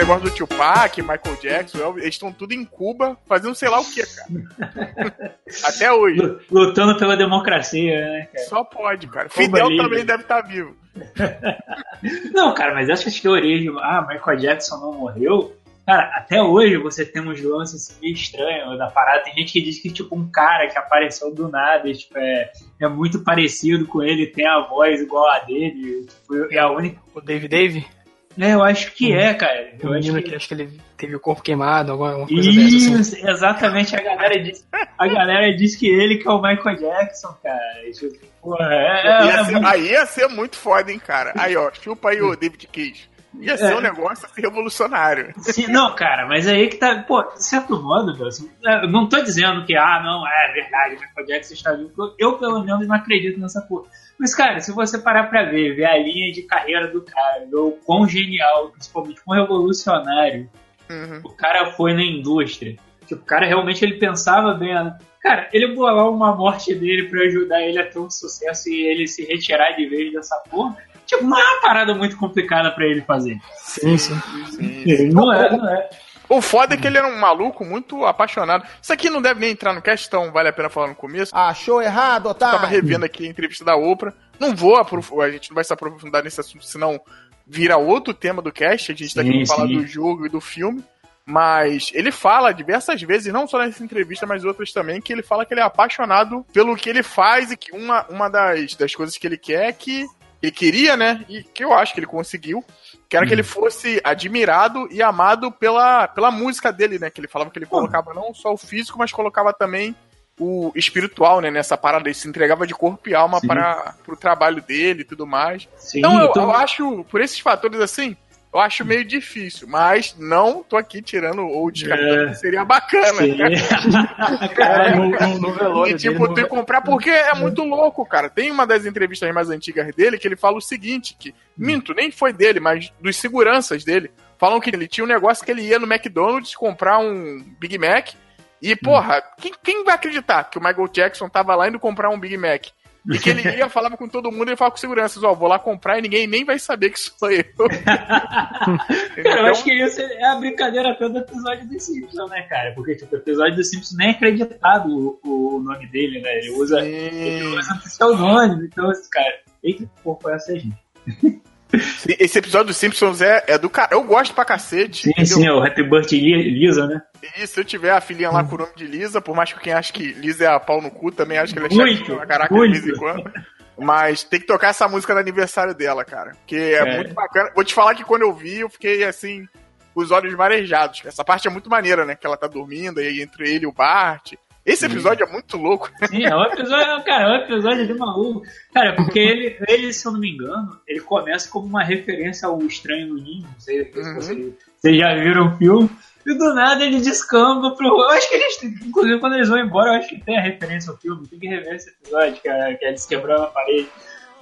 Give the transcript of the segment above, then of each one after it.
negócio do Tupac, Michael Jackson, eles estão tudo em Cuba fazendo sei lá o que, cara. Até hoje. Lutando pela democracia, né, cara? Só pode, cara. Fidel também deve estar tá vivo. não, cara, mas essas teorias de ah, Michael Jackson não morreu, Cara, até hoje você tem uns lances meio estranhos da parada. Tem gente que diz que, tipo, um cara que apareceu do nada e, tipo, é, é muito parecido com ele, tem a voz igual a dele. Tipo, é a única. O Dave Dave? É, eu acho que é, cara. Eu acho que... que... acho que ele teve o corpo queimado, alguma coisa Isso, dessa, assim. exatamente. A galera, diz, a galera diz que ele que é o Michael Jackson, cara. Porra, é, é, ia é ser, muito... Aí ia ser muito foda, hein, cara. Aí, ó, chupa aí o David Cage. Ia ser é. um negócio assim, revolucionário. Sim, não, cara, mas aí que tá. Pô, de certo modo, meu, eu não tô dizendo que, ah, não, é verdade, o Michael Jackson está vivo. Eu, pelo menos, não acredito nessa porra. Mas, cara, se você parar pra ver, ver a linha de carreira do cara, ver o quão genial, principalmente quão revolucionário uhum. o cara foi na indústria. Tipo, o cara realmente ele pensava bem. Né? Cara, ele bolar uma morte dele para ajudar ele a ter um sucesso e ele se retirar de vez dessa porra tipo, não é uma parada muito complicada para ele fazer. Sim, sim. sim, sim. Não é, não é. O foda é que ele era um maluco muito apaixonado. Isso aqui não deve nem entrar no cast, então vale a pena falar no começo. Achou errado, otário? Eu tava revendo aqui a entrevista da Oprah. Não vou aprofundar, a gente não vai se aprofundar nesse assunto, senão vira outro tema do cast. A gente tá aqui pra falar do jogo e do filme. Mas ele fala diversas vezes, não só nessa entrevista, mas outras também, que ele fala que ele é apaixonado pelo que ele faz e que uma, uma das, das coisas que ele quer é que ele queria, né? E que eu acho que ele conseguiu. Que era que ele hum. fosse admirado e amado pela, pela música dele, né? Que ele falava que ele colocava não só o físico, mas colocava também o espiritual, né? Nessa parada. Ele se entregava de corpo e alma para o trabalho dele e tudo mais. Sim, então, eu, então... eu acho, por esses fatores assim, eu acho meio difícil, mas não tô aqui tirando ou descartando, é. seria bacana. cara, no, no, no velório e, tipo, dele, tu comprar, porque é muito louco, cara. Tem uma das entrevistas mais antigas dele que ele fala o seguinte, que, minto, nem foi dele, mas dos seguranças dele, falam que ele tinha um negócio que ele ia no McDonald's comprar um Big Mac, e, porra, quem, quem vai acreditar que o Michael Jackson tava lá indo comprar um Big Mac? E que ele ia, falava com todo mundo e falava com seguranças, ó, vou lá comprar e ninguém nem vai saber que sou eu. cara, eu acho que isso é a brincadeira toda do episódio do Simpson, né, cara? Porque, tipo, o episódio do Simpson nem é acreditado o, o nome dele, né? Ele usa, ele usa o seu nome, então, cara, eita, que porra foi essa gente? Esse episódio dos Simpsons é, é do cara. Eu gosto pra cacete. Sim, entendeu? sim, é o Happy Birthday Lisa, né? E se eu tiver a filhinha lá com o nome de Lisa, por mais que quem acha que Lisa é a pau no cu, também acho que ela é muito, uma caraca muito. de vez em quando. Mas tem que tocar essa música no aniversário dela, cara. Porque é, é, muito bacana. Vou te falar que quando eu vi, eu fiquei assim, com os olhos marejados. Essa parte é muito maneira, né? Que ela tá dormindo, aí entre ele e o Bart. Esse episódio Sim. é muito louco. Sim, é um episódio, cara, é um episódio de maluco. Cara, porque ele, ele, se eu não me engano, ele começa como uma referência ao Estranho no Ninho. Não sei se uhum. vocês, vocês já viram o filme. E do nada ele descamba pro. Eu acho que eles. Inclusive, quando eles vão embora, eu acho que tem a referência ao filme. Tem que rever esse episódio, cara, que eles quebraram a parede.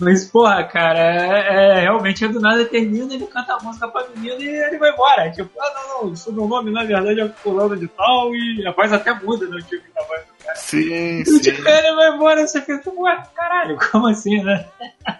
Mas, porra, cara, é, é, realmente do nada termina, ele canta a música pra menina e ele vai embora. Tipo, ah, não, não, o meu nome na verdade é fulano de tal e a voz até muda, né? Tipo, a voz do cara. Sim, e sim. Tipo, ele vai embora, você fica, ué, caralho, como assim, né?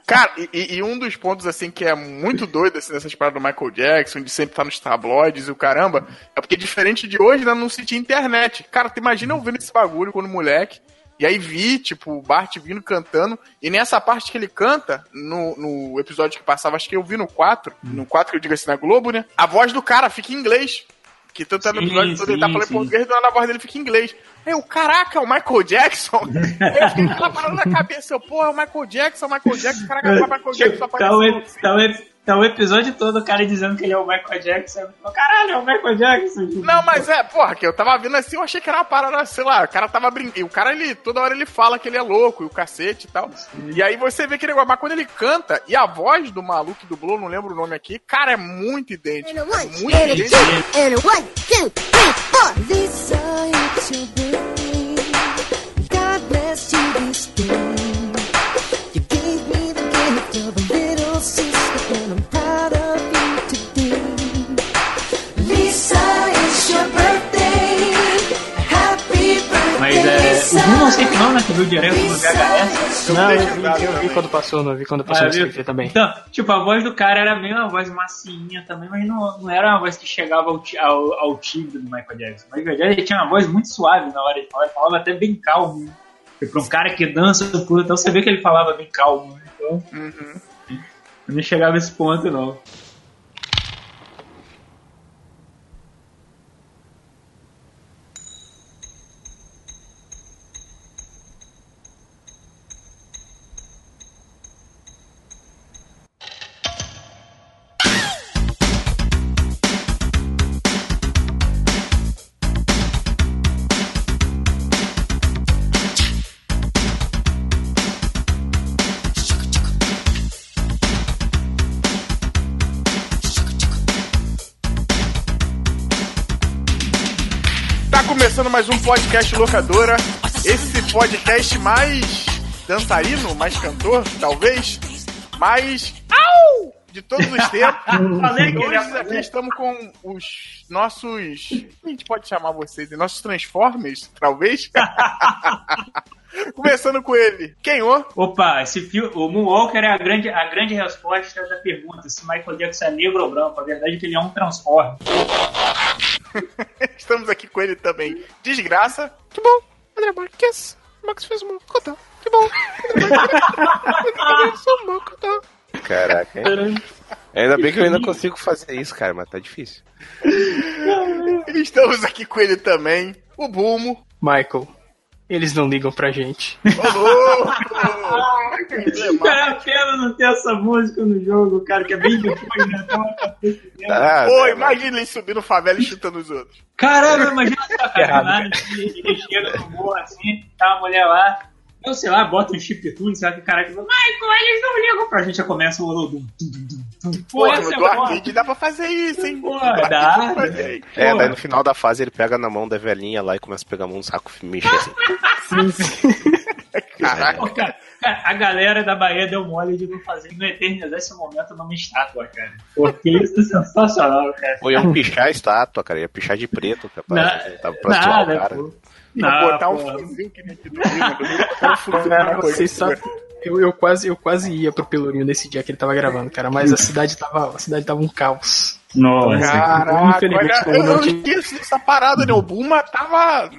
Cara, e, e, um dos pontos, assim, que é muito doido, assim, nessas paradas do Michael Jackson, de sempre estar nos tabloides e o caramba, é porque diferente de hoje, né, não se tinha internet. Cara, tu imagina eu vendo esse bagulho quando moleque, e aí vi, tipo, o Bart vindo cantando. E nessa parte que ele canta, no, no episódio que passava, acho que eu vi no 4, no 4 que eu digo assim na Globo, né? A voz do cara fica em inglês. Que tanto é no episódio todo ele tá falando em português, a voz dele fica em inglês. Eu, caraca, é o Michael Jackson? eu fiquei com aquela parada na cabeça, eu, porra, é o Michael Jackson, o Michael Jackson, caraca, é o Michael Jackson apareceu. Tá o, tá Tá o episódio todo o cara dizendo que ele é o Michael Jackson. Caralho, é o Michael Jackson. Não, mas é, porra, que eu tava vendo assim, eu achei que era uma parada, sei lá, o cara tava brincando. O cara, ele, toda hora ele fala que ele é louco, e o cacete e tal. Sim. E aí você vê que ele, mas quando ele canta, e a voz do maluco do Blue, não lembro o nome aqui, cara, é muito idêntico. É muito idêntico. And one, two, three, four. Lisa, it's your birthday. God bless you this day. O Boom não sei que não, né? Que viu direto no VHS. Não, eu vi, eu vi quando passou, não vi quando passou ah, no SBT também. Então, tipo, a voz do cara era meio uma voz massinha também, mas não, não era uma voz que chegava ao, ao, ao timbre do Michael Jackson. O Michael Jackson tinha uma voz muito suave na hora de falar, ele falava até bem calmo. E pra um cara que dança, então você vê que ele falava bem calmo. Né? Então, uhum. não chegava a esse ponto, não. Mais um podcast locadora. Esse podcast mais dançarino, mais cantor, talvez, mais au de todos os tempos. Hoje aqui estamos com os nossos, a gente pode chamar vocês, nossos Transformers, talvez. Começando com ele. Quem o? Opa, esse filme, o Moonwalker é a grande, a grande resposta da pergunta se Michael Jackson é negro ou branco. A verdade é que ele é um Transformer. Estamos aqui com ele também. Desgraça. Que bom, André Marques. Max fez um cotão. Que bom. Caraca, hein? Ainda bem que eu ainda consigo fazer isso, cara, mas tá difícil. Estamos aqui com ele também, o Bumo. Michael, eles não ligam pra gente. cara, é pena não ter essa música no jogo, cara, que é bem depois, né? Ah, Pô, tá, imagina ele subir no favela e chutando os outros. Caramba, imagina essa cara, ele chega no morro assim, tá uma mulher lá, eu sei lá, bota um chip tudo, sabe que o cara que fala, Michael, eles não ligam pra gente, já começa o Olodum. Pô, no do arcade dá pra fazer isso, hein? Pô, dá. É, daí no final da fase ele pega na mão da velhinha lá e começa a pegar a mão no saco e mexer assim. sim, sim. Caraca. Pô, cara, a galera da Bahia deu mole de não fazer, não eternizar esse momento numa estátua, cara. Porque isso é sensacional, cara. Pô, iam pichar a estátua, cara. Ia pichar de preto, capaz. Na, tava pra nada, o cara. Pô. Não, botar um fiozinho que nem aqui do Vocês sabem eu, eu, quase, eu quase ia pro Pelourinho nesse dia que ele tava gravando, cara, mas a cidade tava, a cidade tava um caos. Nossa, Caraca, olha, eu não esqueço dessa parada, né? O Buma tava.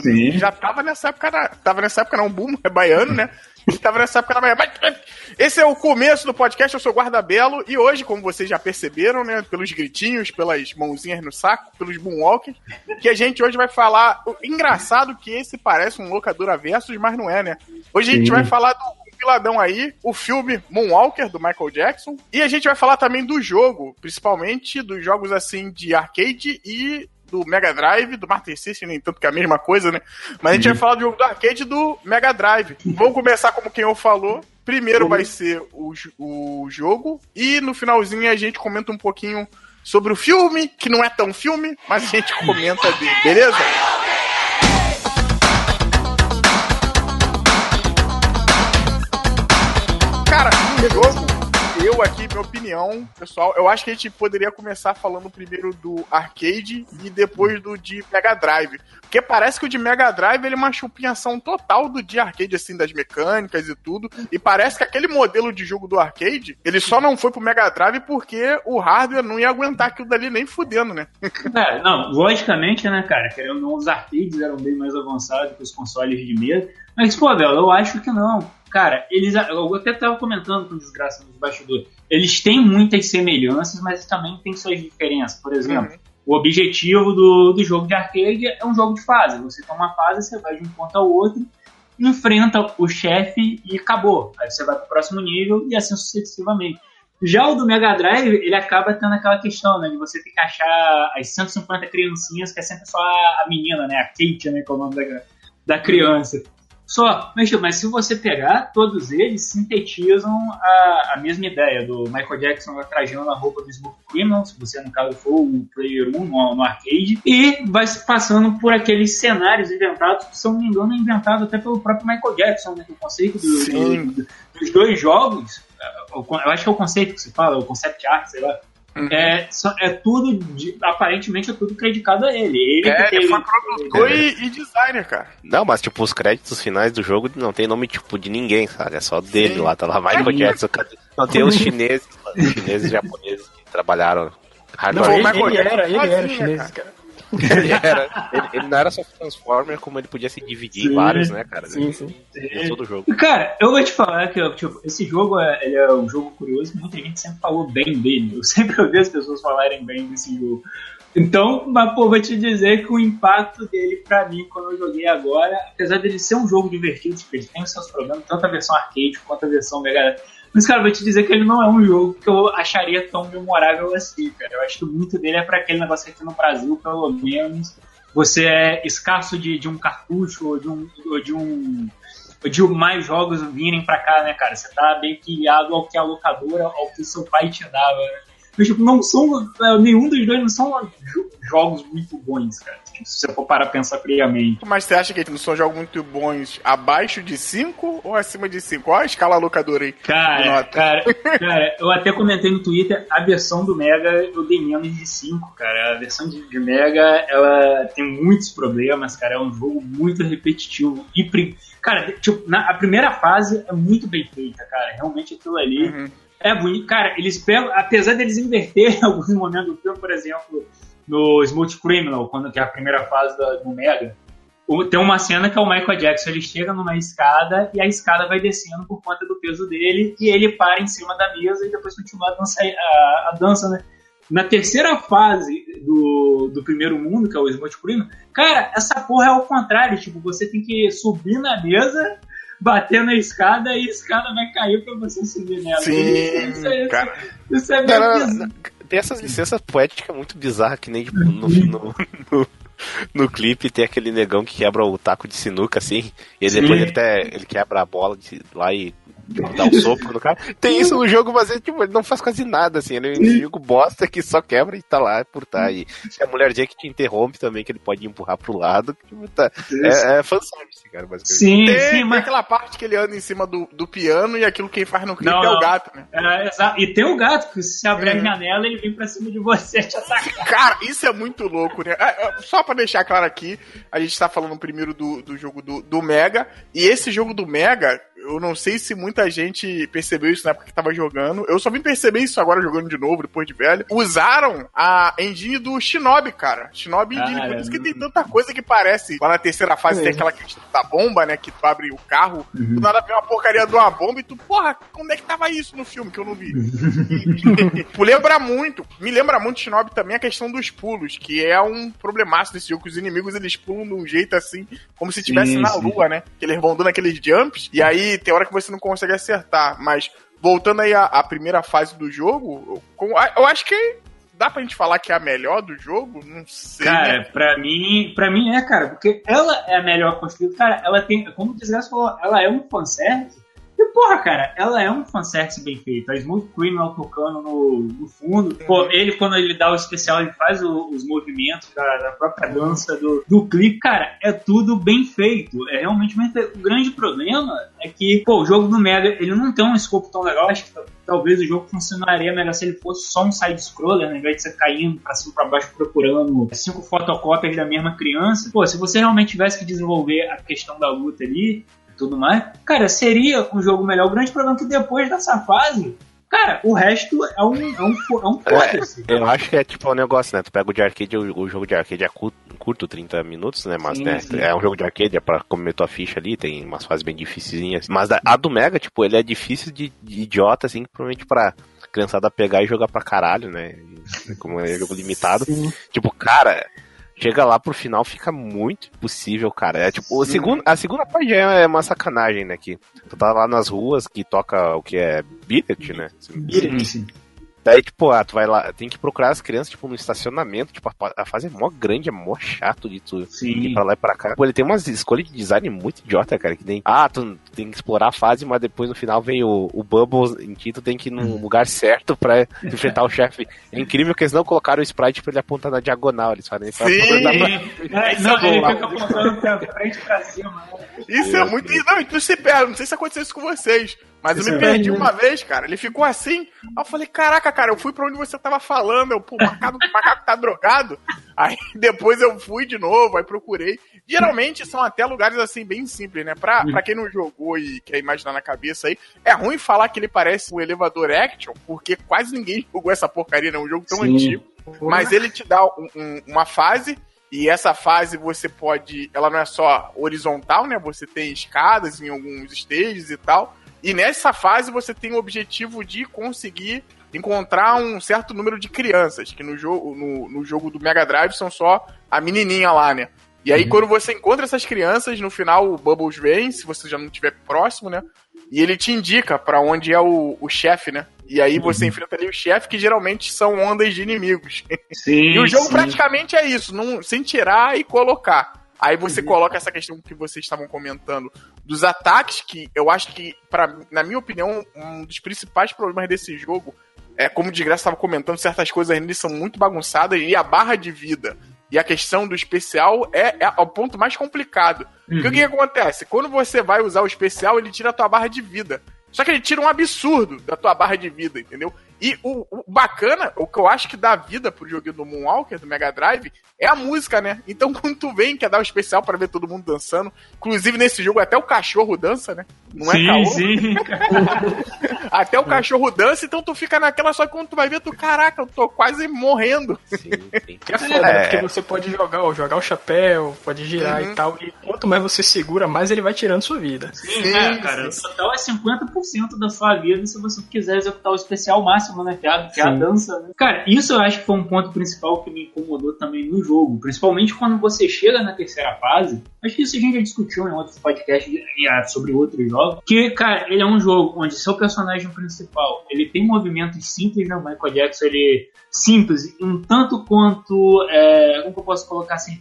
Sim. Já tava nessa época. Tava nessa época, não, o Buma é baiano, né? Tava nessa época Bahia. Esse é o começo do podcast, eu sou Guarda Belo, e hoje, como vocês já perceberam, né, pelos gritinhos, pelas mãozinhas no saco, pelos moonwalkers, que a gente hoje vai falar. Engraçado que esse parece um locadora versus, mas não é, né? Hoje a gente Sim. vai falar do compiladão aí, o filme Moonwalker, do Michael Jackson. E a gente vai falar também do jogo, principalmente dos jogos assim de arcade e do Mega Drive, do Master System, nem tanto que é a mesma coisa, né? Mas a gente vai falar do jogo do arcade do Mega Drive. Vamos começar como quem eu falou. Primeiro vai ser o, o jogo, e no finalzinho a gente comenta um pouquinho sobre o filme, que não é tão filme, mas a gente comenta dele, beleza? Cara, o jogo, eu aqui, minha opinião, pessoal, eu acho que a gente poderia começar falando primeiro do arcade e depois do de Mega Drive. Porque parece que o de Mega Drive ele é uma chupinhação total do de arcade, assim, das mecânicas e tudo. E parece que aquele modelo de jogo do arcade, ele só não foi pro Mega Drive porque o hardware não ia aguentar aquilo dali nem fudendo, né? É, não, logicamente, né, cara, querendo ou não, os arcades eram bem mais avançados que os consoles de mesa. Mas, pô, velho, eu acho que não. Cara, eles. Eu até tava comentando com desgraça nos bastidores. Eles têm muitas semelhanças, mas também têm suas diferenças. Por exemplo, uhum. o objetivo do, do jogo de arcade é um jogo de fase. Você toma uma fase, você vai de um ponto ao outro, enfrenta o chefe e acabou. Aí você vai pro próximo nível e assim sucessivamente. Já o do Mega Drive, ele acaba tendo aquela questão, né? De você ter que achar as 150 criancinhas, que é sempre só a menina, né? A Kate, né? Que é o nome da, da criança. Só, mas, mas se você pegar, todos eles sintetizam a, a mesma ideia do Michael Jackson trajando a roupa do Smoke Criminal, se você no caso for o Player 1 no, no arcade, e vai se passando por aqueles cenários inventados, que se não me engano é inventado até pelo próprio Michael Jackson, né, o conceito do, do, do, dos dois jogos, eu acho que é o conceito que se fala, o concept art, sei lá. É, só, é tudo, aparentemente é tudo creditado a ele. Ele, é, ele foi produtor e, e, designer, cara. Não, mas tipo, os créditos finais do jogo não tem nome tipo de ninguém, sabe? É só dele Sim. lá, tá lá Michael Jackson. Não tem os chineses, os chineses e japoneses que trabalharam. Não, ele, ele, era, ele era chinês, cara ele, era, ele, ele, não era só Transformer, como ele podia se dividir sim, em vários, né, cara? Sim, sim. Todo jogo. Cara, eu vou te falar que tipo, esse jogo é, ele é um jogo curioso, muita gente sempre falou bem dele. Eu sempre ouvi as pessoas falarem bem desse jogo. Então, mas pô, vou te dizer que o impacto dele pra mim, quando eu joguei agora, apesar dele ser um jogo divertido, tipo, ele tem os seus problemas, tanto a versão arcade quanto a versão Mega mas, cara, vou te dizer que ele não é um jogo que eu acharia tão memorável assim, cara. Eu acho que muito dele é para aquele negócio que aqui no Brasil, pelo menos, você é escasso de, de um cartucho ou de um, ou de um de mais jogos virem para cá, né, cara? Você tá bem criado ao que a locadora, ao que seu pai te dava, né? Mas, tipo, não são. É, nenhum dos dois não são jogos muito bons, cara. Tipo, se você for parar a pensar friamente. Mas você acha que não são jogos muito bons abaixo de 5 ou acima de 5? Olha a escala locadora aí. Cara, cara, cara, eu até comentei no Twitter, a versão do Mega eu dei menos de 5, cara. A versão de, de, Mega, ela tem muitos problemas, cara. É um jogo muito repetitivo. E, cara, tipo, na, a primeira fase é muito bem feita, cara. Realmente aquilo ali. Uhum é bonito. Cara, eles pegam, apesar deles inverterem alguns momentos do filme, por exemplo, no Smooth Criminal, quando que é a primeira fase do Mega, tem uma cena que é o Michael Jackson, ele chega numa escada e a escada vai descendo por conta do peso dele e ele para em cima da mesa e depois continua a dança, a, a dança né? Na terceira fase do, do primeiro mundo, que é o Smooth Criminal, cara, essa porra é ao contrário, tipo, você tem que subir na mesa bater na escada e a escada vai cair pra você subir nela. Sim, isso, isso, é, cara. isso é não, Tem essas licenças poéticas muito bizarras, que nem tipo, no, no, no, no, clipe tem aquele negão que quebra o taco de sinuca, assim, e depois ele, até, ele quebra a bola de, lá e dar um sopro no cara. Tem isso no jogo, mas ele, tipo, ele não faz quase nada, assim. Ele é um inimigo bosta que só quebra e tá lá por tá. E se a mulher Jack te interrompe também, que ele pode empurrar pro lado, tipo, tá. É, é fanservice, cara, basicamente. Sim, tem, sim, mas aquela parte que ele anda em cima do, do piano e aquilo quem faz no clipe não, é o gato, né? É. E tem o gato, que se abrir é. a janela, ele vem pra cima de você te atacar. Cara, isso é muito louco, né? É, é, só pra deixar claro aqui, a gente tá falando primeiro do, do jogo do, do Mega, e esse jogo do Mega, eu não sei se muita gente percebeu isso na época que tava jogando. Eu só vim perceber isso agora jogando de novo, depois de velho. Usaram a engine do Shinobi, cara. Shinobi Engine. Ah, por isso que tem tanta coisa que parece. Lá na terceira fase é. tem aquela questão da bomba, né? Que tu abre o carro, uhum. do nada vem uma porcaria de uma bomba e tu, porra, como é que tava isso no filme que eu não vi? e, lembra muito, me lembra muito Shinobi também a questão dos pulos, que é um problemaço desse jogo, que os inimigos eles pulam de um jeito assim, como se estivesse na lua, né? Que eles vão dando aqueles jumps, e aí tem hora que você não consegue acertar. Mas voltando aí à, à primeira fase do jogo, eu, eu acho que dá pra gente falar que é a melhor do jogo? Não sei. Cara, né? pra mim, pra mim é, cara, porque ela é a melhor construída. Cara, ela tem, como o Desgraça falou, ela é um fanservice e, porra, cara, ela é um fanservice bem feito. A Smooth Criminal tocando no, no fundo. Pô, uhum. ele, quando ele dá o especial, ele faz o, os movimentos cara, da própria dança do, do clipe. Cara, é tudo bem feito. É realmente bem feito. O grande problema é que, pô, o jogo do Mega, ele não tem um escopo tão legal. Acho que talvez o jogo funcionaria melhor se ele fosse só um side-scroller, né? ao invés de você caindo pra cima pra baixo procurando cinco fotocópias da mesma criança. Pô, se você realmente tivesse que desenvolver a questão da luta ali, tudo mais, cara, seria um jogo melhor. O grande problema é que depois dessa fase, Cara, o resto é um, é um, é um é, Eu acho que é tipo um negócio, né? Tu pega o de arcade, o, o jogo de arcade é curto, curto 30 minutos, né? Mas, sim, né? Sim. É um jogo de arcade, é pra comer tua ficha ali, tem umas fases bem difíceis. Mas a, a do Mega, tipo, ele é difícil de, de idiota, assim, provavelmente pra criançada pegar e jogar pra caralho, né? Como é jogo limitado. Sim. Tipo, cara, chega lá pro final, fica muito impossível, cara. É tipo, a segunda, a segunda parte é uma sacanagem, né? Que tu tá lá nas ruas que toca o que é billet, né? Billet. Daí, tipo, ah, tu vai lá, tem que procurar as crianças, tipo, no estacionamento, tipo, a, fase é mó grande, é mó chato de tu Sim. ir pra lá e pra cá. Pô, ele tem umas escolhas de design muito idiota, cara, que nem, ah, tu tem que explorar a fase, mas depois no final vem o, o Bubbles em que tu tem que ir no uhum. lugar certo pra enfrentar o chefe. É incrível que eles não colocaram o sprite pra ele apontar na diagonal, eles fazem isso. Sim! Pra... É, não, ele fica apontando pra frente pra cima. Né? Isso é muito... Não, então você pega, não sei se aconteceu isso com vocês, Mas eu me perdi uma vez, cara. Ele ficou assim. Aí eu falei, caraca, cara, eu fui pra onde você tava falando. Eu, pô, o macaco, o macaco tá drogado. Aí depois eu fui de novo, aí procurei. Geralmente são até lugares assim, bem simples, né? Pra, pra quem não jogou e quer imaginar na cabeça aí, é ruim falar que ele parece um elevador action, porque quase ninguém jogou essa porcaria, né? Um jogo tão Sim. antigo. Mas ele te dá um, um, uma fase e essa fase você pode. Ela não é só horizontal, né? Você tem escadas em alguns stages e tal. E nessa fase você tem o objetivo de conseguir encontrar um certo número de crianças, que no jogo, no, no jogo do Mega Drive são só a menininha lá, né? E aí, uhum. quando você encontra essas crianças, no final o Bubbles vem, se você já não estiver próximo, né? E ele te indica para onde é o, o chefe, né? E aí você uhum. enfrenta ali o chefe, que geralmente são ondas de inimigos. Sim, e o jogo sim. praticamente é isso, não, sem tirar e colocar. Aí você uhum. coloca essa questão que vocês estavam comentando dos ataques, que eu acho que, pra, na minha opinião, um dos principais problemas desse jogo é, como o de graça estava comentando, certas coisas ainda são muito bagunçadas e a barra de vida e a questão do especial é, é o ponto mais complicado. Uhum. Porque o que, que acontece? Quando você vai usar o especial, ele tira a tua barra de vida. Só que ele tira um absurdo da tua barra de vida, entendeu? E o, o, bacana, o que eu acho que dá vida pro joguinho do Moonwalker, do Mega Drive, é a música, né? Então quando tu vem, quer dar o um especial para ver todo mundo dançando. Inclusive nesse jogo até o cachorro dança, né? Não é sim, é caô? Sim, Até o cachorro dança, então tu fica naquela, só que quando tu vai ver, tu, caraca, eu tô quase morrendo. Sim, sim. É foda, é. porque você pode jogar, jogar o chapéu, pode girar uhum. e tal. E quanto mais você segura, mais ele vai tirando sua vida. Sim, sim é, cara. Sim. Total é 50% da sua vida se você quiser executar o especial máximo, né? Que é a, que é a dança, né? Cara, isso eu acho que foi um ponto principal que me incomodou também no jogo. Principalmente quando você chega na terceira fase. Acho que isso a gente já discutiu em outros podcasts sobre outros jogos. Que, cara, ele é um jogo onde seu personagem principal ele tem movimentos simples, né? O Michael Jackson ele é simples, um tanto quanto. É, como que eu posso colocar assim?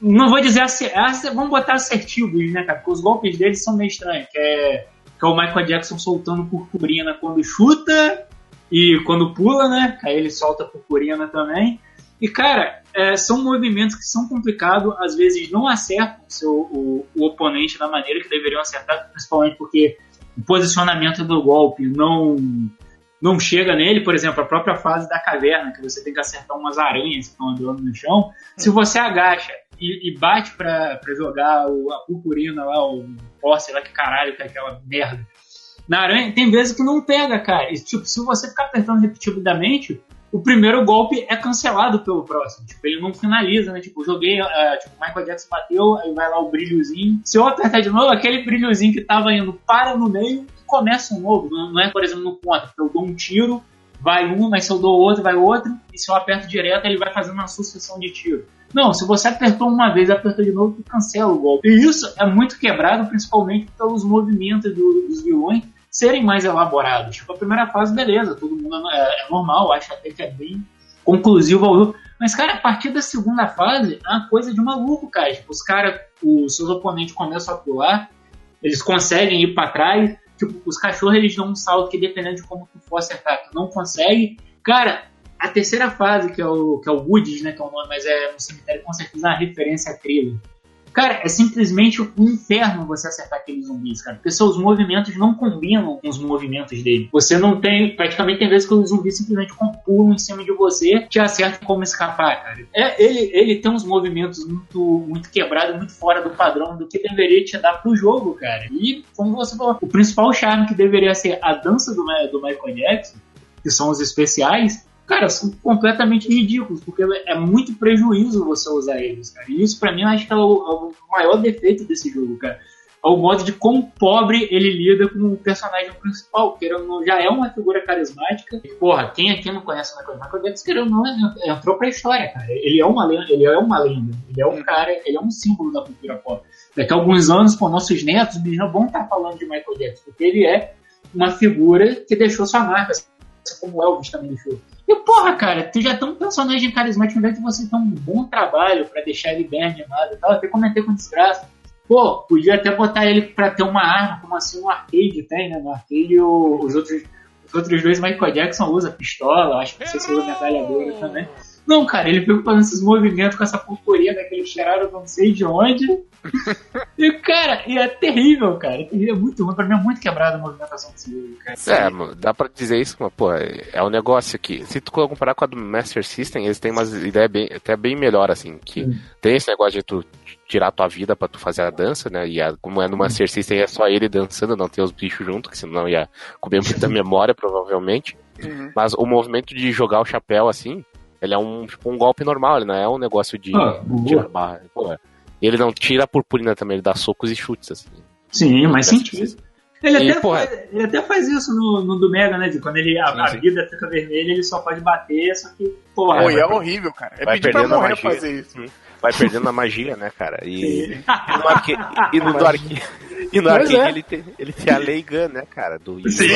Não vou dizer assim, vamos botar assertivos, né, cara? Porque os golpes dele são meio estranhos, que é, que é o Michael Jackson soltando purpurina quando chuta e quando pula, né? Aí ele solta purpurina também. E, cara, é, são movimentos que são complicados, às vezes não acertam seu, o, o oponente da maneira que deveriam acertar, principalmente porque o posicionamento do golpe não não chega nele, por exemplo, a própria fase da caverna, que você tem que acertar umas aranhas que estão andando no chão. Se você agacha e, e bate para jogar o, a purpurina lá, o sei lá que caralho, que é aquela merda. Na aranha, tem vezes que não pega, cara. E, tipo, se você ficar apertando repetidamente, o primeiro golpe é cancelado pelo próximo. Tipo, ele não finaliza, né? Tipo, joguei, uh, tipo, Michael Jackson bateu, aí vai lá o brilhozinho. Se eu apertar de novo, aquele brilhozinho que tava indo para no meio e começa um novo. Não é, por exemplo, no contra, eu dou um tiro, vai um, mas se eu dou outro, vai outro, e se eu aperto direto, ele vai fazendo uma sucessão de tiros. Não, se você apertou uma vez apertou de novo, tu cancela o golpe. E isso é muito quebrado, principalmente pelos movimentos do, dos vilões serem mais elaborados. Tipo, a primeira fase, beleza, todo mundo é, é normal, acho até que é bem conclusivo Mas, cara, a partir da segunda fase é uma coisa de maluco, cara. Tipo, os caras, os seus oponentes começam a pular, eles conseguem ir para trás. Tipo, os cachorros eles dão um salto que dependendo de como tu for acertar, tu não consegue. Cara, a terceira fase, que é o, que é o Woods, né, que é o nome, mas é no cemitério, com certeza é uma referência a trilha. Cara, é simplesmente um inferno você acertar aqueles zumbis, cara. Porque seus movimentos não combinam com os movimentos dele. Você não tem. Praticamente tem vezes que os zumbis simplesmente pulam em cima de você te acertam como escapar, cara. É, ele, ele tem uns movimentos muito, muito quebrados, muito fora do padrão do que deveria te dar pro jogo, cara. E, como você falou, o principal charme que deveria ser a dança do, do Michael Jackson, que são os especiais, cara, são completamente ridículos, porque é muito prejuízo você usar eles, cara. E isso, para mim, eu acho que é o, é o, maior defeito desse jogo, cara. É o modo de quão pobre ele lida com o personagem principal, que já é uma figura carismática. E, porra, quem aqui não conhece o Michael Michael Jackson, querendo não, é, entrou pra história, cara. Ele é uma lenda, ele é uma lenda, ele é um cara, ele é um símbolo da cultura pop. Daqui a alguns anos, com nossos netos, eles não vão estar falando de Michael Jackson, porque ele é uma figura que deixou sua marca, assim como Elvis também deixou. E porra, cara, tu já tem um personagem carismático, é que você tem um bom trabalho para deixar ele bem animado e tal. Até comentei com desgraça. Pô, podia até botar ele pra ter uma arma, como assim no arcade tem, né? No arcade os outros os outros dois Michael Jackson usa pistola, acho que você usa metralhadora também. Não, cara, ele fica fazendo esses movimentos com essa purpurinha daquele cheirado não sei de onde. e, cara, e é terrível, cara. É, terrível, é muito ruim. Pra mim é muito quebrado a movimentação desse jogo, cara. É, dá pra dizer isso, mas, pô, é um negócio aqui. Se tu comparar com a do Master System, eles têm umas ideias bem, até bem melhor, assim. Que hum. tem esse negócio de tu tirar tua vida para tu fazer a dança, né? E a, como é no Master System, é só ele dançando, não tem os bichos junto, que senão ia comer muita memória, provavelmente. Uhum. Mas o movimento de jogar o chapéu assim, ele é um, tipo, um golpe normal, ele não é um negócio de ah, tirar barra. Pô, ele não tira a purpurina também, ele dá socos e chutes, assim. Sim, mas sentido. Ele, e, até porra, faz, ele até faz isso no, no do Mega, né? De quando ele, a, sim, a vida fica vermelha, ele só pode bater, só que, porra. Pô, é horrível, cara. É pedir pra morrer fazer isso. Hum vai perdendo a magia, né, cara? E, e no arcade, e no, arcade, e no arcade é. ele, tem, ele tem a Lei Gun, né, cara? Do Sim,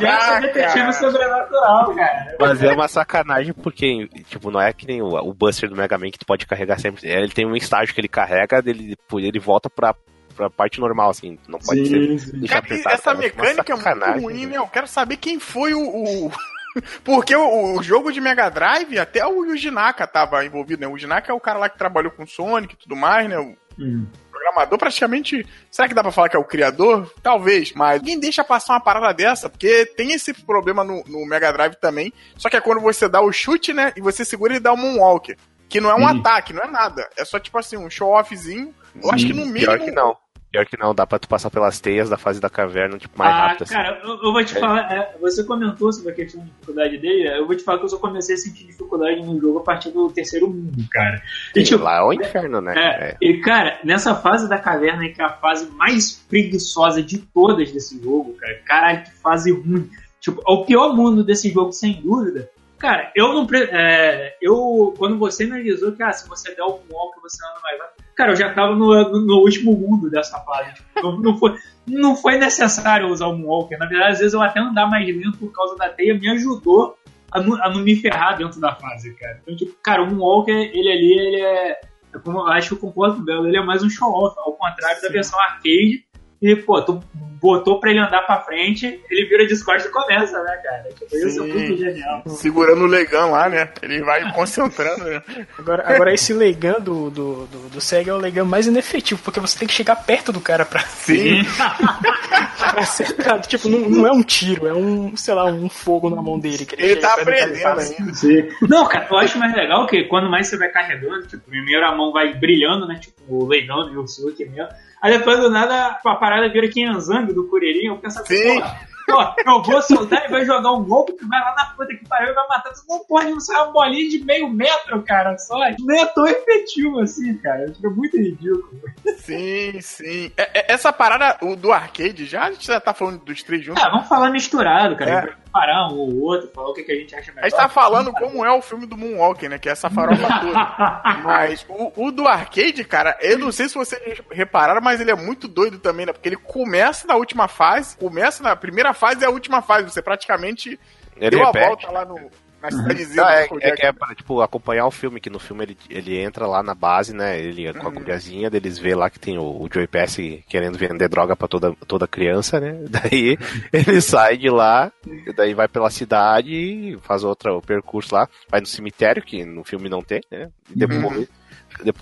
cara. detetive sobrenatural, cara. Mas é uma sacanagem porque, tipo, não é que nem o, o Buster do Mega Man que tu pode carregar sempre. É, ele tem um estágio que ele carrega, ele, ele volta pra pra parte normal, assim. Não pode sim, ser. Sim. Cara, essa mecânica é muito ruim, né? Eu quero saber quem foi o, o, porque o, o, jogo de Mega Drive, até o Yuji Naka tava envolvido, né? O Yuji Naka é o cara lá que trabalhou com Sonic e tudo mais, né? O hum. programador praticamente. Será que dá pra falar que é o criador? Talvez, mas ninguém deixa passar uma parada dessa, porque tem esse problema no, no Mega Drive também. Só que é quando você dá o chute, né? E você segura e dá o Moonwalker. Que não é um ataque, não é nada. É só tipo assim, um show-offzinho. Eu acho que no mínimo. Pior que não. Pior que não, dá pra tu passar pelas teias da fase da caverna, tipo, mais ah, rápido. Assim. Cara, eu, eu, vou te é. falar, é, você comentou sobre a questão de dificuldade dele, eu vou te falar que eu só comecei a sentir dificuldade no jogo a partir do terceiro mundo, cara. E, tipo, lá é o inferno, né? É, é. E, cara, nessa fase da caverna, que é a fase mais preguiçosa de todas desse jogo, cara, caralho, que fase ruim. Tipo, é o pior mundo desse jogo, sem dúvida. Cara, eu não. É, eu, quando você me avisou que, ah, se você der o walk, você anda mais rápido Cara, eu já tava no, no último mundo dessa fase. Tipo, não, não, foi, não foi necessário usar o Moonwalker. Na verdade, às vezes eu até andar mais lento por causa da teia me ajudou a não, a não me ferrar dentro da fase, cara. Então, tipo, cara, o Moonwalker, ele ali, ele é. como eu acho que eu concordo o Belo, ele é mais um show-off, ao contrário Sim. da versão arcade, e, pô, tu botou pra ele andar pra frente, ele vira Discord e começa, né, cara? Tipo, isso é muito genial. Segurando o legão lá, né? Ele vai concentrando, né? Agora, agora esse legão do, do, do, do SEG é o legão mais inefetivo, porque você tem que chegar perto do cara pra. Sim! pra acertar. Tipo, não, não é um tiro, é um, sei lá, um fogo na mão dele. Que ele, ele tá aprendendo ainda. Sim. Não, cara, eu acho mais legal que quando mais você vai carregando, tipo, primeiro a mão vai brilhando, né? Tipo, o legão do Yusuke mesmo. Aí depois do nada a parada vira Kianzang do Kuririn. Eu penso assim, porra, eu vou soltar e vai jogar um golpe que vai lá na puta que pariu e vai matar. Tu não pode não sair uma bolinha de meio metro, cara, só. Não é tão efetivo assim, cara. Fica muito ridículo. Sim, sim. É, é, essa parada o do arcade, já a gente já tá falando dos três juntos. Ah, vamos falar misturado, cara. É. Comparar um ou outro, falar o que, que a gente acha melhor. A gente tá falando como é o filme do Moonwalker, né? Que é essa farofa toda. Mas o, o, do arcade, cara, eu não sei se vocês repararam, mas ele é muito doido também, né? Porque ele começa na última fase, começa na primeira fase e a última fase. Você praticamente ele deu repete. a volta lá no, na cidadezinha. Não, é, é, é, é pra, tipo, acompanhar o filme, que no filme ele, ele entra lá na base, né? Ele com a guriazinha, uhum. eles vê lá que tem o, o Joey Pass querendo vender droga pra toda, toda criança, né? Daí ele sai de lá, daí vai pela cidade, faz outro percurso lá, vai no cemitério, que no filme não tem, né? E depois uhum.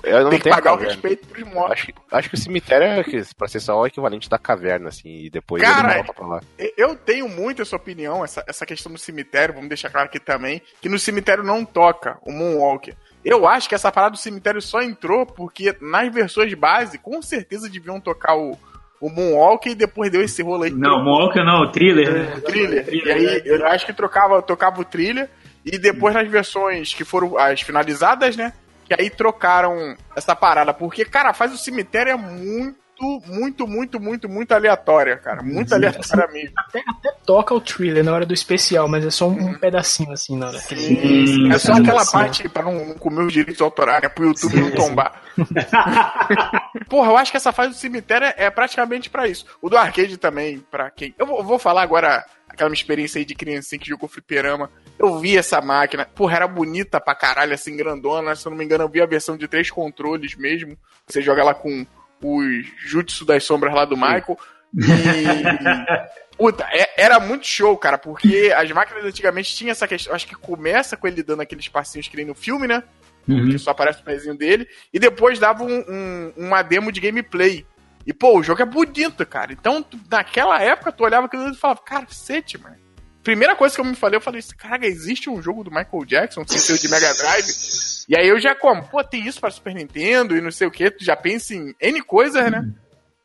Eu não Tem que pagar o respeito pros mortos. Acho, acho que o cemitério é, pra ser só o equivalente da caverna, assim, e depois Cara, ele volta pra lá. Eu tenho muito essa opinião, essa, essa questão do cemitério, vamos deixar claro aqui também, que no cemitério não toca o Moonwalker. Eu acho que essa parada do cemitério só entrou porque nas versões de base, com certeza deviam tocar o, o Moonwalker e depois deu esse rolo aí. Não, Moonwalker não, o Thriller. Né? O thriller. thriller. E aí eu acho que trocava, tocava o Thriller e depois nas versões que foram as finalizadas, né? Que aí trocaram essa parada. Porque, cara, faz o cemitério é muito muito, muito, muito, muito aleatória, cara. Muito aleatória mesmo. Até, até, toca o thriller na hora do especial, mas é só um, um pedacinho assim na hora. Sim, é só aquela parte pra não, comer os direitos autorais, né? Pro YouTube sim, não tombar. Porra, eu acho que essa fase do cemitério é, é praticamente pra isso. O do arcade também, pra quem. Eu vou, eu vou falar agora aquela experiência aí de criancinha que jogou fliperama. Eu vi essa máquina, porra, era bonita pra caralho, assim, grandona. Se eu não me engano, eu vi a versão de três controles mesmo. Você joga lá com os Jutsu das Sombras lá do. Michael. E. Puta, é, era muito show, cara, porque as máquinas antigamente tinham essa questão. Acho que começa com ele dando aqueles passinhos que nem no filme, né? Uhum. Que só aparece o pezinho dele. E depois dava um, um, uma demo de gameplay. E, pô, o jogo é bonito, cara. Então, naquela época, tu olhava aquilo e falava, cacete, mano. Primeira coisa que eu me falei, eu falei, cara, existe um jogo do Michael Jackson, sem ser de Mega Drive? E aí eu já como, pô, tem isso para Super Nintendo e não sei o que, tu já pensa em N coisas, né?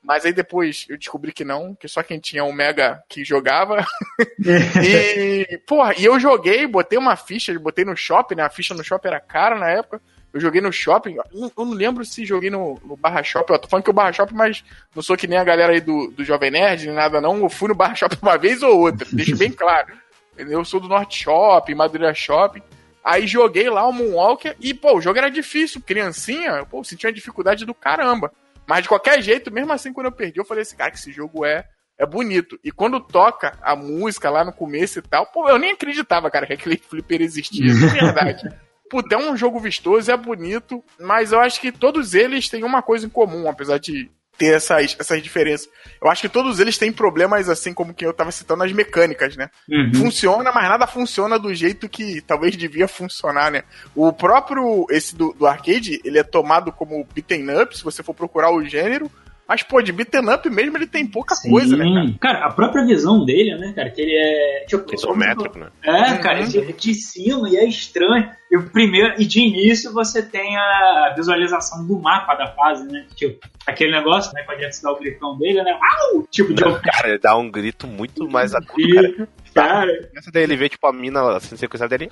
Mas aí depois eu descobri que não, que só quem tinha um Mega que jogava. e, porra, e eu joguei, botei uma ficha, botei no shopping, né? A ficha no shopping era cara na época. Eu joguei no shopping, eu não lembro se joguei no, no Barra Shopping, eu tô falando que o Barra Shopping, mas não sou que nem a galera aí do, do Jovem Nerd, nem nada não, eu fui no Barra Shopping uma vez ou outra, deixa bem claro. Eu sou do Norte Shopping, Madureira Shopping, aí joguei lá o Moonwalker e, pô, o jogo era difícil, criancinha, pô, senti uma dificuldade do caramba. Mas de qualquer jeito, mesmo assim, quando eu perdi, eu falei assim, cara, que esse jogo é é bonito. E quando toca a música lá no começo e tal, pô, eu nem acreditava, cara, que aquele flipper existia, de verdade. Puta, é um jogo vistoso, é bonito, mas eu acho que todos eles têm uma coisa em comum, apesar de ter essas, essas diferenças. Eu acho que todos eles têm problemas, assim como que eu tava citando, as mecânicas, né? Uhum. Funciona, mas nada funciona do jeito que talvez devia funcionar, né? O próprio, esse do, do arcade, ele é tomado como beaten up, se você for procurar o gênero, mas, pô, de beaten up mesmo ele tem pouca Sim. coisa, né, cara? Cara, a própria visão dele, né, cara, que ele é. Tipo, Isométrico, né? É, uhum. cara, de, de cima e é estranho. E, primeiro, e de início você tem a visualização do mapa da fase, né? Tipo, aquele negócio, né? Quando gente dá o gritão dele, né? Uau! Tipo, Não, de... Cara, ele dá um grito muito mais agudo, cara. Cara. Essa daí ele vê, tipo, a mina assim, sequenciada dele.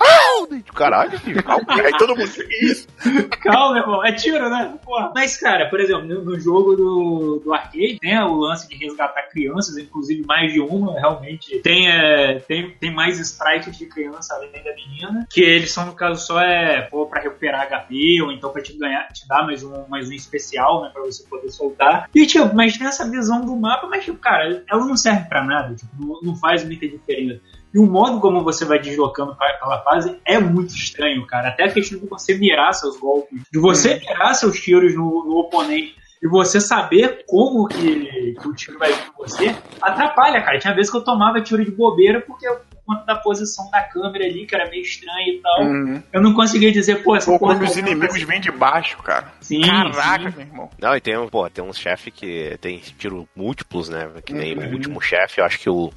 Tipo, caralho, filho, calma. Aí todo mundo isso. Calma, meu irmão. É tiro, né? Porra. Mas, cara, por exemplo, no, no, jogo do, do arcade, né? O lance de resgatar crianças, inclusive mais de uma, realmente. Tem, é, tem, tem mais sprites de criança além da menina. Que eles são, no caso, só é pô, pra recuperar HP, ou então pra te ganhar, te dar mais um, mais um especial, né? Pra você poder soltar. E, tipo, mas tem essa visão do mapa, mas, tipo, cara, ela não serve pra nada. Tipo, não, não faz muita diferença. E o modo como você vai deslocando pela fase é muito estranho, cara. Até a questão de você mirar seus golpes, de você uhum. mirar seus tiros no, no oponente e você saber como que, que, o tiro vai vir com você, atrapalha, cara. Tinha vezes que eu tomava tiro de bobeira porque conta da posição da câmera ali, que era meio estranha e tal. Uhum. Eu não conseguia dizer, pô, essa pô, porra. os inimigos vêm de baixo, cara. Sim. Caraca, sim. meu irmão. Não, e tem, pô, tem uns chefes que tem tiro múltiplos, né? Que nem uhum. o último chefe, eu acho que o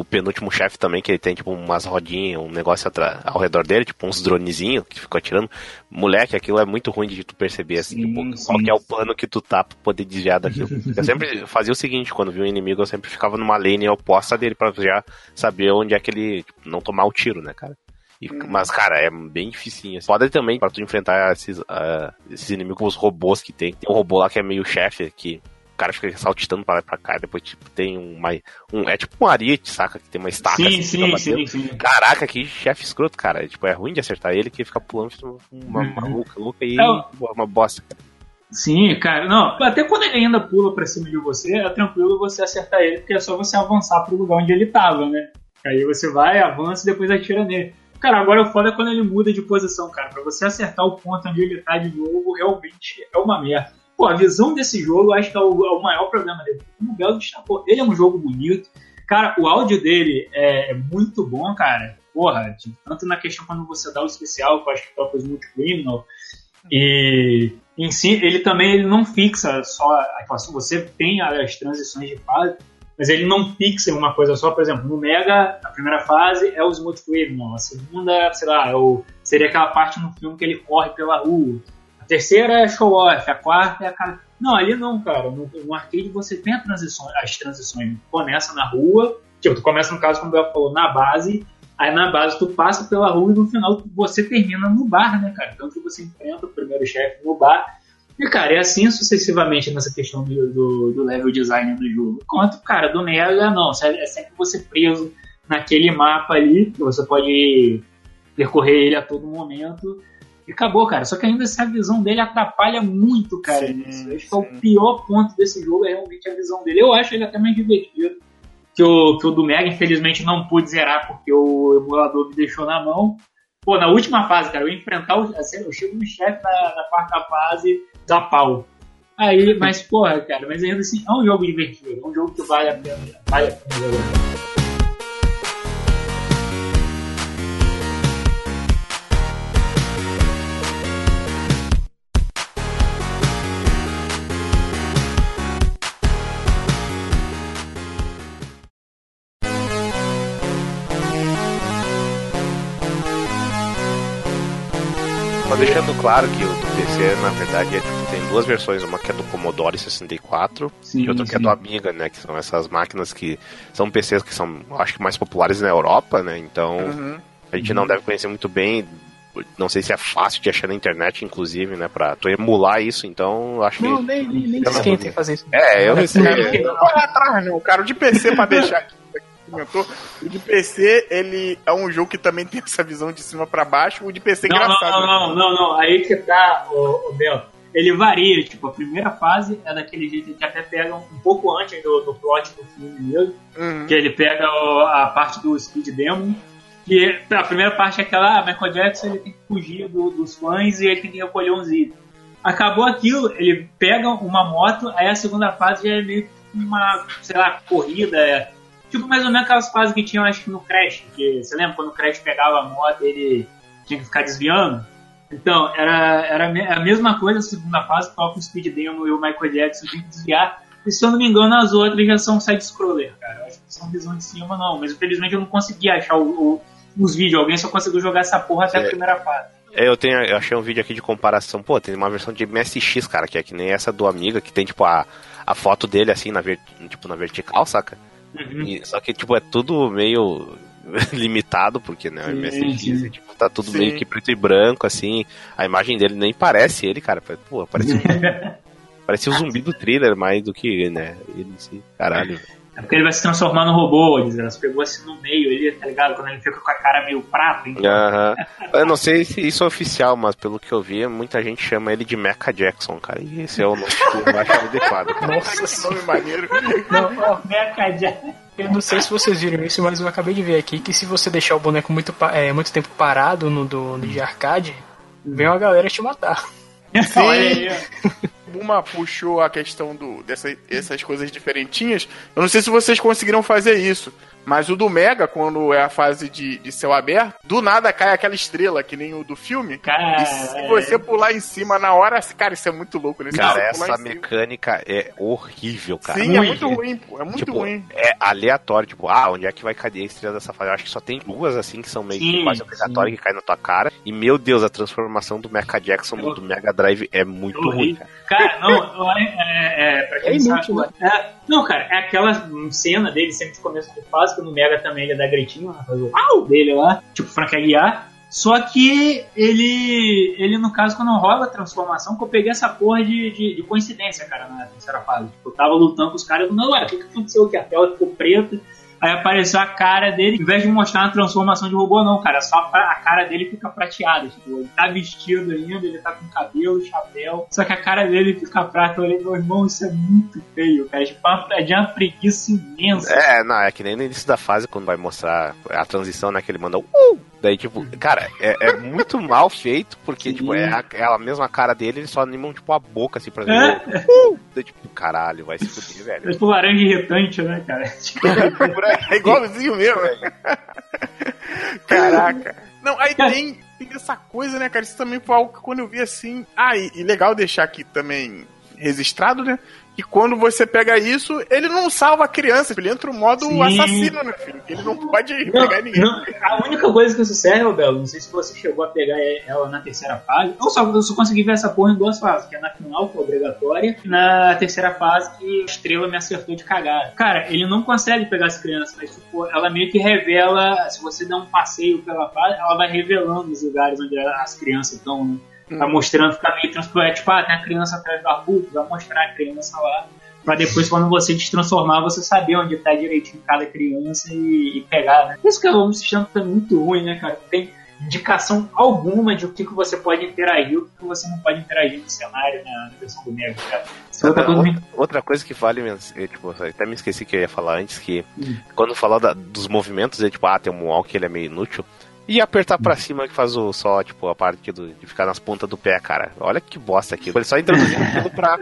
o penúltimo chefe também, que ele tem tipo umas rodinhas, um negócio ao redor dele, tipo uns dronezinhos que ficou atirando. Moleque, aquilo é muito ruim de tu perceber, assim, sim, tipo, sim. qual que é o plano que tu tá pra poder desviar daquilo. eu sempre fazia o seguinte, quando vi um inimigo, eu sempre ficava numa lane oposta dele pra já saber onde é que ele tipo, não tomar o tiro, né, cara? E, hum. mas, cara, é bem dificinho. Assim. Pode também, para tu enfrentar esses, uh, esses inimigos, os robôs que tem. Tem um robô lá que é meio chefe, que cara fica saltitando pra lá e pra cá, depois tipo, tem uma, um. É tipo um ariete, saca? Que tem uma estaca sim, assim, sim, sim, sim, Caraca, que chefe escroto, cara. Tipo, é ruim de acertar ele que fica pulando uma uhum. maluca, louca e é, uma bosta, Sim, cara, não. Até quando ele ainda pula pra cima de você, é tranquilo você acertar ele, porque é só você avançar pro lugar onde ele tava, né? Aí você vai, avança e depois atira nele. Cara, agora o foda é quando ele muda de posição, cara. Pra você acertar o ponto onde ele tá de novo, realmente é uma merda. Pô, a visão desse jogo acho que é o, é o maior problema dele. Como o Belo destacou, ele é um jogo bonito. Cara, o áudio dele é, é muito bom, cara. Porra, tipo, tanto na questão quando você dá o especial, que eu acho que toca os multicriminal, e em si, ele também ele não fixa só. Você tem as transições de fase, mas ele não fixa uma coisa só. Por exemplo, no Mega, a primeira fase é o Smooth Criminal, a segunda, sei lá, é o, seria aquela parte no filme que ele corre pela rua terceira é show off, a quarta é a cara. Não, ali não, cara. No, no arcade você tem as transições. Começa na rua, tipo, tu começa no caso, como o Bel falou, na base, aí na base tu passa pela rua e no final você termina no bar, né, cara? Então que você enfrenta o primeiro chefe no bar. E, cara, é assim sucessivamente nessa questão do, do, do level design do jogo. Enquanto, cara, do Nega, não. É sempre você preso naquele mapa ali, que você pode percorrer ele a todo momento. E acabou, cara. Só que ainda essa visão dele atrapalha muito, cara. Sim, Acho que é o pior ponto desse jogo é realmente a visão dele. Eu acho ele até mais divertido que o, que o do Mega, infelizmente, não pude zerar porque o emulador me deixou na mão. Pô, na última fase, cara, eu enfrentar o. Assim, eu chego no chefe na, na quarta fase da pau. Aí, mas porra, cara, mas ainda assim, é um jogo divertido, é um jogo que vale a pena, vale a pena jogar. Deixando claro que o do PC, na verdade, é, tipo, tem duas versões, uma que é do Commodore 64 sim, e outra sim. que é do Amiga, né? Que são essas máquinas que são PCs que são, acho que mais populares na Europa, né? Então uhum. a gente não deve conhecer muito bem. Não sei se é fácil de achar na internet, inclusive, né? Pra tu emular isso, então acho não, que. Nem, nem, nem esquenta fazer isso. É, eu não sei. Não não. O cara de PC pra deixar aqui comentou. O de PC, ele é um jogo que também tem essa visão de cima para baixo. O de PC é não, engraçado. Não, não, né? não, não, Aí que tá, o, o Bel. Ele varia, tipo, a primeira fase é daquele jeito que até pega um, pouco antes do, do plot do filme mesmo. Uhum. Que ele pega o, a parte do Speed Demon. Que a primeira parte é aquela, ah, Michael Jackson ele tem que fugir do, dos fãs e ele tem que recolher uns itens. Acabou aquilo, ele pega uma moto, aí a segunda fase já é meio que uma, sei lá, corrida, é Tipo, mais ou menos aquelas fases que tinham, acho que no Crash. Que, você lembra quando o Crash pegava a moto ele tinha que ficar desviando? Então, era, era a mesma coisa a segunda fase, toca o Speed Demon e o Michael Jackson tem que desviar. E se eu não me engano, as outras já são side-scroller, cara. Eu acho que são visão de cima, não. Mas infelizmente eu não consegui achar o, o, os vídeos. Alguém só conseguiu jogar essa porra até é. a primeira fase. É, eu tenho, eu achei um vídeo aqui de comparação. Pô, tem uma versão de MSX, cara, que é que nem essa do Amiga, que tem, tipo, a, a foto dele, assim, na, ver, tipo, na vertical, saca? Uhum. E, só que, tipo, é tudo meio limitado, porque, né, o MSX, tipo, tá tudo sim. meio que preto e branco, assim. A imagem dele nem parece ele, cara. Pô, parece um, parece o zumbi do thriller mais do que, né, ele, assim, caralho. É porque ele vai se transformar no robô, elas pegou assim no meio, ele, tá ligado? Quando ele fica com a cara meio prata. Então. Aham. Eu não sei se isso é oficial, mas pelo que eu vi, muita gente chama ele de Mecha Jackson, cara. E esse é o nome que eu acho adequado. Nossa, que nome maneiro. Não, Mecha Jackson. Eu não sei se vocês viram isso, mas eu acabei de ver aqui que se você deixar o boneco muito, é, muito tempo parado no do, no de arcade, vem uma galera te matar. Sim. Uma puxou a questão do, dessa, dessas coisas diferentinhas. Eu não sei se vocês conseguiram fazer isso. Mas o do Mega, quando é a fase de, de céu aberto, do nada cai aquela estrela, que nem o do filme. Cara, e se é... você pular em cima na hora, cara, isso é muito louco, né? Cara, essa mecânica é horrível, cara. Sim, é muito ruim, pô. É muito tipo, ruim. É aleatório, tipo, ah, onde é que vai cair a estrela dessa fase? Eu acho que só tem duas, assim, que são meio sim, que quase obrigatórias, que caem na tua cara. E, meu Deus, a transformação do Mecha Jackson Eu... do Mega Drive é muito ruim, cara. Cara, não, é, é, é, pra quem é inútil, sabe, né? é, não, cara, é aquela cena dele sempre de começo de fase, que no Mega também ele é da gritinho, né, faz o uau dele lá, tipo Frank Aguiar. Só que ele, ele no caso, quando rola a transformação, que eu peguei essa porra de, de, de coincidência, cara, na terceira fase. Tipo, eu tava lutando com os caras, não, ué, o que, que aconteceu aqui? A tela ficou preta Aí apareceu a cara dele, ao invés de mostrar uma transformação de robô, não, cara. Só a cara dele fica prateada. Tipo, ele tá vestido ainda, ele tá com cabelo, chapéu. Só que a cara dele fica prata. Eu falei, meu irmão, isso é muito feio, cara. Tipo, é de uma preguiça imensa. É, não, é que nem no início da fase, quando vai mostrar a transição, né? Que ele manda uh! Daí, tipo, cara, é, é muito mal feito, porque, Sim. tipo, é a, é a, mesma cara dele, eles só animam, tipo, a boca, assim, pra ver. É. Uh! Daí, tipo, caralho, vai se fuder, velho. É tipo laranja irritante, né, cara? é igualzinho mesmo, velho. Caraca. Não, aí tem, tem essa coisa, né, cara? Isso também foi algo que quando eu vi assim. Ah, e, e legal deixar aqui também registrado, né? E quando você pega isso, ele não salva a criança, ele entra no modo Sim. assassino, né, filho? Ele não pode não, pegar ninguém. Não, a única coisa que isso serve, Belo, não sei se você chegou a pegar ela na terceira fase, ou só eu só consegui ver essa porra em duas fases, que é na final, que é obrigatória, e na terceira fase, que a estrela me acertou de cagar. Cara, ele não consegue pegar as crianças, mas tipo, ela meio que revela, se você der um passeio pela fase, ela vai revelando os lugares onde as crianças estão, né? Tá mostrando, fica meio transparente. Tipo, ah, tem a criança atrás da rua, vai mostrar a criança lá. Pra depois, quando você destransformar, você saber onde tá direitinho cada criança e, e pegar, né? Isso que é um sistema que é muito ruim, né, cara? Tem indicação alguma de o que, que você pode interagir e o que, você não pode interagir no cenário né, na versão do Mega, cara. É outra, coisa, outra, coisa que vale, é, tipo, até me esqueci que eu ia falar antes, que hum. quando falar da, dos movimentos, é tipo, ah, tem um que ele é meio inútil. E apertar pra cima que faz o só, tipo, a parte do, de ficar nas pontas do pé, cara. Olha que bosta aquilo. Ele só introduziu aquilo pra,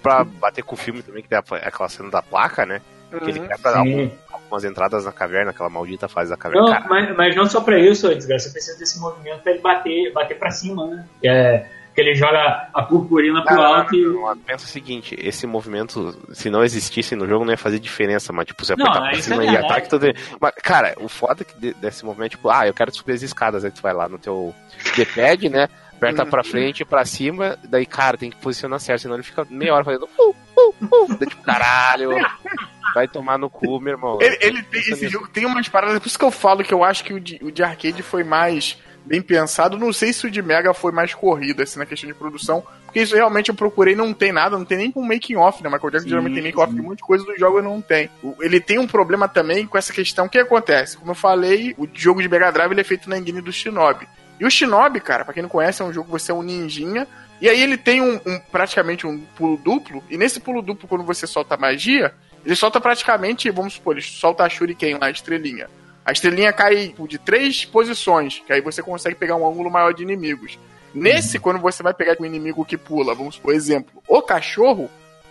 pra bater com o filme também, que tem aquela cena da placa, né? Que ele uhum. quebra algum, algumas entradas na caverna, aquela maldita fase da caverna. Não, mas, mas, não só pra isso, desgraça. Você precisa desse movimento pra ele bater, bater pra cima, né? Que é que ele joga a purpurina pro alto e. Pensa o seguinte, esse movimento, se não existisse no jogo, não ia fazer diferença, mas tipo, você apertar pra cima é e ataque tudo. Mas, cara, o foda é desse movimento, tipo, ah, eu quero subir as escadas, aí tu vai lá no teu D-pad, né? Aperta pra frente, pra cima, daí, cara, tem que posicionar certo, senão ele fica meia hora fazendo. Uh, uh, uh, daí, tipo, caralho. Vai tomar no cu, meu irmão. Ele, ele tem, esse jogo tem umas paradas, por isso que eu falo que eu acho que o de, o de arcade foi mais bem pensado. Não sei se o de Mega foi mais corrido, assim, na questão de produção, porque isso realmente eu procurei não tem nada, não tem nem com making off, né? Michael Jackson sim, geralmente tem making off de muita coisa do jogo não tem. Ele tem um problema também com essa questão. O que acontece? Como eu falei, o jogo de Mega Drive ele é feito na engine do Shinobi. E o Shinobi, cara, pra quem não conhece, é um jogo que você é um ninjinha. E aí ele tem um, um praticamente um pulo duplo. E nesse pulo duplo, quando você solta magia, ele solta praticamente, vamos supor, ele solta a Shuriken lá, a estrelinha. A estrelinha cai tipo, de três posições, que aí você consegue pegar um ângulo maior de inimigos. Nesse, uhum. quando você vai pegar com um inimigo que pula, vamos por exemplo, o cachorro,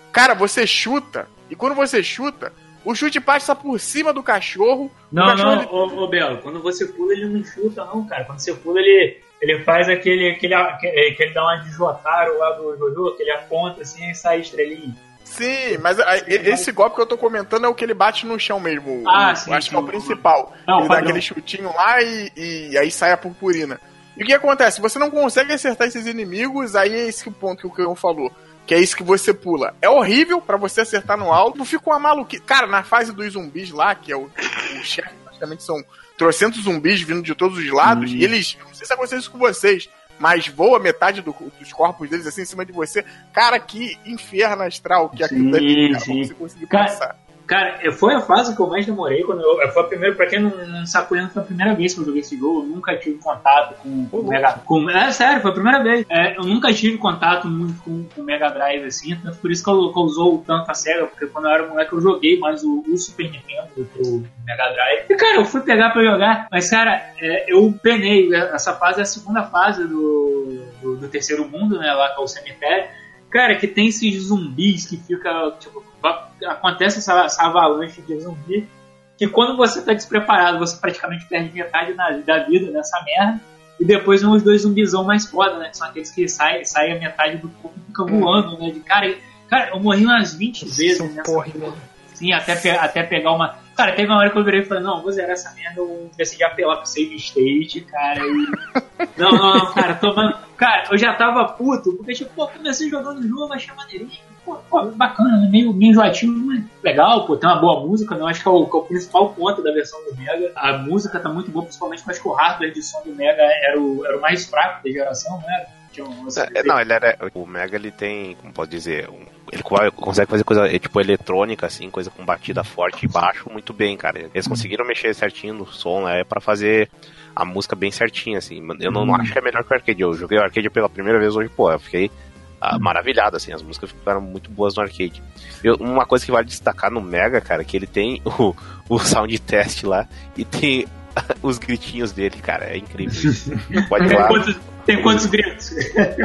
cara, você chuta, e quando você chuta, o chute passa por cima do cachorro. Não, cachorro, não, ele... ô, ô, Belo, quando você pula, ele não chuta, não, cara. Quando você pula, ele, ele faz aquele, aquele, aquele, que ele dá uma de Jotaro lá do Jojo, que ele aponta assim e sai estrelinha. Sim, mas a, esse golpe que eu tô comentando é o que ele bate no chão mesmo. Ah, o, sim, acho sim, que é o principal. Não, ele dá aquele chutinho lá e, e aí sai a purpurina. E o que acontece? Você não consegue acertar esses inimigos, aí é esse o ponto que o Cão falou. Que é isso que você pula. É horrível para você acertar no alto. Fica uma maluquice. Cara, na fase dos zumbis lá, que é o, o chefe, praticamente são trocentos zumbis vindo de todos os lados. Hum. E eles. Não sei se aconteceu isso com vocês mas voa metade do, dos corpos deles assim em cima de você. Cara, que inferno astral que aquilo deve cara, você conseguir passar. Cara, foi a fase que eu mais demorei quando eu. Foi a primeira, pra quem não, não sabe, foi a primeira vez que eu joguei esse jogo. Eu nunca tive contato com o Mega. Com, é sério, foi a primeira vez. É, eu nunca tive contato muito com o Mega Drive, assim. Tanto por isso que eu, que usou tanto a SEGA, porque quando eu era moleque eu joguei mais o, o Super Nintendo pro Mega Drive. E, cara, eu fui pegar pra jogar, mas, cara, é, eu penei. Essa fase é a segunda fase do, do, do terceiro mundo, né? Lá que é o cemitério. Cara, que tem esses zumbis que fica, tipo, acontece essa, essa avalanche de zumbi que quando você tá despreparado, você praticamente perde metade da, da vida nessa merda. E depois vem os dois zumbizão mais foda, né? Que são aqueles que saem, saem a metade do corpo e ficam voando, né? De cara, cara, eu morri umas 20 vezes nessa porra, Sim, até, até pegar uma. Cara, teve uma hora que eu virei e falei, não, vou zerar essa merda, eu decidi apelar pro save state, cara, e... não, não, não, cara, tomando... Cara, eu já tava puto, porque, tipo, pô, comecei jogando o jogo, achei maneirinho, pô, pô, bacana, né? meio, meio enjoativo, mas legal, pô, tem uma boa música, não, acho que é, o, que é o principal ponto da versão do Mega. A música tá muito boa, principalmente porque o hardware de som do Mega era o, era o mais fraco da geração, né? É, não, ele era. O Mega ele tem, como pode dizer, um, ele consegue fazer coisa é, tipo eletrônica, assim, coisa com batida forte e baixo muito bem, cara. Eles conseguiram mexer certinho no som, né, para fazer a música bem certinha, assim. Eu não, não, acho que é melhor que o arcade. Eu joguei o arcade pela primeira vez hoje, pô, eu fiquei ah, maravilhado, assim, as músicas ficaram muito boas no arcade. Eu, uma coisa que vale destacar no Mega, cara, é que ele tem o, o sound test lá e tem os gritinhos dele, cara, é incrível. Pode falar. Quantos, tem quantos gritos?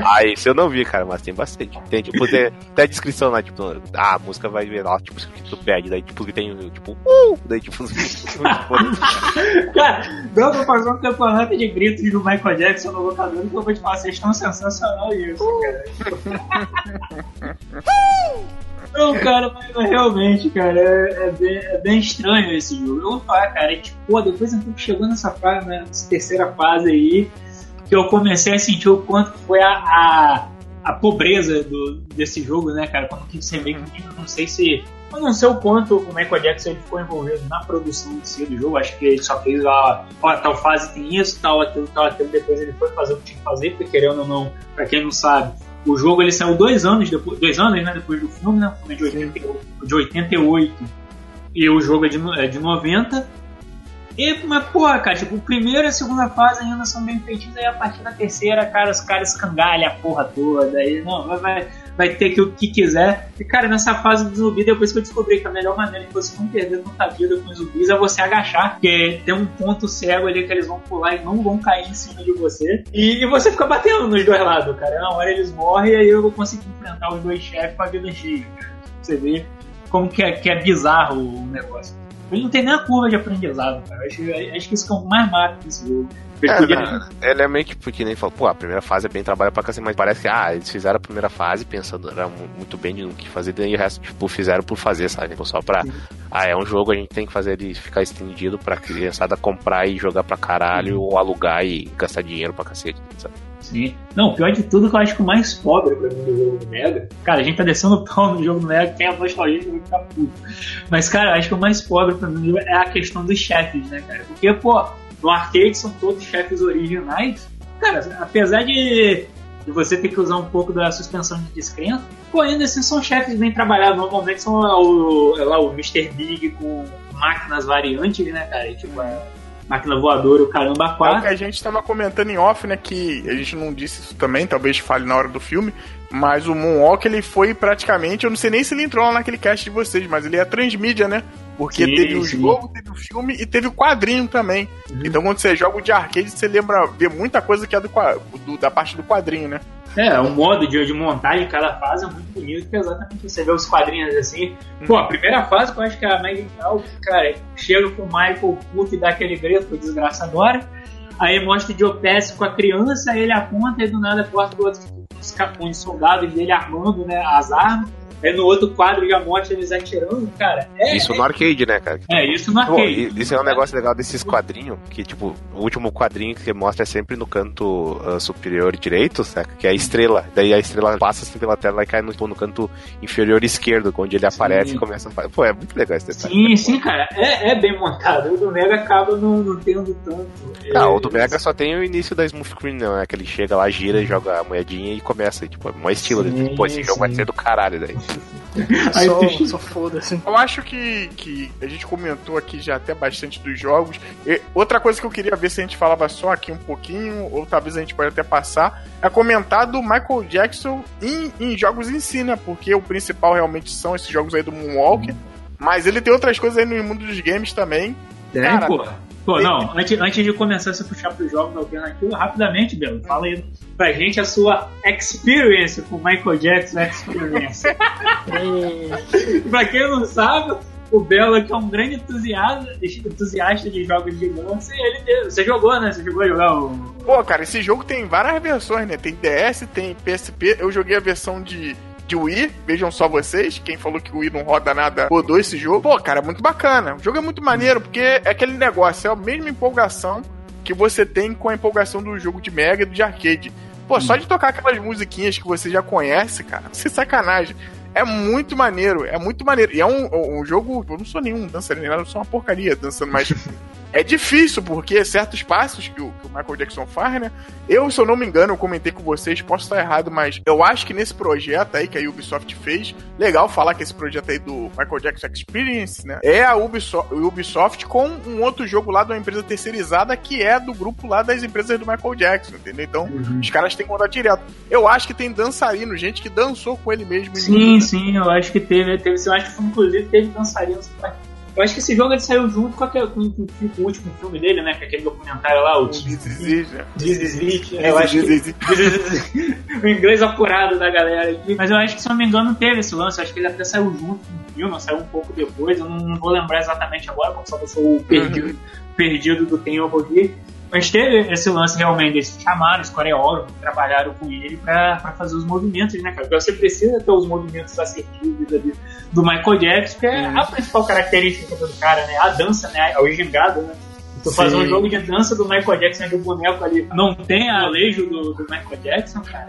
Ah, isso eu não vi, cara, mas tem bastante. Tem, tipo, tem, tem a descrição lá, tipo, ah, a música vai ver lá, tipo, escrito pad, daí, tipo, tem, tipo, uh, daí, tipo, Cara, dá pra fazer um campeonato de gritos do Michael Jackson no locador que eu vou te falar, vocês estão sensacional isso, cara. Não, cara, mas realmente, cara, é, é, bem, é, bem, estranho esse jogo. Eu vou falar, cara, é tipo, pô, depois um pouco chegou nessa fase, né, nessa terceira fase aí, que eu comecei a sentir o quanto foi a, a, a pobreza do, desse jogo, né, cara? Quando quis ser meio que não sei se. Eu não sei o quanto o Michael Jackson ficou envolvido na produção si do jogo. Acho que ele só fez a. Ó, tal fase tem isso, tal aquilo, tal aquilo. Depois ele foi fazer o que tinha que fazer, porque querendo ou não, pra quem não sabe, o jogo ele saiu dois anos depois, dois anos, né, depois do filme, né? O filme de, 88, de 88 e o jogo é de, é de 90. E, mas, porra, cara, tipo, o primeiro e a segunda fase ainda são bem feitinhos, aí a partir da terceira, cara, os caras escangalham a porra toda. Aí, não, vai, vai, vai ter que o que quiser. E, cara, nessa fase do zumbi, depois que eu descobri que a melhor maneira de você não perder tanta vida com os zumbis é você agachar, porque tem um ponto cego ali que eles vão pular e não vão cair em cima de você. E, e você fica batendo nos dois lados, cara. Na hora eles morrem e aí eu vou conseguir enfrentar os dois chefes com a vida cheia. Você vê como que é, que é bizarro o negócio. Ele não tem nem a curva de aprendizado, cara. Acho, acho que isso é o mais massa desse jogo. É, ele é meio que porque nem falou, pô, a primeira fase é bem trabalho pra cacete, mas parece que, ah, eles fizeram a primeira fase pensando era muito bem no que fazer, e o resto, tipo, fizeram por fazer, sabe? Tipo, só pra, Sim. ah, é um jogo, a gente tem que fazer ele ficar estendido pra criançada comprar e jogar pra caralho, ou alugar e gastar dinheiro pra cacete, sabe? Sim. Não, pior de tudo é que eu acho que o mais pobre pra mim do jogo do Mega. Cara, a gente tá descendo o pau no jogo do Mega, tem a nostalgia vai ficar puto. Mas, cara, eu acho que o mais pobre pra mim é a questão dos chefes, né, cara? Porque, pô, no arcade são todos chefes originais. Cara, apesar de, de você ter que usar um pouco da suspensão de descrença, pô, ainda assim são chefes bem trabalhados. Normalmente são lá o, lá, o Mr. Big com máquinas variantes, né, cara? E, tipo, é máquina voadora, o caramba, quatro. É o que a gente estava comentando em off, né? Que a gente não disse isso também, talvez fale na hora do filme. Mas o Moonwalk, ele foi praticamente. Eu não sei nem se ele entrou lá naquele cast de vocês, mas ele é transmídia, né? Porque sim, teve o jogo, teve o filme e teve o quadrinho também. Uhum. Então quando você joga o de arcade, você lembra, vê muita coisa que é do, do da parte do quadrinho, né? É, o modo de, de montagem cada fase é muito bonito, que é exatamente você vê os quadrinhos assim. Uhum. Pô, a primeira fase que eu acho que é a mais legal, cara, chega com o Michael puto e dá aquele grito desgraçadora. Aí mostra o Pass com a criança, ele aponta e do nada corta do outro os capões soldados dele armando né, as armas. Aí no outro quadro já mostra eles atirando, cara. É, isso no arcade, né, cara? É, isso no arcade. Pô, isso é um negócio legal desses quadrinhos, que, tipo, o último quadrinho que você mostra é sempre no canto uh, superior direito, saca? Que é a estrela. Daí a estrela passa assim pela tela e cai no, tipo, no canto inferior esquerdo, onde ele aparece sim. e começa a. Pô, é muito legal esse detalhe. Sim, sim, cara. É, é bem montado. O do Mega acaba não, não tendo tanto. Ah, o do Mega só tem o início da Smooth Screen, não, né? Que ele chega lá, gira, joga a moedinha e começa. E, tipo, é mó estilo. Sim, né? Pô, esse jogo vai ser do caralho daí. Aí só, só foda-se. Eu acho que, que a gente comentou aqui já até bastante dos jogos. E outra coisa que eu queria ver se a gente falava só aqui um pouquinho, ou talvez a gente pode até passar, é comentar do Michael Jackson em, em jogos em si, né? Porque o principal realmente são esses jogos aí do Moonwalker. Mas ele tem outras coisas aí no mundo dos games também. É, Cara, porra. Pô, não, antes, antes de começar a puxar para os jogos alternativos, rapidamente, Belo, fala aí pra gente a sua experience com Michael Jackson Experience. pra quem não sabe, o Belo que é um grande entusiasta, entusiasta de jogos de dança, e ele você jogou, né? Você jogou a jogar o. Pô, cara, esse jogo tem várias versões, né? Tem DS, tem PSP, eu joguei a versão de de Wii. Vejam só vocês, quem falou que o Wii não roda nada, rodou esse jogo. Pô, cara, é muito bacana. O jogo é muito maneiro, porque é aquele negócio, é a mesma empolgação que você tem com a empolgação do jogo de Mega e do de arcade. Pô, só de tocar aquelas musiquinhas que você já conhece, cara, sem sacanagem. É muito maneiro, é muito maneiro. E é um, um jogo. Eu não sou nenhum dançarino, eu sou uma porcaria dançando, mas é difícil, porque certos passos que o, que o, Michael Jackson faz, né? Eu, se eu não me engano, eu comentei com vocês, posso estar errado, mas eu acho que nesse projeto aí que a Ubisoft fez, legal falar que esse projeto aí do Michael Jackson Experience, né? É a Ubisoft, Ubisoft com um outro jogo lá de uma empresa terceirizada que é do grupo lá das empresas do Michael Jackson, entendeu? Então, uhum. os caras têm contato direto. Eu acho que tem dançarino, gente que dançou com ele mesmo. Sim, sim, eu acho que teve, teve, eu acho que inclusive teve dançarinos eu acho que esse jogo ele saiu junto com, aquele, com, com, com o último filme dele, né? Com é aquele documentário lá, o This Is It. Eu acho que... o inglês apurado da galera aqui. Mas eu acho que, se não me engano, teve esse lance. Eu acho que ele até saiu junto com o filme, saiu um pouco depois. Eu não, não vou lembrar exatamente agora, porque só eu sou o perdido, uhum. perdido do tempo aqui. Mas teve esse lance realmente, eles chamaram os coreógrafos, trabalharam com ele para fazer os movimentos, né, cara? Porque você precisa ter os movimentos assertivos ali do Michael Jackson, que é a principal característica do cara, né? A dança, né? O gingado, né? Tu fazer um jogo de dança do Michael Jackson onde o boneco ali não tem a alejo do, do Michael Jackson, cara.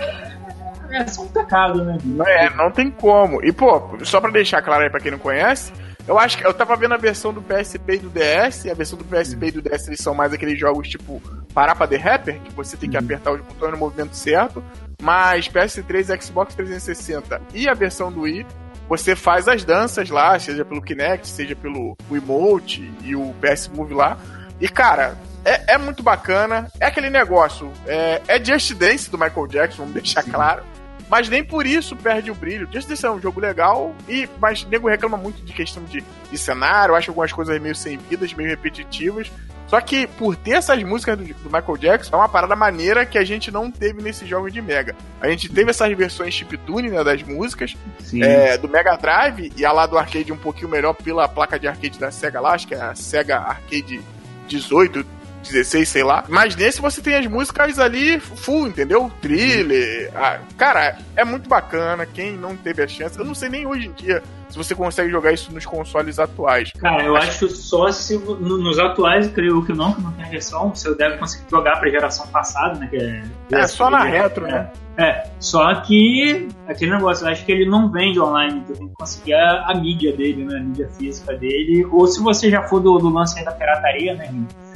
É, é só um pecado, né? Não, é, não tem como. E, pô, só pra deixar claro aí pra quem não conhece, eu acho que eu tava vendo a versão do PSP e do DS, e a versão do PSP e do DS eles são mais aqueles jogos tipo Parapa de Rapper, que você tem que uhum. apertar os botões no movimento certo, mas PS3, Xbox 360 e a versão do Wii, você faz as danças lá, seja pelo Kinect, seja pelo Emote e o PS Move lá. E cara, é, é muito bacana. É aquele negócio, é, é Just Dance do Michael Jackson, vamos deixar claro. Mas nem por isso perde o brilho. Just Dance é um jogo legal, e, mas o nego reclama muito de questão de, de cenário, acho algumas coisas meio sem vidas, meio repetitivas. Só que por ter essas músicas do, do, Michael Jackson, é uma parada maneira que a gente não teve nesse jogo de Mega. A gente teve essas versões chiptune né, das músicas é, do Mega Drive e a lá do arcade um pouquinho melhor pela placa de arcade da Sega lá, acho que é a Sega Arcade 18, 16, sei lá. Mas nesse você tem as músicas ali full, entendeu? Thriller. Ah, cara, é muito bacana. Quem não teve a chance, eu não sei nem hoje em dia se você consegue jogar isso nos consoles atuais. Cara, eu acho que só se nos atuais, creio que não, que não tem versão, você deve conseguir jogar pra geração passada, né? Que é, é só na retro, né? É, só que aquele negócio, eu acho que ele não vende online, então tem que conseguir a, a mídia dele, né? A mídia física dele. Ou se você já for do, do lance da pirataria, né?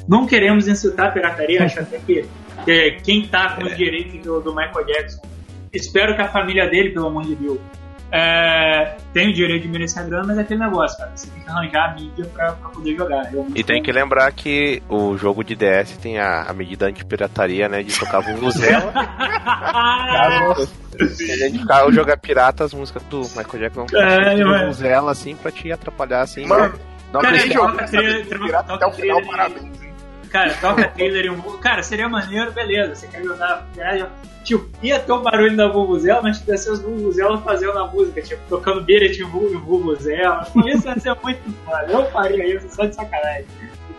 Não queremos incitar a pirataria, acho até que, que quem tá com os direitos do, do Michael Jackson, espero que a família dele, pelo amor de Deus, é, tem o direito de merecer a grana, mas é aquele negócio, cara. Você tem que arranjar a mídia pra, pra poder jogar. e tem que lembrar que o jogo de DS tem a, a medida anti-pirataria, né? De tocar Vuvuzela. Se a gente ficar jogar pirata, as músicas do Michael Jackson é, Vuvuzela, assim, pra te atrapalhar, assim. Mano, não cara, joga pirata até o final, parabéns. Cara, toca trailer e um. Cara, seria maneiro, beleza. Você quer jogar Tipo, ia ter um barulho da Vuvuzela, mas tivesse tipo, as Vuvuzela fazendo a música, tipo, tocando Beat Vuvuzela. Isso ia ser muito foda. Eu faria isso só de sacanagem.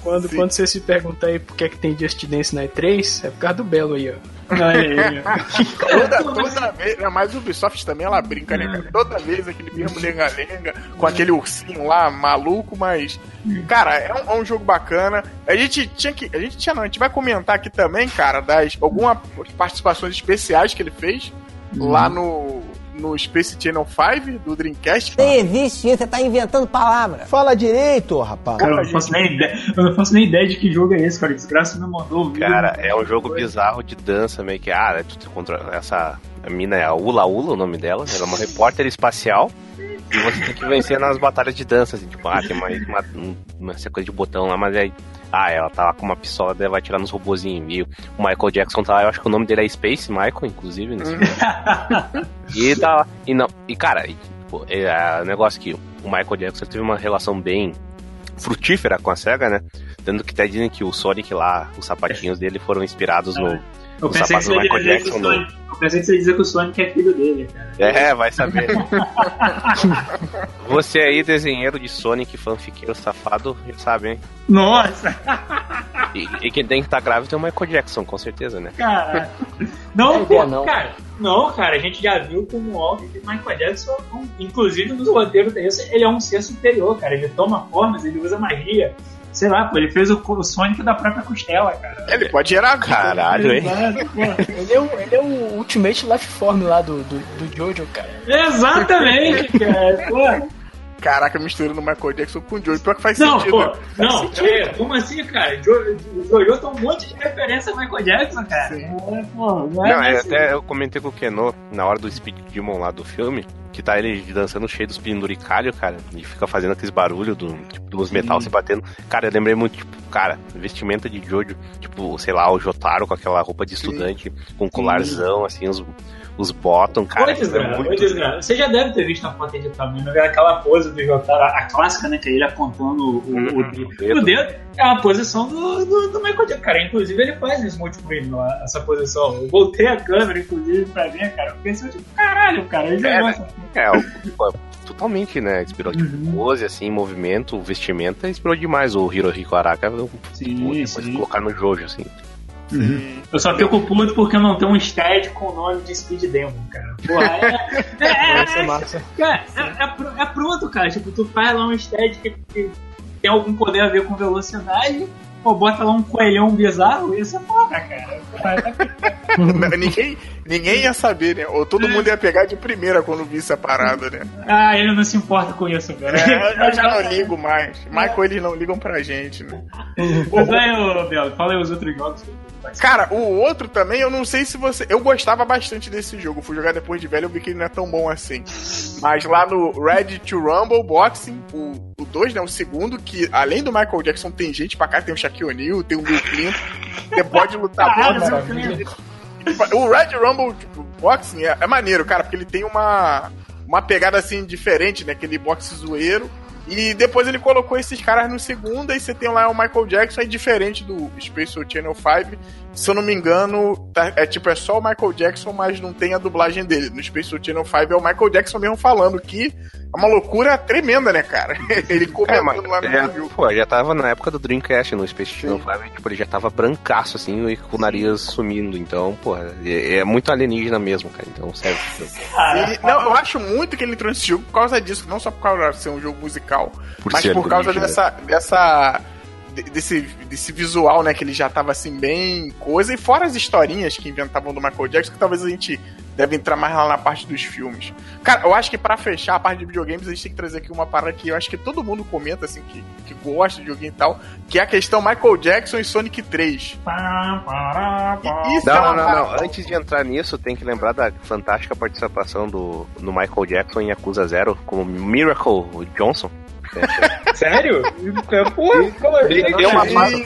Quando, quando você se pergunta aí por que, é que tem Just Dance na E3, é por causa do Belo aí, ó. toda, toda vez, mas o Ubisoft também ela brinca, né, cara? Toda vez aquele mesmo lenga-lenga com aquele ursinho lá maluco, mas. Cara, é um, é um, jogo bacana. A gente tinha que. A gente tinha não, a gente vai comentar aqui também, cara, das algumas participações especiais que ele fez uhum. lá no no Space Channel 5 do Dreamcast. Nem existe isso, você tá inventando palavra. Fala direito, rapaz. Cara, eu não, faço nem ideia, eu não faço nem ideia de que jogo é esse, cara. Desgraça me mandou o Cara, é um jogo bizarro de dança, meio que. Ah, tu contra essa. A mina é a Ula Ula, o nome dela. Ela é uma repórter espacial. E você tem que vencer nas batalhas de dança, assim, tipo, ah, tem mais uma, uma sequência de botão lá, mas aí ah, ela tá lá com uma pistola, vai tirar nos robozinhos. E o Michael Jackson tá lá, eu acho que o nome dele é Space Michael, inclusive, nesse filme. e tá lá. E não. E cara, e, tipo, é, é, negócio que o Michael Jackson teve uma relação bem frutífera com a SEGA, né? Tanto que tá dizendo que o Sonic lá, os sapatinhos dele foram inspirados no, eu pensei, que você Michael Jackson no... eu pensei que você ia dizer que o Sonic é filho dele, cara. É, vai saber. você aí, desenheiro de Sonic, fanfiqueiro safado, já sabe, hein? Nossa! E, e quem tem que estar tá grávido é o Michael Jackson, com certeza, né? Cara, não, pô, não. cara, não, cara, a gente já viu como o Alvin de Michael Jackson, inclusive nos roteiros desse, ele é um ser superior, cara. Ele toma formas, ele usa magia. Sei lá, pô, ele fez o, o Sonic da própria costela, cara. Ele pode gerar caralho, hein? ele, é o, ele é o Ultimate Life Form lá do, do, do Jojo, cara. Exatamente, cara. Pô. Caraca, misturando Michael Jackson com o Jojo. Pior que faz não, sentido. Pô, né? não, sentido. É, como assim, cara? Jojo, Jojo tem um monte de referência a Michael Jackson, cara. É, pô, não, é não é, até eu comentei com o Keno na hora do Speed Demon lá do filme que tá ele dançando cheio dos penduricalhos, cara, e fica fazendo aqueles barulhos do, tipo, dos metal se batendo. Cara, eu lembrei muito, tipo, cara, vestimenta de Jojo, tipo, sei lá, o Jotaro com aquela roupa de estudante, Sim. com um colarzão, assim, os os bottom, cara. Oi, é muito... Você já deve ter visto a foto editada, né? Aquela pose do Jotaro, a clássica, né? Que é ele apontando o, uhum, o, dedo. o, dedo. É uma posição do, do, do Michael Jackson. Cara, inclusive ele faz esse multiplayer, essa posição. Eu voltei a câmera, inclusive, pra ver, cara. Eu pensei, tipo, caralho, cara, ele é, gosta. É, o, totalmente, né? Inspirou, tipo, uhum. pose, assim, movimento, vestimenta, inspirou demais o Hirohiko Araka. Sim, sim. colocar no Jojo, assim. Uhum. Eu só fico puto porque eu não tenho um stat com o nome de Speed Demon, cara. Porra, é. É, é, é, massa. Cara, é, é, pronto, cara. Tipo, tu faz lá um stat que, que tem algum poder a ver com velocidade Pô, bota lá um coelhão bizarro, isso é foda, cara. ninguém, ninguém ia saber, né? Ou todo mundo ia pegar de primeira quando visse a parada, né? Ah, ele não se importa com isso, cara. É, eu já não ligo mais. Michael, eles não ligam pra gente, né? Mas aí, ô, Belo, fala aí os outros jogos. Cara, o outro também, eu não sei se você. Eu gostava bastante desse jogo. Fui jogar depois de velho, eu vi que ele não é tão bom assim. Mas lá no Ready to Rumble Boxing, o 2, né? O segundo, que além do Michael Jackson, tem gente pra cá, tem o Shaquille O'Neal, tem o Bill Clinton. Você pode lutar ah, Tipo, o Red Rumble tipo, Boxing é, é, maneiro, cara, porque ele tem uma, uma pegada assim diferente, né? Aquele boxe zoeiro. E depois ele colocou esses caras no segundo, e você tem lá o Michael Jackson, é diferente do Space Channel 5. Se eu não me engano, tá, é tipo, é só o Michael Jackson, mas não tem a dublagem dele. No Space Channel 5 é o Michael Jackson mesmo falando que é uma loucura tremenda, né, cara? ele comentando é, lá no é, Pô, já tava na época do Dreamcast no Space Channel 5, tipo, ele já tava brancaço, assim, e com o nariz sumindo. Então, pô, é, é, muito alienígena mesmo, cara. Então, serve. E, não, eu acho muito que ele entrou nesse jogo por causa disso, não só por causa de ser um jogo musical, por mas por causa dessa, dessa desse, desse visual, né? Que ele já tava assim, bem coisa. E fora as historinhas que inventavam do Michael Jackson, que talvez a gente deve entrar mais lá na parte dos filmes. Cara, eu acho que para fechar a parte de videogames, a gente tem que trazer aqui uma parada que eu acho que todo mundo comenta, assim, que, que gosta de joguinho e tal, que é a questão Michael Jackson e Sonic 3. E, isso não, é não, não, não. Antes de entrar nisso, tem que lembrar da fantástica participação do, do Michael Jackson em Acusa Zero como Miracle Johnson. Sério? Porra, como Ele deu uma parte.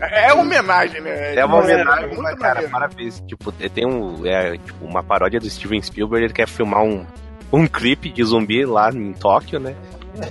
É uma homenagem, né? É uma homenagem, mas, cara, parabéns. Tipo, tem um, é, tipo, uma paródia do Steven Spielberg, ele quer filmar um, um clipe de zumbi lá em Tóquio, né?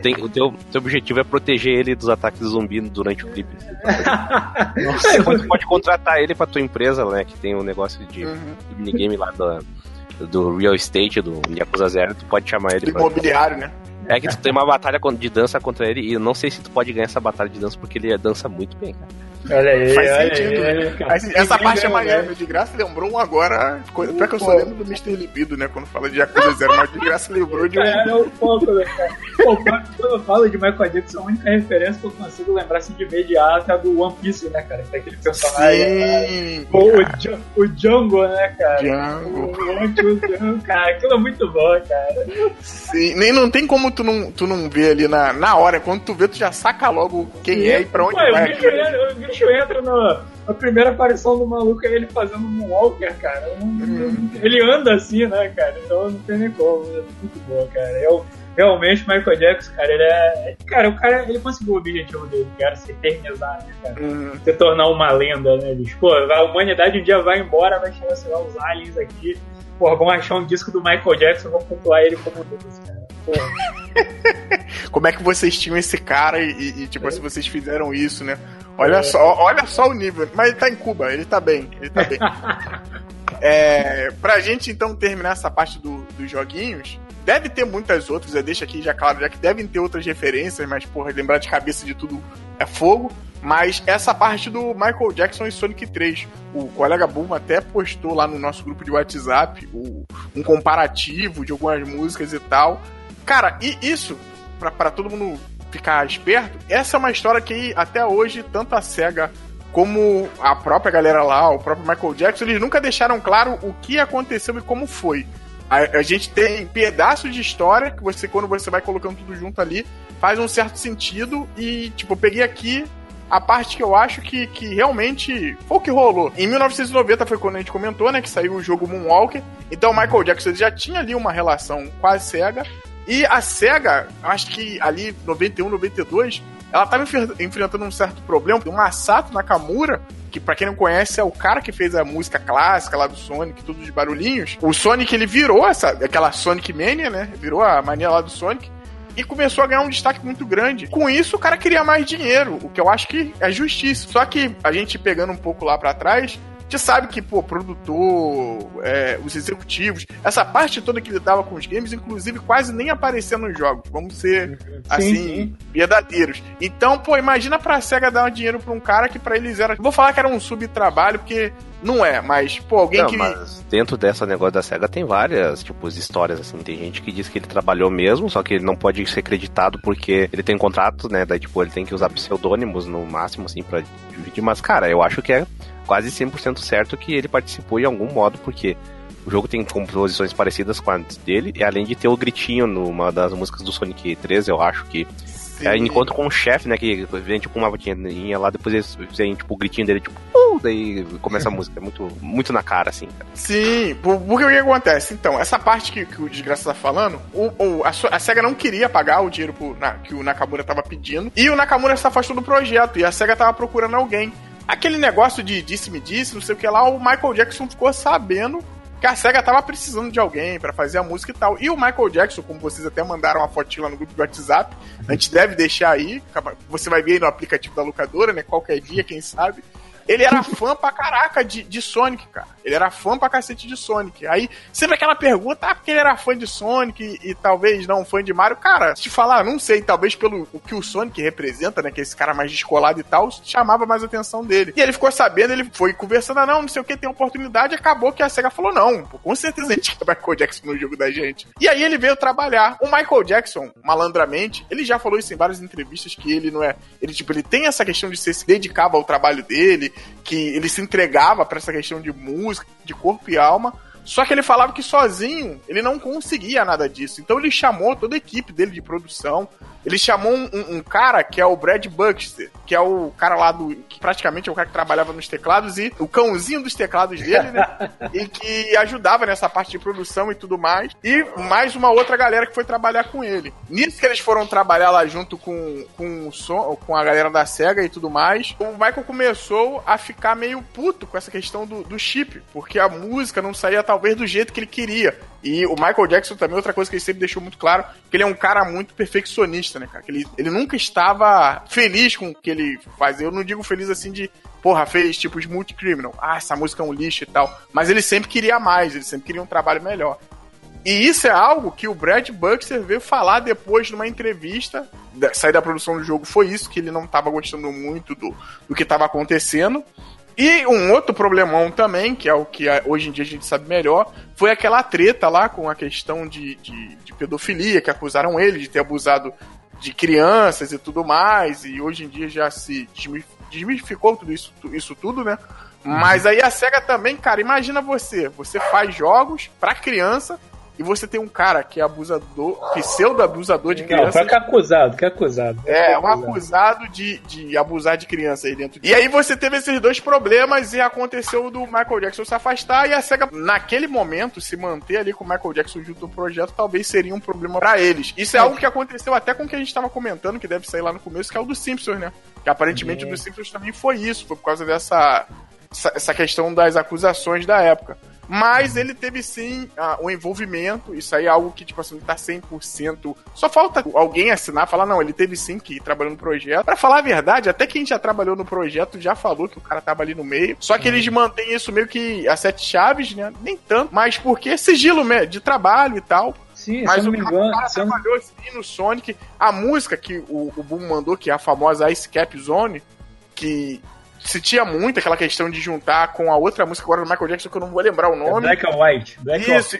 Tem, o teu, teu objetivo é proteger ele dos ataques de zumbi durante o clipe. Você pode, pode, contratar ele pra tua empresa, né? Que tem um negócio de, uhum. de minigame lá do, do Real Estate, do Yakuza Zero, tu pode chamar ele. Do pra... imobiliário, né? É que tu tem uma batalha de dança contra ele e eu não sei se tu pode ganhar essa batalha de dança porque ele dança muito bem, cara. Olha aí, Faz olha sentido. Aí, essa parte é maneira. De graça lembrou um agora. Pior que eu só lembro do Mr. Libido, né? Quando fala de Yakuza Zero, mas de graça lembrou de um. É, é o foco, né, cara? Pô, quando eu falo de Michael Jackson, a única referência que eu consigo lembrar assim, de imediato é a do One Piece, né, cara? Que tem aquele personagem. Sim, né? o, o Django, né, cara? Django. O, o cara, aquilo é muito bom, cara. Sim, nem não tem como tu não, tu não ver ali na, na hora. Quando tu vê, tu já saca logo quem Sim. é e pra onde Pô, vai. O bicho, bicho entra no, a primeira aparição do maluco é ele fazendo um walker, cara. Uhum. Ele anda assim, né, cara? Então não tem nem como. É muito bom, cara. Eu, realmente, Michael Jackson, cara, ele é. Cara, o cara ele conseguiu o objetivo dele, era se eternizar, né, cara? Uhum. Se tornar uma lenda, né, bicho? Pô, a humanidade um dia vai embora, vai chegar, sei lá, os aliens aqui. Porra, vão achar um disco do Michael Jackson, vão pontuar ele como Deus, cara. Como é que vocês tinham esse cara e, e tipo, se vocês fizeram isso, né? Olha, é. só, olha só o nível. Mas ele tá em Cuba, ele tá bem, ele tá bem. é, pra gente então terminar essa parte do, dos joguinhos, deve ter muitas outras, eu deixo aqui já claro, já que devem ter outras referências, mas porra, lembrar de cabeça de tudo é fogo. Mas essa parte do Michael Jackson e Sonic 3, o colega Boom até postou lá no nosso grupo de WhatsApp o, um comparativo de algumas músicas e tal. Cara, e isso, para todo mundo ficar esperto, essa é uma história que até hoje, tanto a SEGA como a própria galera lá, o próprio Michael Jackson, eles nunca deixaram claro o que aconteceu e como foi. A, a, gente tem pedaços de história que você, quando você vai colocando tudo junto ali, faz um certo sentido. E, tipo, eu peguei aqui a parte que eu acho que, que realmente foi o que rolou. Em 1990 foi quando a gente comentou, né, que saiu o jogo Moonwalker. Então o Michael Jackson já tinha ali uma relação com a SEGA. E a SEGA, acho que ali 91, 92, ela estava enfrentando um certo problema. O Masato Nakamura, que para quem não conhece é o cara que fez a música clássica lá do Sonic, tudo de barulhinhos. O Sonic ele virou essa aquela Sonic Mania, né? Virou a mania lá do Sonic e começou a ganhar um destaque muito grande. Com isso, o cara queria mais dinheiro, o que eu acho que é justiça. Só que a gente pegando um pouco lá para trás, gente sabe que, pô, produtor, é, os executivos, essa parte toda que lidava com os games, inclusive quase nem aparecia nos jogos. Vamos ser, sim, assim, sim. verdadeiros. Então, pô, imagina pra SEGA dar dinheiro pra um cara que para eles era. Vou falar que era um subtrabalho, porque não é, mas, pô, alguém não, que. Mas dentro dessa negócio da SEGA tem várias, tipo, histórias, assim. Tem gente que diz que ele trabalhou mesmo, só que ele não pode ser acreditado porque ele tem um contrato, né? Daí, tipo, ele tem que usar pseudônimos no máximo, assim, pra dividir. Mas, cara, eu acho que é quase 100% certo que ele participou em algum modo, porque o jogo tem composições parecidas com as dele, e além de ter o gritinho numa das músicas do Sonic 3, eu acho que. É, encontro com o chefe, né? Que vem tipo uma botinha lá, depois eles vem tipo o gritinho dele, tipo, uh, daí começa a música. É muito, muito na cara, assim. Cara. Sim, porque o que acontece? Então, essa parte que, que o Desgraça tá falando, o, o a, a, SEGA não queria pagar o dinheiro pro, na, que o Nakamura tava pedindo, e o Nakamura se afastou do projeto, e a SEGA tava procurando alguém aquele negócio de disse-me disse, não sei o que lá, o Michael Jackson ficou sabendo que a SEGA tava precisando de alguém para fazer a música e tal. E o Michael Jackson, como vocês até mandaram uma fotinha lá no grupo do WhatsApp, a gente deve deixar aí, você vai ver aí no aplicativo da locadora, né? Qualquer dia, quem sabe. Ele era fã pra caraca de, de Sonic, cara. Ele era fã pra cacete de Sonic. Aí, sempre aquela pergunta, ah, porque ele era fã de Sonic e, e talvez não fã de Mario. Cara, se te falar, não sei, talvez pelo o que o Sonic representa, né? Que é esse cara mais descolado e tal, chamava mais a atenção dele. E ele ficou sabendo, ele foi conversando, ah, não, não sei o que, tem oportunidade, acabou que a SEGA falou, não, pô, com certeza a gente quer Michael Jackson no jogo da gente. E aí ele veio trabalhar. O Michael Jackson, malandramente, ele já falou isso em várias entrevistas, que ele não é. Ele, tipo, ele tem essa questão de ser, se dedicava ao trabalho dele, que ele se entregava para essa questão de música, de corpo e alma, só que ele falava que sozinho ele não conseguia nada disso. Então ele chamou toda a equipe dele de produção. Ele chamou um, um, cara que é o Brad Buxter, que é o cara lá do. que praticamente é o cara que trabalhava nos teclados e o cãozinho dos teclados dele, né? e que ajudava nessa parte de produção e tudo mais. E mais uma outra galera que foi trabalhar com ele. Nisso que eles foram trabalhar lá junto com, com, o som, com a galera da SEGA e tudo mais, o Michael começou a ficar meio puto com essa questão do, do chip, porque a música não saía talvez do jeito que ele queria. E o Michael Jackson também, outra coisa que ele sempre deixou muito claro, que ele é um cara muito perfeccionista, né, cara? Que ele, ele nunca estava feliz com o que ele fazia. Eu não digo feliz assim de, porra, fez tipo Smooth Criminal. Ah, essa música é um lixo e tal. Mas ele sempre queria mais, ele sempre queria um trabalho melhor. E isso é algo que o Brad Buxer veio falar depois numa entrevista. Sair da produção do jogo foi isso, que ele não estava gostando muito do, do que estava acontecendo. E um outro problemão também, que é o que hoje em dia a gente sabe melhor, foi aquela treta lá com a questão de, de, de pedofilia, que acusaram ele de ter abusado de crianças e tudo mais, e hoje em dia já se desmistificou tudo isso, isso tudo, né? Uhum. Mas aí a SEGA também, cara, imagina você, você faz jogos para criança e você tem um cara que é abusador, pseudo-abusador de criança. Não, que acusado, que acusado. É, um acusado de, de abusar de criança aí dentro. E aí você teve esses dois problemas e aconteceu do Michael Jackson se afastar e a SEGA, naquele momento, se manter ali com o Michael Jackson junto do projeto, talvez seria um problema para eles. Isso é, é algo que aconteceu até com o que a gente tava comentando, que deve sair lá no começo, que é o do Simpsons, né? Que aparentemente é. o do Simpsons também foi isso, foi por causa dessa essa questão das acusações da época. Mas ele teve sim uh, um envolvimento, isso aí é algo que, tipo assim, tá 100%. Só falta alguém assinar, falar, não, ele teve sim que ir trabalhando no projeto. Para falar a verdade, até quem já trabalhou no projeto já falou que o cara tava ali no meio. Só que eles mantêm isso meio que a sete chaves, né? Nem tanto, mas porque é sigilo de trabalho e tal. Sim, mas o cara, cara trabalhou assim no Sonic. A música que o, o Boom mandou, que é a famosa Ice Cap Zone, que se tinha muito aquela questão de juntar com a outra música agora do Michael Jackson, que eu não vou lembrar o é nome. É Black and White. Black Isso.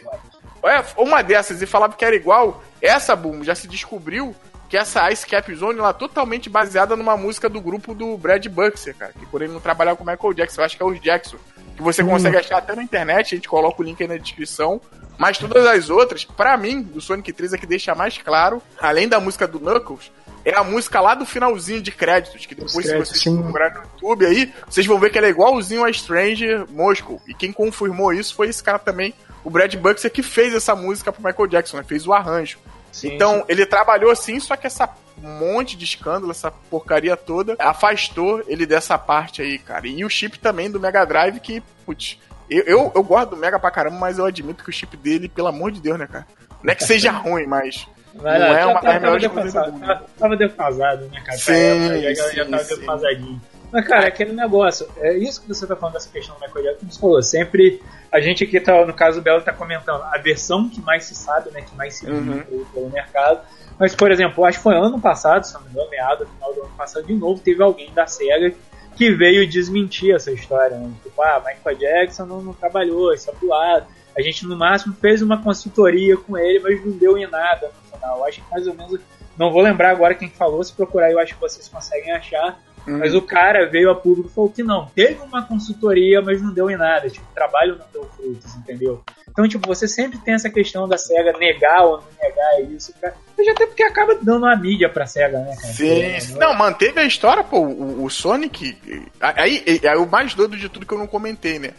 É, uma dessas, e falava que era igual. Essa, Boom, já se descobriu que essa Ice Cap Zone ela é totalmente baseada numa música do grupo do Brad Buxer, cara. Que por ele não trabalhava com o Michael Jackson, eu acho que é os Jackson. Que você hum. consegue achar até na internet, a gente coloca o link aí na descrição. Mas todas as outras, para mim, do Sonic 3 é que deixa mais claro, além da música do Knuckles, é a música lá do finalzinho de créditos, que depois, créditos, se vocês procurar no YouTube aí, vocês vão ver que ela é igualzinho a Stranger Moscow. E quem confirmou isso foi esse cara também, o Brad Buxer, que fez essa música pro Michael Jackson, né? fez o arranjo. Sim, então, sim. ele trabalhou assim, só que essa monte de escândalo, essa porcaria toda, afastou ele dessa parte aí, cara. E o chip também do Mega Drive, que, putz, eu, eu, eu gosto do Mega pra caramba, mas eu admito que o chip dele, pelo amor de Deus, né, cara? Não é que seja ruim, mas Vai não lá, é uma das melhores coisas do mundo. Tava, tava defasado, né, cara? Sim, já, sim, já tava sim. defasadinho. Mas, cara, é aquele negócio, é isso que você tá falando dessa questão do Michael Jackson, como você falou, sempre, a gente aqui tá, no caso o Belo tá comentando, a versão que mais se sabe, né, que mais se viu uhum. pelo mercado, mas, por exemplo, acho que foi ano passado, se não me engano, meado, final do ano passado, de novo, teve alguém da SEGA que veio desmentir essa história, né? Tipo, ah, Michael Jackson não, não trabalhou, isso é lado. A gente, no máximo, fez uma consultoria com ele, mas não deu em nada no final. Acho que mais ou menos. Não vou lembrar agora quem falou, se procurar eu acho que vocês conseguem achar. Uhum. Mas o cara veio a público e falou que não. Teve uma consultoria, mas não deu em nada. Tipo, o trabalho não deu frutos, entendeu? Então, tipo, você sempre tem essa questão da SEGA negar ou não negar isso, cara. Mas até porque acaba dando uma mídia pra SEGA, né, cara? Sim, não, manteve a história, pô. O, o Sonic. Aí, é o mais doido de tudo que eu não comentei, né?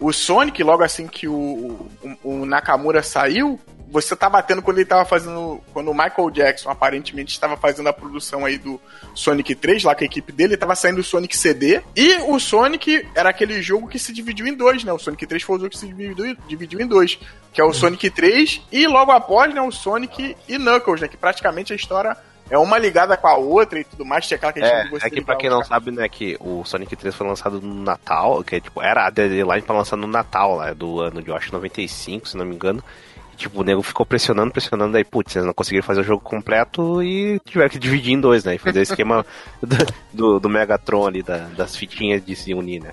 O Sonic, logo assim que o, o, o Nakamura saiu, você tá batendo quando ele tava fazendo. Quando o Michael Jackson aparentemente estava fazendo a produção aí do Sonic 3, lá com a equipe dele, tava saindo o Sonic CD. E o Sonic era aquele jogo que se dividiu em dois, né? O Sonic 3 foi o jogo que se dividiu, dividiu em dois. Que é o uhum. Sonic 3 e logo após, né, o Sonic e Knuckles, né? Que praticamente a história é uma ligada com a outra e tudo mais, tinha aquela questão é, de você. É que pra quem não sabe, né, que o Sonic 3 foi lançado no Natal, que tipo, era a deadline pra lançar no Natal lá, do ano de, eu acho, 95, se não me engano. E, tipo, o nego ficou pressionando, pressionando, aí, putz, eles não conseguiram fazer o jogo completo e tiveram que dividir em dois, né? E fazer o esquema do, do, do, Megatron ali, da, das fitinhas de se unir, né?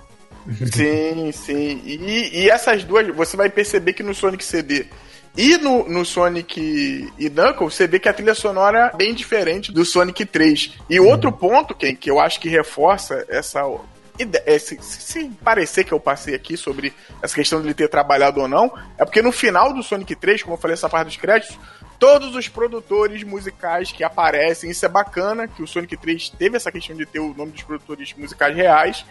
Sim, sim. E, e essas duas, você vai perceber que no Sonic CD e no, no Sonic e Knuckles, você vê que a trilha sonora é bem diferente do Sonic 3. E uhum. outro ponto, que, que eu acho que reforça essa se, se, parecer que eu passei aqui sobre essa questão de ele ter trabalhado ou não, é porque no final do Sonic 3, como eu falei essa parte dos créditos, todos os produtores musicais que aparecem, isso é bacana, que o Sonic 3 teve essa questão de ter o nome dos produtores musicais reais,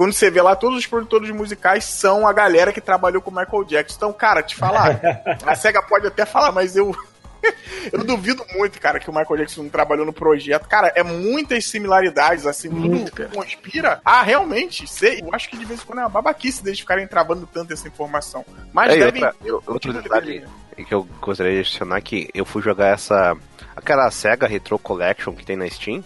quando você vê lá, todos os produtores musicais são a galera que trabalhou com o Michael Jackson. Então, cara, te falar, a SEGA pode até falar, mas eu. eu duvido muito, cara, que o Michael Jackson trabalhou no projeto. Cara, é muitas similaridades, assim, muito, tudo conspira a realmente ser. Eu acho que de vez em quando é uma babaquice deles ficarem travando tanto essa informação. Mas é, devem. Outra, outro detalhe que eu gostaria de adicionar é que eu fui jogar essa. aquela SEGA Retro Collection que tem na Steam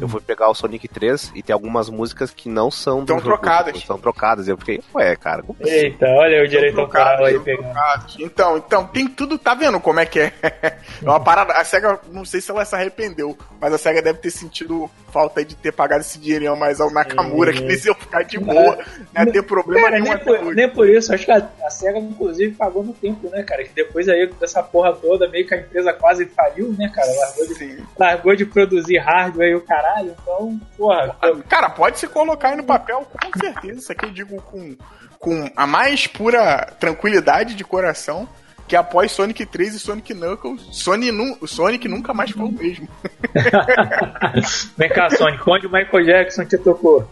eu fui pegar o Sonic 3 e tem algumas músicas que não são do Estão trocadas. Estão trocadas. Eu fiquei, ué, cara. Como assim? Eita, olha o direito autoral aí pegando. Então, então, tem tudo, tá vendo como é que é? é uma parada. A SEGA, não sei se ela se arrependeu, mas a SEGA deve ter sentido falta de ter pagado esse dinheirinho mais ao Nakamura, é. que eles iam ficar de boa, não ia ter problema cara, nenhum nem por, nem por isso, acho que a, a SEGA, inclusive, pagou no tempo, né, cara? Que depois aí dessa porra toda, meio que a empresa quase faliu, né, cara? Largou de, largou de produzir hardware e o caralho, então porra. Cara, pode se colocar aí no papel, com certeza. Isso aqui eu digo com, com a mais pura tranquilidade de coração. Que após Sonic 3 e Sonic Knuckles, Sonic, nu Sonic nunca mais foi o mesmo. Vem cá, Sonic, onde o Michael Jackson te tocou?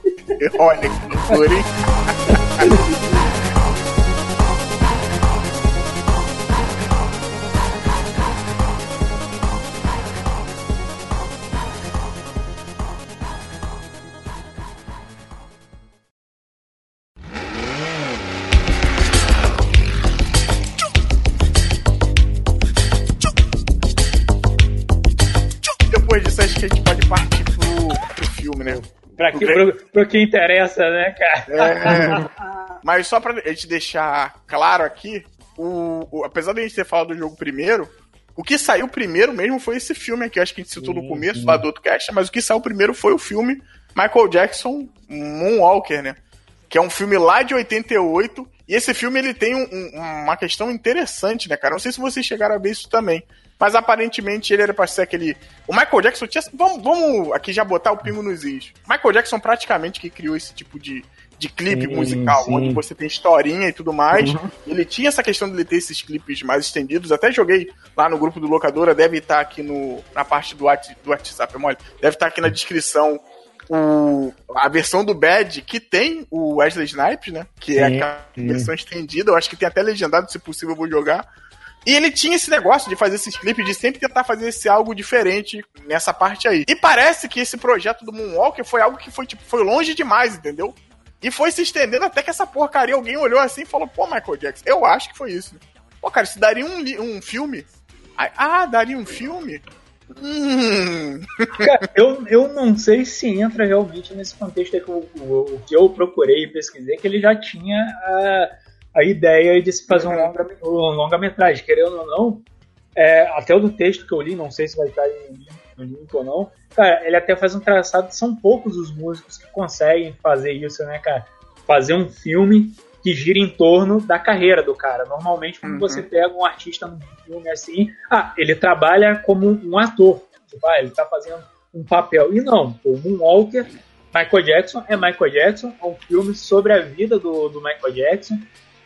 Olha que loucura, hein? pro, pro que interessa, né, cara? É, mas só pra gente deixar claro aqui, o, o, apesar de a gente ter falado do jogo primeiro, o que saiu primeiro mesmo foi esse filme aqui, acho que a gente citou sim, no começo, lá do outro cast, mas o que saiu primeiro foi o filme Michael Jackson Moonwalker, né? Que é um filme lá de 88, e esse filme ele tem um, um, uma questão interessante, né, cara? Não sei se vocês chegaram a ver isso também. Mas aparentemente ele era pra ser aquele. O Michael Jackson tinha. Vamos, vamos aqui já botar o pingo nos is. Michael Jackson praticamente que criou esse tipo de, de clipe sim, musical, sim. onde você tem historinha e tudo mais. Uhum. Ele tinha essa questão de ele ter esses clipes mais estendidos. Até joguei lá no grupo do Locadora, deve estar aqui no, na parte do, do WhatsApp, mole. Deve estar aqui na descrição o, a versão do Bad que tem o Wesley Snipes, né? Que é sim, é a versão estendida. Eu acho que tem até legendado, se possível eu vou jogar. E ele tinha esse negócio de fazer esses clipes, de sempre tentar fazer esse algo diferente nessa parte aí. E parece que esse projeto do Moonwalker foi algo que foi, tipo, foi longe demais, entendeu? E foi se estendendo até que essa porcaria, alguém olhou assim e falou, pô, Michael Jackson, eu acho que foi isso. Pô, cara, se daria um, um filme. Ah, daria um filme? Hum. Cara, eu, eu não sei se entra realmente nesse contexto que o, que eu procurei e pesquisei, que ele já tinha a a ideia de se fazer um longa, um longa metragem, querendo ou não, é, até o do texto que eu li, não sei se vai estar no link ou não, cara, ele até faz um traçado, são poucos os músicos que conseguem fazer isso, né, cara? Fazer um filme que gira em torno da carreira do cara. Normalmente, quando uhum. você pega um artista num filme assim, ah, ele trabalha como um ator, tipo, ah, ele tá fazendo um papel. E não, o Moonwalker Michael Jackson é Michael Jackson, é um filme sobre a vida do, do Michael Jackson,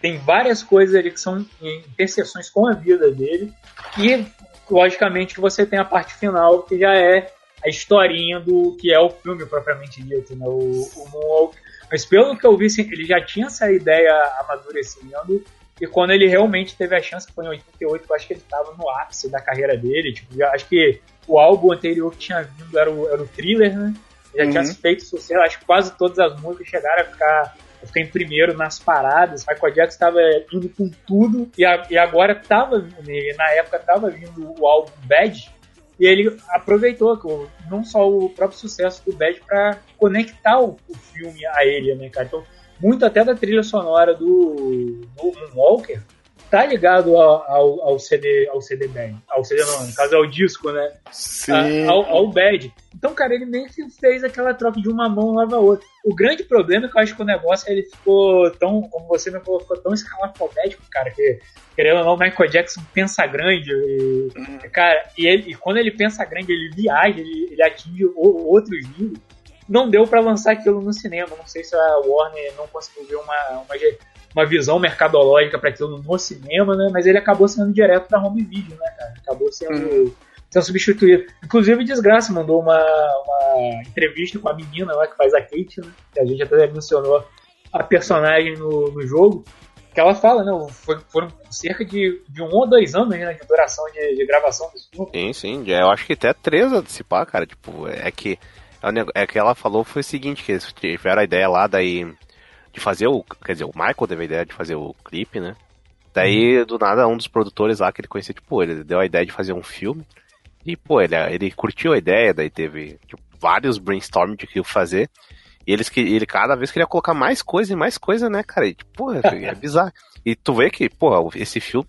tem várias coisas ali que são interseções com a vida dele. E, logicamente, você tem a parte final, que já é a historinha do que é o filme propriamente dito, né? O, o Moonwalk. Mas pelo que eu vi, assim, ele já tinha essa ideia amadurecendo E quando ele realmente teve a chance, que foi em 88, eu acho que ele estava no ápice da carreira dele. Tipo, acho que o álbum anterior que tinha vindo era o, era o Thriller, né? Já uhum. tinha feito sucesso, acho que quase todas as músicas chegaram a ficar, a ficar em primeiro nas paradas. Michael Jackson estava indo com tudo e, a, e agora estava, na época estava vindo o álbum Bad, e ele aproveitou não só o próprio sucesso do Bad para conectar o, o, filme a ele, né, cara? Então, muito até da trilha sonora do, do Moonwalker tá ligado ao, ao, ao, CD, ao CD Bad. Ao CD não, no caso é o disco, né? Sim. A, ao, ao Bad. Então, cara, ele que fez aquela troca de uma mão lava a outra. O grande problema é que eu acho que o negócio ele ficou tão, como você me falou, ficou tão escalafobético, cara, que querendo ou não, o Michael Jackson pensa grande. E, uhum. Cara, e, ele, e quando ele pensa grande, ele viaja, ele, ele atinge o, outros níveis não deu para lançar aquilo no cinema. Não sei se a Warner não conseguiu ver uma, uma, uma visão mercadológica para aquilo no cinema, né? Mas ele acabou sendo direto da home video, né, cara? Acabou sendo, uhum. sendo substituído. Inclusive, Desgraça mandou uma, uma entrevista com a menina lá que faz a Kate, né? Que a gente até mencionou a personagem no, no jogo. Que ela fala, né? Foi, foram cerca de, de um ou dois anos né, de duração de, de gravação desse filme. Sim, sim. Eu acho que até três a dissipar, cara. Tipo, é que. É, é que ela falou foi o seguinte, que eles tiveram a ideia lá, daí de fazer o. Quer dizer, o Michael teve a ideia de fazer o clipe, né? Daí, uhum. do nada, um dos produtores lá que ele conhecia, tipo, ele deu a ideia de fazer um filme. E, pô, ele, ele curtiu a ideia, daí teve tipo, vários brainstorms de que fazer. E eles, ele cada vez queria colocar mais coisa e mais coisa, né, cara? E, tipo, é bizarro. E tu vê que, porra, esse filme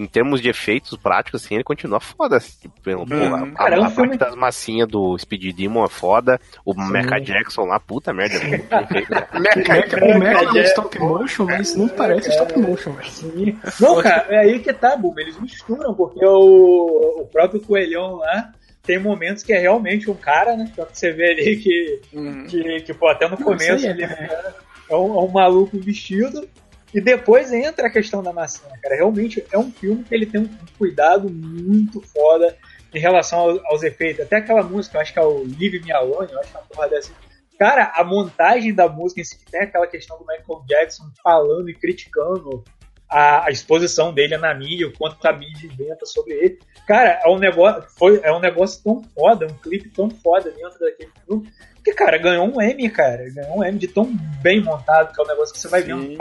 em termos de efeitos práticos, assim, ele continua foda. Assim, tipo, uhum. a, a, a parte das massinhas do Speed Demon é foda. O Sim. Mecha Jackson lá, puta merda. É muito o Mecha é stop motion, mas não parece stop motion, velho. Não, cara, é aí que tá, Boom. Eles misturam, porque o, o próprio coelhão lá tem momentos que é realmente um cara, né? Só que você vê ali que, uhum. que, que pô, até no começo ele é, é, um, é um maluco vestido. E depois entra a questão da maçã, cara. Realmente é um filme que ele tem um cuidado muito foda em relação aos, aos efeitos. Até aquela música, eu acho que é o Live Me Alone, eu acho que é uma porra dessa. Cara, a montagem da música em si, tem aquela questão do Michael Jackson falando e criticando a, a exposição dele na mídia, o quanto a mídia inventa sobre ele. Cara, é um negócio, foi, é um negócio tão foda, um clipe tão foda dentro daquele filme. Que, cara, ganhou um M, cara. Ganhou um M de tão bem montado, que é um negócio que você vai vendo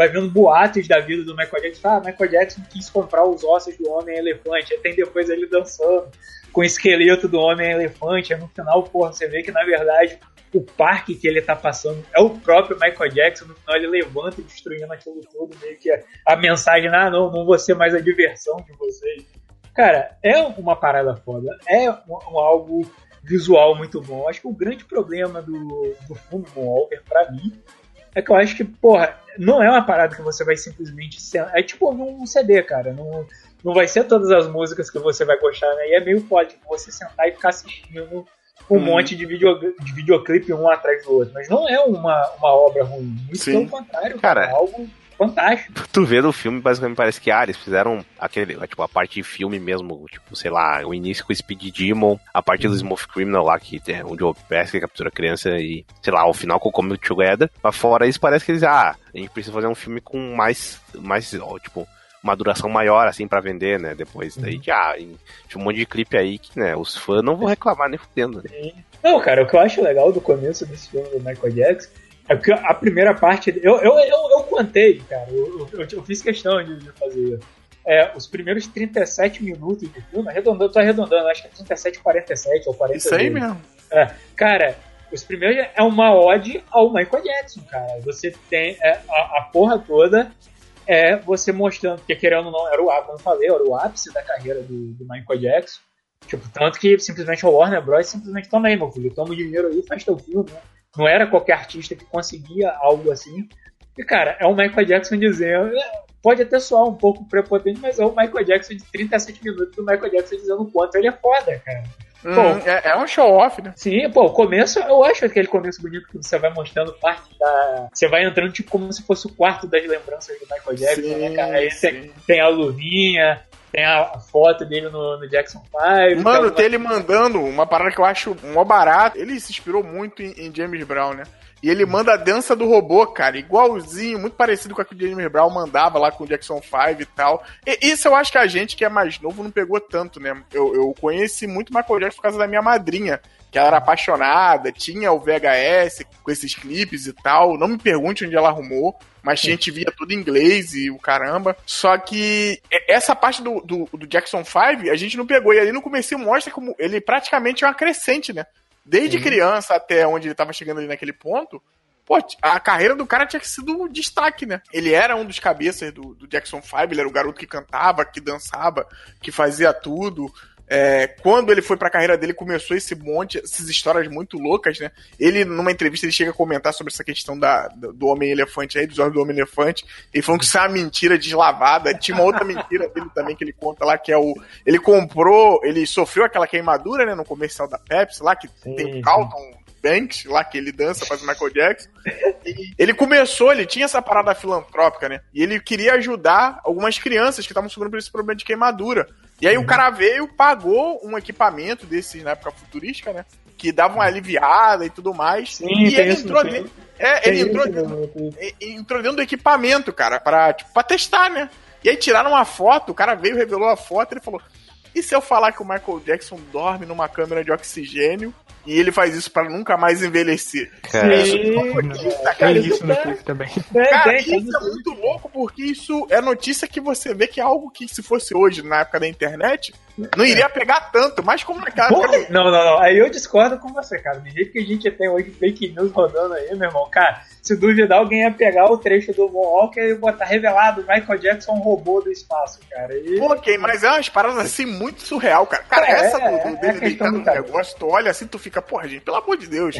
vai vendo boatos da vida do Michael Jackson. Ah, Michael Jackson quis comprar os ossos do Homem-Elefante. Aí tem depois ele dançando com o esqueleto do Homem-Elefante. Aí no final, porra, você vê que na verdade o parque que ele tá passando é o próprio Michael Jackson. No final ele levanta destruindo aquilo tudo, meio que a, a mensagem, ah, não, não vou ser mais a diversão de vocês. Cara, é uma parada foda. É um, um algo visual muito bom. Acho que o grande problema do, do filme Moonwalker, pra mim, é que eu acho que, porra, não é uma parada que você vai simplesmente. É tipo um CD, cara. Não, não vai ser todas as músicas que você vai gostar, né? E é meio pode você sentar e ficar assistindo um hum. monte de, video, de videoclipe um atrás do outro. Mas não é uma, uma obra ruim. Muito Sim. pelo contrário, cara. É algo fantástico. Tu vê no filme, basicamente parece que ah, eles fizeram aquele, tipo, a parte de filme mesmo, tipo, sei lá, o início com o Speed Demon, a parte uhum. do Smooth Criminal lá, que é onde o Pesca captura a criança e, sei lá, o final com o Come Together. Mas fora isso, parece que eles, ah, a gente precisa fazer um filme com mais, mais, ó, tipo, uma duração maior, assim, para vender, né? Depois daí, uhum. já, tinha um monte de clipe aí que, né, os fãs não vão reclamar nem fudendo. Né? Não, cara, o que eu acho legal do começo desse filme do Michael Jackson é porque a primeira parte. Eu, eu, eu, eu contei, cara. Eu, eu, eu fiz questão de, de fazer. É, os primeiros 37 minutos de filme, arredondando, tô arredondando, acho que é 37, 47 ou 40. Isso aí mesmo. É, cara, os primeiros é uma ode ao Michael Jackson, cara. Você tem é, a, a, porra toda é você mostrando, porque querendo ou não, era o, como eu falei, era o ápice da carreira do, do Michael Jackson. Tipo, tanto que simplesmente o Warner Bros. simplesmente toma aí, meu filho, toma o dinheiro aí e faz teu filme, né? Não era qualquer artista que conseguia algo assim. E, cara, é o Michael Jackson dizendo. Pode até soar um pouco prepotente, mas é o Michael Jackson de 37 minutos do Michael Jackson dizendo o quanto ele é foda, cara. Hum, pô, é, é, um show-off, né? Sim, pô, o começo, eu acho aquele começo bonito que você vai mostrando parte da. Você vai entrando tipo como se fosse o quarto das lembranças do Michael Jackson, sim, né, cara? Aí tem, tem, a luvinha, tem a foto dele no, no Jackson 5. Mano, tem ele mandando uma parada que eu acho mó barato. Ele se inspirou muito em, em James Brown, né? E ele manda a dança do robô, cara, igualzinho, muito parecido com a que o James Brown mandava lá com o Jackson 5 e tal. E isso eu acho que a gente que é mais novo não pegou tanto, né? Eu, eu conheci muito Michael Jackson por causa da minha madrinha, que ela era apaixonada, tinha o VHS com esses clipes e tal. Não me pergunte onde ela arrumou, mas a gente via tudo em inglês e o caramba. Só que essa parte do, do, do Jackson 5 a gente não pegou. E ali no começo mostra como ele praticamente é uma crescente, né? Desde Sim. criança até onde ele estava chegando ali naquele ponto, pô, a carreira do cara tinha sido um destaque, né? Ele era um dos cabeças do, do Jackson 5, ele era o garoto que cantava, que dançava, que fazia tudo. É, quando ele foi pra carreira dele, começou esse monte, essas histórias muito loucas, né? Ele, numa entrevista, ele chega a comentar sobre essa questão da, do Homem-Elefante aí, dos olhos do Homem-Elefante. Ele falou que isso é uma mentira deslavada. Tinha uma outra mentira dele também que ele conta lá, que é o. Ele comprou, ele sofreu aquela queimadura, né, no comercial da Pepsi lá, que sim, tem o Calton Banks, lá que ele dança, faz o Michael Jackson. ele começou, ele tinha essa parada filantrópica, né? E ele queria ajudar algumas crianças que estavam sofrendo por esse problema de queimadura. E aí uhum. o cara veio, pagou um equipamento desses na época futurística, né? Que dava uma aliviada e tudo mais. Sim, e ele entrou dentro. É, ele entrou, dentro, entrou dentro do equipamento, cara, pra, tipo, pra testar, né? E aí tiraram uma foto, o cara veio, revelou a foto, ele falou: e se eu falar que o Michael Jackson dorme numa câmera de oxigênio e ele faz isso para nunca mais envelhecer. Cara, isso, é isso no clipe também. Cara, isso é muito louco porque isso é notícia que você vê que é algo que se fosse hoje, na época da internet, não iria pegar tanto, mas como naquela. Cara... Não, não, não. Aí eu discordo com você, cara. Do jeito que a gente tem hoje fake news rodando aí, meu irmão, cara, se duvidar, alguém ia pegar o trecho do Moonwalker e botar revelado Michael Jackson robô do espaço, cara. E... Pô, ok, mas é umas paradas assim muito surreal, cara. Cara, é, essa do, do é, dele deitado no negócio, tu olha assim, tu fica, porra, gente, pelo amor de Deus.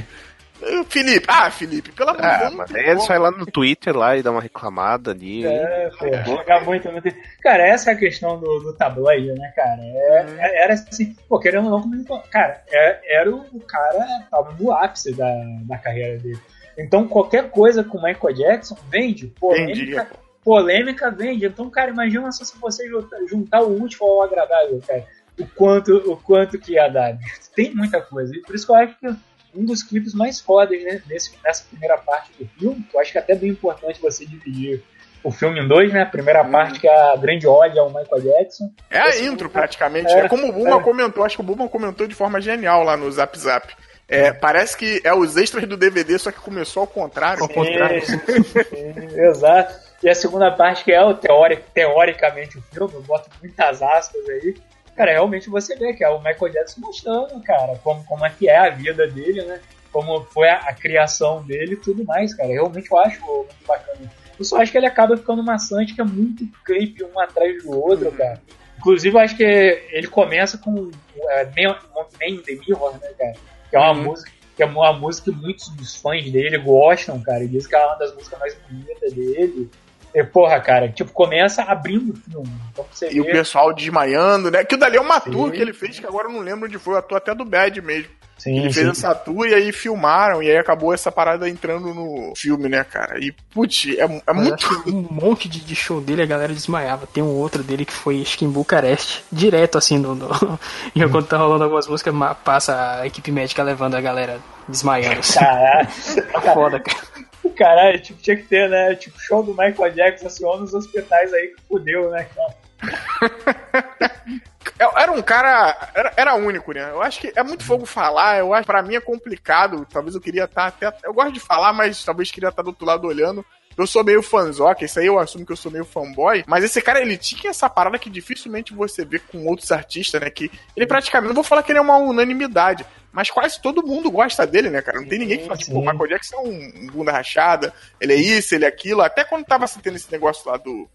Felipe, ah, Felipe, pelo amor de ah, Deus. Aí ele sai lá no Twitter lá e dá uma reclamada ali. É, pô, jogar muito no Twitter. Cara, essa é a questão do, do tabloide, né, cara? É, é, era assim, pô, querendo ou não, cara, é, era o, o cara tava no ápice da, da carreira dele. Então qualquer coisa com o Michael Jackson vende, polêmica, polêmica vende. Então, cara, imagina só se você juntar o útil ao agradável, cara. O quanto, o quanto que ia dar. Tem muita coisa. E por isso que eu acho que um dos clipes mais fodas né, nesse, nessa primeira parte do filme, que eu acho que é até bem importante você dividir o filme em dois, né? A primeira hum. parte que é a grande ode ao Michael Jackson. É a intro, praticamente. É, é como o Buma é. comentou, acho que o Buma comentou de forma genial lá no Zap Zap. É, parece que é os extras do DVD, só que começou ao contrário. Ao contrário. Sim, sim, exato. E a segunda parte, que é o teórico, teoricamente o filme, eu boto muitas aspas aí. Cara, realmente você vê que é o Michael Jackson mostrando, cara, como, como é que é a vida dele, né? Como foi a, a criação dele e tudo mais, cara. Realmente eu acho muito bacana. Eu só acho que ele acaba ficando maçante, que é muito clipe um atrás do outro, uhum. cara. Inclusive, eu acho que ele começa com é, Man, Man in the Mirror, né, cara? Que é uma uhum. música que é uma música que muitos dos fãs dele gostam, cara. E diz que é uma das músicas mais bonitas dele. E, porra, cara, tipo, começa abrindo o filme. Então e vê... o pessoal desmaiando, né? Que dali é uma tour que ele fez, que agora eu não lembro onde foi, a tour até do Bad mesmo. Sim, ele fez sim. essa tour e aí filmaram, e aí acabou essa parada entrando no filme, né, cara? E, putz, é, é muito. Um monte de, de, show dele a galera desmaiava. Tem um outro dele que foi, acho que em Bucareste, direto assim, no, no... enquanto tá rolando algumas músicas, passa a equipe médica levando a galera desmaiando. Assim. Caralho. Tá foda, cara. Caralho, tipo, tinha que ter, né? Tipo, show do Michael Jackson assim, nos hospitais aí que fudeu, né, cara? É, era um cara. Era, era único, né? Eu acho que é muito fogo falar. Eu acho pra mim é complicado. Talvez eu queria estar tá até. Eu gosto de falar, mas talvez queria estar tá do outro lado olhando. Eu sou meio fanzoca, isso aí eu assumo que eu sou meio fanboy, mas esse cara, ele tinha essa parada que dificilmente você vê com outros artistas, né? Que ele praticamente, não vou falar que ele é uma unanimidade, mas quase todo mundo gosta dele, né, cara? Não tem ninguém que fala, tipo, o Michael Jackson é um bunda rachada, ele é isso, ele é aquilo. Até quando tava tendo esse negócio lá do.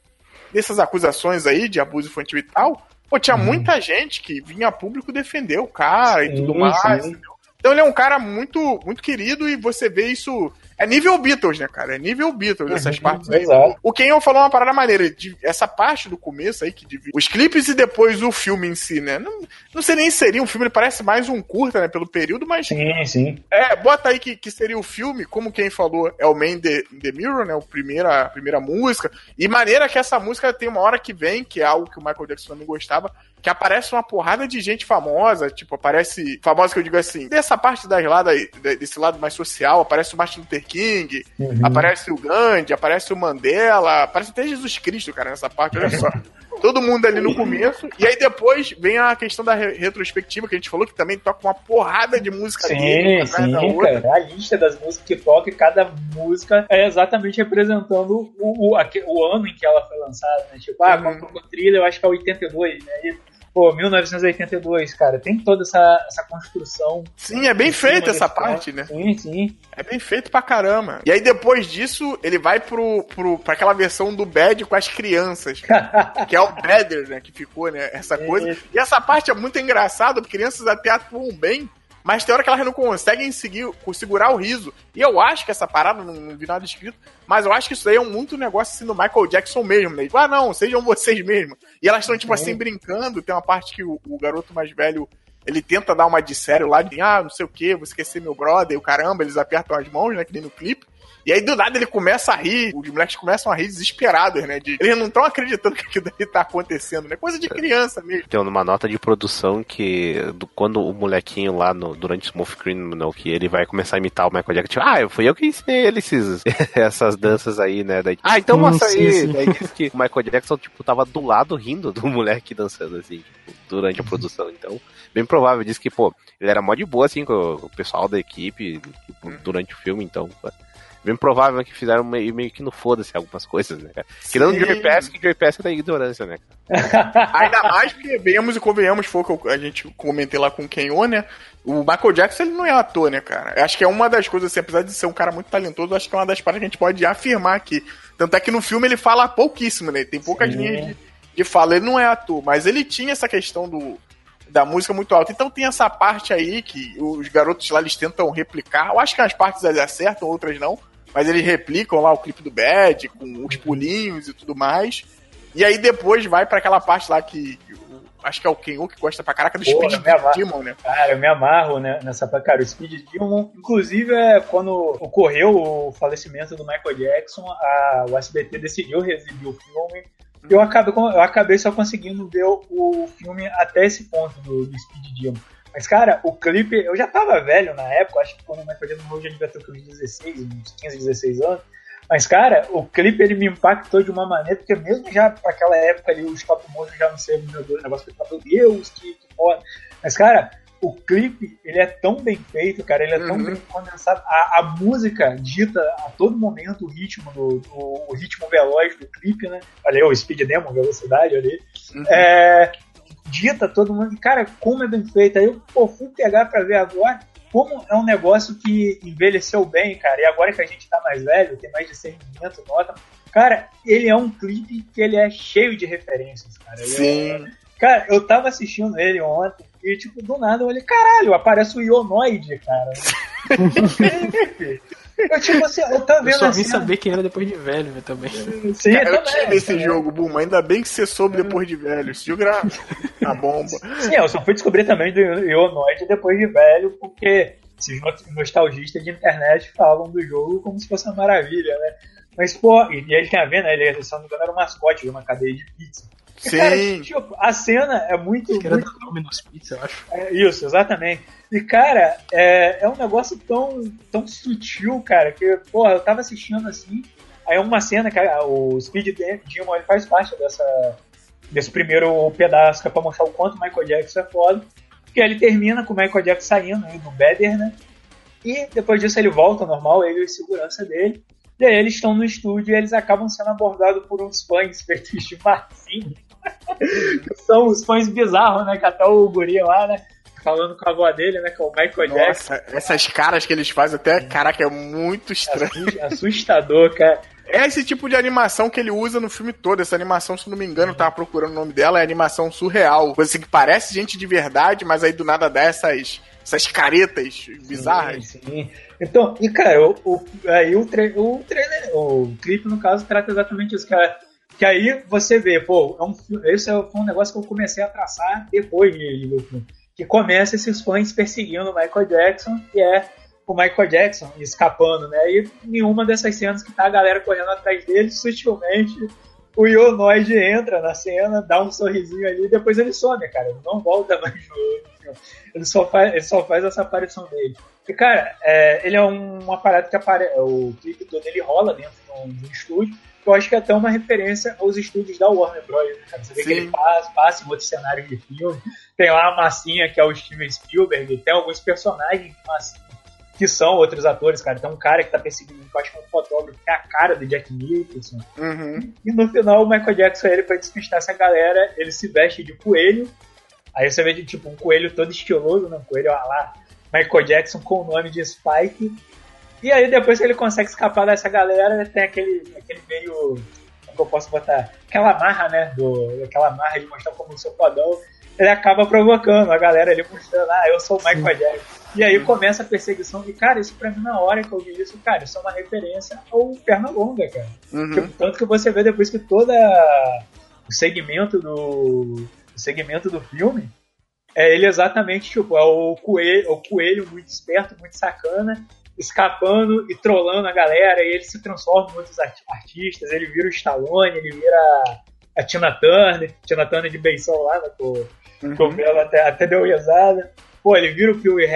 dessas acusações aí de abuso infantil e tal, Pô, tinha uhum. muita gente que vinha a público defender o cara sim, e tudo mais, entendeu? Então ele é um cara muito, muito querido e você vê isso é nível Beatles, né, cara? É nível Beatles essas uhum, partes aí. Exato. O Ken falou uma parada maneira, de, essa parte do começo aí, que divide os clipes e depois o filme em si, né? Não, não sei nem se seria um filme, ele parece mais um curta, né, pelo período, mas... Sim, sim. É, bota aí que, que seria o filme, como quem falou, é o Man the, the Mirror, né, a primeira, a primeira música, e maneira que essa música tem uma hora que vem, que é algo que o Michael Jackson também gostava, que aparece uma porrada de gente famosa, tipo, aparece, famosa que eu digo assim, dessa parte das lá, desse lado mais social, aparece o Martin Luther King, uhum. aparece o Gandhi, aparece o Mandela, aparece até Jesus Cristo, cara, nessa parte, olha só. Todo mundo ali no começo, e aí depois vem a questão da retrospectiva que a gente falou, que também toca uma porrada de música sim, dele, sim, cara. A lista das músicas que toca, cada música é exatamente representando o, o, o ano em que ela foi lançada, né? Tipo, ah, uhum. quando trilha, eu acho que é 82, né? E pô, 1982, cara, tem toda essa, essa construção. Sim, é bem feita essa parte, né? Sim, sim. É bem feito pra caramba. E aí depois disso, ele vai pro, pro, pra aquela versão do Bad com as crianças. que é o Better, né? Que ficou, né? Essa é coisa. E essa parte é muito engraçada, crianças até atuam bem mas tem hora que elas não conseguem seguir, segurar o riso. E eu acho que essa parada, não, vi nada escrito, mas eu acho que isso aí é um muito negócio assim do Michael Jackson mesmo, né? Tipo, ah, não, sejam vocês mesmo. E elas estão, tipo assim, brincando. Tem uma parte que o, o, garoto mais velho. Ele tenta dar uma de sério lá, de ah, não sei o que, você quer ser meu brother, o caramba, eles apertam as mãos, né, que nem no clipe. E aí, do nada, ele começa a rir. Os moleques começam a rir desesperados, né? De, eles não estão acreditando que aquilo daí tá acontecendo, né? Coisa de criança mesmo. Tem uma nota de produção que, do, quando o molequinho lá, no, durante o Smooth Criminal, que ele vai começar a imitar o Michael Jackson, tipo, ah, fui eu que ensinei ele esses, essas danças aí, né? Daí, ah, então mostra aí. Sim. Daí diz que o Michael Jackson, tipo, tava do lado rindo do moleque dançando, assim, tipo, durante a produção. Então, bem provável. Diz que, pô, ele era mó de boa, assim, com o pessoal da equipe, tipo, durante o filme, então bem provável que fizeram meio, meio que no foda-se algumas coisas, né, cara? Tirando o Joey Pass, que o Joey Pass é da ignorância, né, cara? Ainda mais porque, venhamos e convenhamos, foi o que a gente comentei lá com o Kenyon, né? O Michael Jackson, ele não é ator, né, cara? Acho que é uma das coisas, assim, apesar de ser um cara muito talentoso, acho que é uma das paradas que a gente pode afirmar aqui. Tanto é que no filme ele fala pouquíssimo, né? Tem poucas Sim. linhas de, de fala. Ele não é ator, mas ele tinha essa questão do, da música muito alta. Então tem essa parte aí que os garotos lá eles tentam replicar. Eu acho que as partes eles acertam, outras não mas eles replicam lá o clipe do Bad, com os pulinhos e tudo mais. E aí depois vai para aquela parte lá que acho que é o Kenyu que gosta pra caraca do Porra, Speed Demon, né? Cara, eu me amarro né, nessa. Cara, o Speed Demon, inclusive, é quando ocorreu o falecimento do Michael Jackson, a, o SBT decidiu exibir o filme. Eu acabei, eu acabei só conseguindo ver o, filme até esse ponto do, do Speed Demon. Mas, cara, o clipe, eu já tava velho na época, acho que quando o Michael Jackson já devia ter uns 16, uns 15, 16 anos. Mas, cara, o clipe ele me impactou de uma maneira, porque mesmo já para aquela época ali, o stop motion já não ser meu Deus, negócio que meu Deus, que, que foda. Mas, cara, o clipe, ele é tão bem feito, cara, ele é tão uhum. bem condensado. A, a, música dita a todo momento o ritmo do, do o ritmo veloz do clipe, né? Olha aí, o speed demo, velocidade ali. Uhum. É, dita todo mundo, cara, como é bem feito. Aí eu pô, fui pegar pra ver agora como é um negócio que envelheceu bem, cara. E agora que a gente tá mais velho, tem mais de 100 minutos, nota. Cara, ele é um clipe que ele é cheio de referências, cara. Ele Sim. É, cara, eu tava assistindo ele ontem e, tipo, do nada eu olhei, caralho, aparece o Ionoide, cara. Eu, tipo assim, eu tô vendo eu só vim saber quem era depois de velho né, também. Sim, Cara, eu, também, tive esse jogo, Buma. Ainda bem que você soube depois de velho. Esse jogo era a bomba. Sim, eu só fui descobrir também do Ionoid depois de velho, porque esses nostalgistas de internet falam do jogo como se fosse uma maravilha, né? Mas, pô, e ele tem a ver, né? Ele, se não me engano, era um mascote de uma cadeia de pizza. Sim. Cara, tipo, a cena é muito. Acho que era muito... Domino's Pizza, eu acho. É, isso, exatamente. E, cara, é, é um negócio tão, tão sutil, cara, que, porra, eu tava assistindo assim. Aí uma cena, que o Speed Demon ele faz parte dessa, desse primeiro pedaço, que é pra mostrar o quanto o Michael Jackson é foda. Que ele termina com o Michael Jackson saindo aí do Better, né? E depois disso ele volta ao normal, ele e a segurança dele. E aí eles estão no estúdio e eles acabam sendo abordados por uns fãs feitos de Marcinho. São os fãs bizarros, né? Que até o guri lá, né? Falando com a avó dele, né? Que é o Michael Nossa, Jackson. essas caras que eles fazem até, caraca, é muito estranho. Assustador, cara. É esse tipo de animação que ele usa no filme todo. Essa animação, se não me engano, eu tava procurando o nome dela, é animação surreal. Coisa assim que parece gente de verdade, mas aí do nada dá essas essas caretas bizarras. Sim, sim. Então, e cara, o, o, aí o, tre o trailer, o clipe, no caso, trata exatamente isso, cara. Que aí você vê, pô, é um, esse é, foi um negócio que eu comecei a traçar depois de, de que começa esses fãs perseguindo o Michael Jackson, que é o Michael Jackson escapando, né? E em uma dessas cenas que tá a galera correndo atrás dele, sutilmente o Yonoid entra na cena, dá um sorrisinho ali e depois ele some, cara. Ele não volta mais no ele só faz, ele só faz essa aparição dele. E, cara, é, ele é um, uma parada que apare... o clipe todo ele rola dentro de um, de um estúdio. Eu acho que é até uma referência aos estúdios da Warner Bros. Né, cara? Você vê Sim. que ele passa, passa em outros cenários de filme. Tem lá a massinha, que é o Steven Spielberg. Tem alguns personagens de massinha que são outros atores, cara. Tem um cara que tá perseguindo, que eu acho que é um fotógrafo, que é a cara do Jack Nicholson. Uhum. E no final, o Michael Jackson, ele, pra despistar essa galera, ele se veste de coelho. Aí você vê, tipo, um coelho todo estiloso, né? Um coelho, olha lá, Michael Jackson com o nome de Spike. E aí, depois que ele consegue escapar dessa galera, tem aquele, aquele meio. Como que eu posso botar? Aquela marra, né? Do, aquela marra de mostrar como o seu fodão. Ele acaba provocando a galera ali, mostrando, ah, eu sou o Michael Jackson. E aí começa a perseguição. E, cara, isso pra mim, na hora que eu vi isso, cara, isso é uma referência ao Perna Longa, cara. Uhum. Tipo, tanto que você vê depois que todo o segmento do. O segmento do filme é ele exatamente, tipo, é o coelho, o coelho muito esperto, muito sacana, escapando e trollando a galera, e ele se transforma em outros artistas, ele vira o Stallone, ele vira a Tina Turner, Tina Turner de beição lá, né, com, uhum. ela até, até deu risada. Pô, ele vira o Pee Wee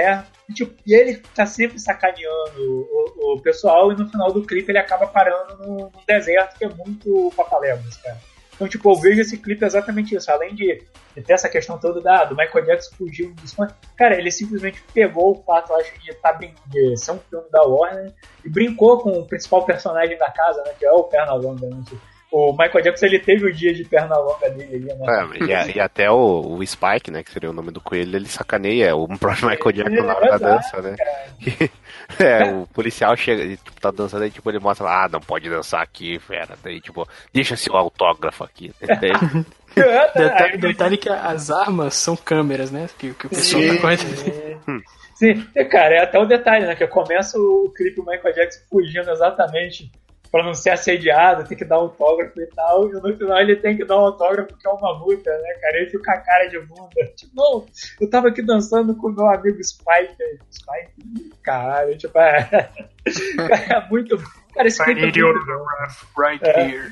e, tipo, e ele tá sempre sacaneando o, o, pessoal, e no final do clipe ele acaba parando num, deserto que é muito papaléguas, cara. Então, tipo, eu vejo esse clipe exatamente isso. Além de, de ter essa questão toda da, do Michael Jackson fugir dos fãs, cara, ele simplesmente pegou o fato, acho, de, tá, de ser um filme da Warner e brincou com o principal personagem da casa, né, que é o Pernalonga, né? O Michael Jackson ele teve o dia de perna longa dele ali, né? É, e, e, até o, o, Spike, né, que seria o nome do coelho, ele sacaneia o próprio Michael Jackson na hora da dança, né? é, o policial chega, tipo, tá dançando aí, tipo, ele mostra lá, ah, não pode dançar aqui, fera. Daí, tipo, deixa seu autógrafo aqui. Daí, detalhe, detalhe que as armas são câmeras, né? Que, que o pessoal Sim. tá correndo. Sim, cara, é até o detalhe, né? Que começa o clipe o Michael Jackson fugindo exatamente para não ser assediado, tem que dar autógrafo e tal. E no final ele tem que dar um autógrafo que é uma multa, né, cara? Ele fica a cara de bunda. Tipo, não, eu tava aqui dançando com o meu amigo Spike. Spike? Caralho, tipo, é, é muito. Cara, esse clipe é muito bom. Right é. here.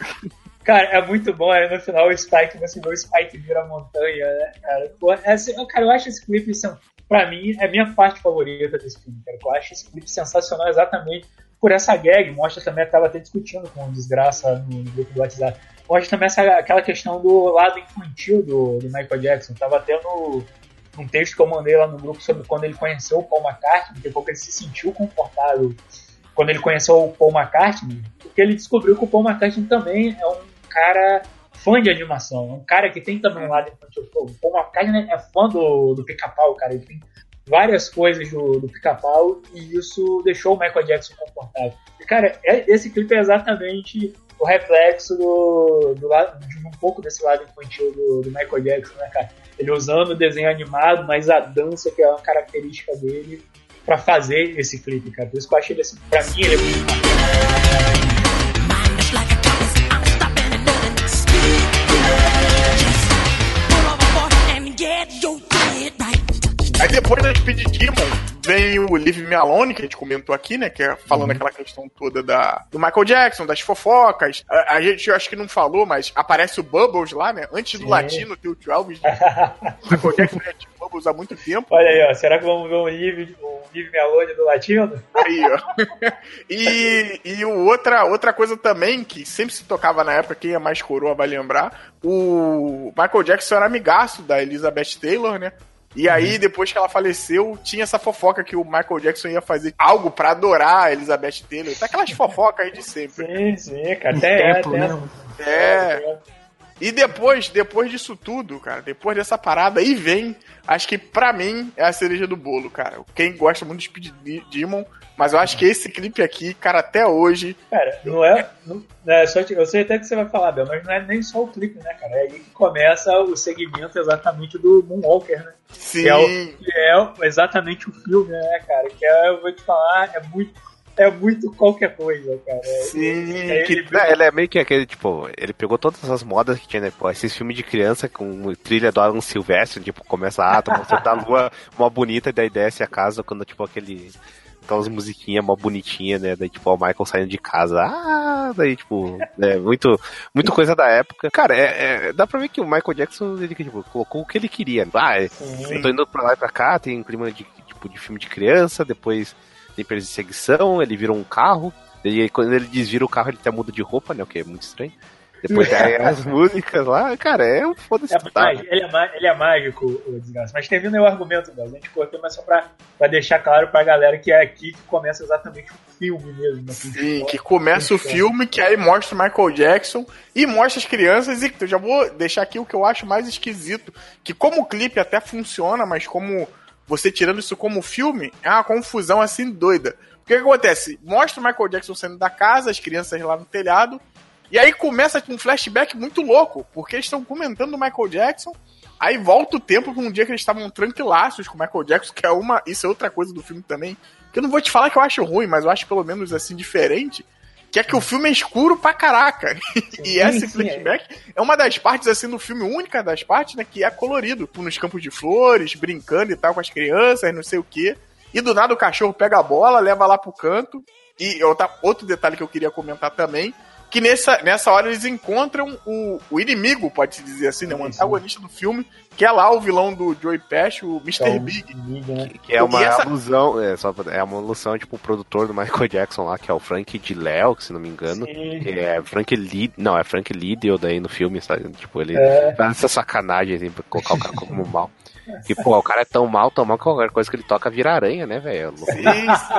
Cara, é muito bom. Aí no final o Spike, você vê o Spike vira montanha, né, cara? Pô, é, assim, cara, eu acho esse clipe, assim, pra mim, é a minha parte favorita desse filme, cara. Eu acho esse clipe sensacional exatamente por essa gag, mostra também, eu estava até discutindo com o Desgraça no, grupo do WhatsApp, mostra também essa, aquela questão do lado infantil do, do Michael Jackson. Tava até no um texto que eu mandei lá no grupo sobre quando ele conheceu o Paul McCartney, depois que ele se sentiu confortável quando ele conheceu o Paul McCartney, porque ele descobriu que o Paul McCartney também é um cara fã de animação, é um cara que tem também um lado infantil. O Paul McCartney é fã do, do pica-pau, cara, ele tem várias coisas do, do pica-pau e isso deixou o Michael Jackson confortável. E, cara, é, esse clipe é exatamente o reflexo do, do lado, de um pouco desse lado infantil do, do, Michael Jackson, né, cara? Ele usando o desenho animado, mas a dança, que é uma característica dele, para fazer esse clipe, cara. Por isso que eu achei ele assim, pra mim, ele é muito depois da Speed Demon vem o Leave Me Alone, que a gente comentou aqui, né? Que é falando uhum. aquela questão toda da, do Michael Jackson, das fofocas. A, a gente, eu acho que não falou, mas aparece o Bubbles lá, né? Antes do Sim. latino ter o 12. Né? Michael Jackson é de Bubbles há muito tempo. Olha aí, ó. Será que vamos ver um Leave, um Leave Me Alone do latino? Aí, ó. e, e outra, outra coisa também, que sempre se tocava na época, quem é mais coroa vai lembrar, o Michael Jackson era amigaço da Elizabeth Taylor, né? E aí, uhum. depois que ela faleceu, tinha essa fofoca que o Michael Jackson ia fazer algo para adorar a Elizabeth Taylor. Tá aquelas fofocas aí de sempre. Sim, sim, cara. Até, tempo, até, né? É. E depois, depois disso tudo, cara, depois dessa parada, aí vem, acho que pra mim é a cereja do bolo, cara. Quem gosta muito de Speed Demon, mas eu acho que esse clipe aqui, cara, até hoje. Cara, não é. Não, é só, eu sei até que você vai falar, Bel, mas não é nem só o clipe, né, cara? É aí que começa o segmento exatamente do Moonwalker, né? Sim. Que é, o, que é exatamente o filme, né, cara? Que é, eu vou te falar, é muito é muito qualquer coisa, cara. Sim, é, que, ele... ele é meio que aquele, tipo, ele pegou todas as modas que tinha, né? Pô, esses filmes de criança com trilha do Alan Silvestre, tipo, começa a ata, você da lua uma bonita, e daí desce a casa quando, tipo, aquele. Aquelas musiquinhas mó bonitinhas, né? Daí, tipo, o Michael saindo de casa. Ah, daí, tipo, é muito, muito coisa da época. Cara, é, é, dá pra ver que o Michael Jackson, ele, tipo, colocou o que ele queria. Ah, eu tô indo pra lá e pra cá, tem um clima de, tipo, de filme de criança, depois tem perseguição, ele vira um carro. E quando ele desvira o carro, ele até muda de roupa, né? O que é muito estranho. Depois tem as músicas lá, cara, é um foda-se. É, ele, é, ele é mágico, o desgraça. Mas termina o argumento. A gente cortou, mas só pra, pra deixar claro pra galera que é aqui que começa exatamente o filme mesmo. Assim, Sim, que começa o filme, que aí mostra o Michael Jackson e mostra as crianças. E eu já vou deixar aqui o que eu acho mais esquisito. Que como o clipe até funciona, mas como você tirando isso como filme, é uma confusão assim doida. O que, que acontece? Mostra o Michael Jackson saindo da casa, as crianças lá no telhado, e aí começa um flashback muito louco, porque eles estão comentando o Michael Jackson, aí volta o tempo para um dia que eles estavam tranquilaços com o Michael Jackson, que é uma. Isso é outra coisa do filme também. Que eu não vou te falar que eu acho ruim, mas eu acho pelo menos assim diferente que é que o filme é escuro pra caraca. Sim, e esse flashback é. é. uma das partes, assim, do filme, única das partes, né, que é colorido. Nos campos de flores, brincando e tal com as crianças, não sei o quê. E do nada o cachorro pega a bola, leva lá pro canto. E outro detalhe que eu queria comentar também, que nessa, nessa hora eles encontram o, o inimigo, pode-se dizer assim, né? O antagonista do filme, que é lá o vilão do Joey Pesci, o Mr. É Big. Né? Que, que, é uma essa... alusão, é, só, é uma alusão, tipo, o produtor do Michael Jackson lá, que é o Frank de Léo, se não me engano. Sim. Que é Frank Lid, não, é Frank Liddell daí no filme, sabe? Tipo, ele é. faz essa sacanagem, assim, pra colocar o cara como mal. E, pô, o cara é tão mal, tão mal que qualquer coisa que ele toca vira aranha, né, velho?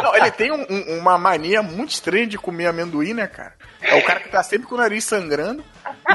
Não, ele tem um, um, uma mania muito estranha de comer amendoim, né, cara? É o cara que tá sempre com o nariz sangrando.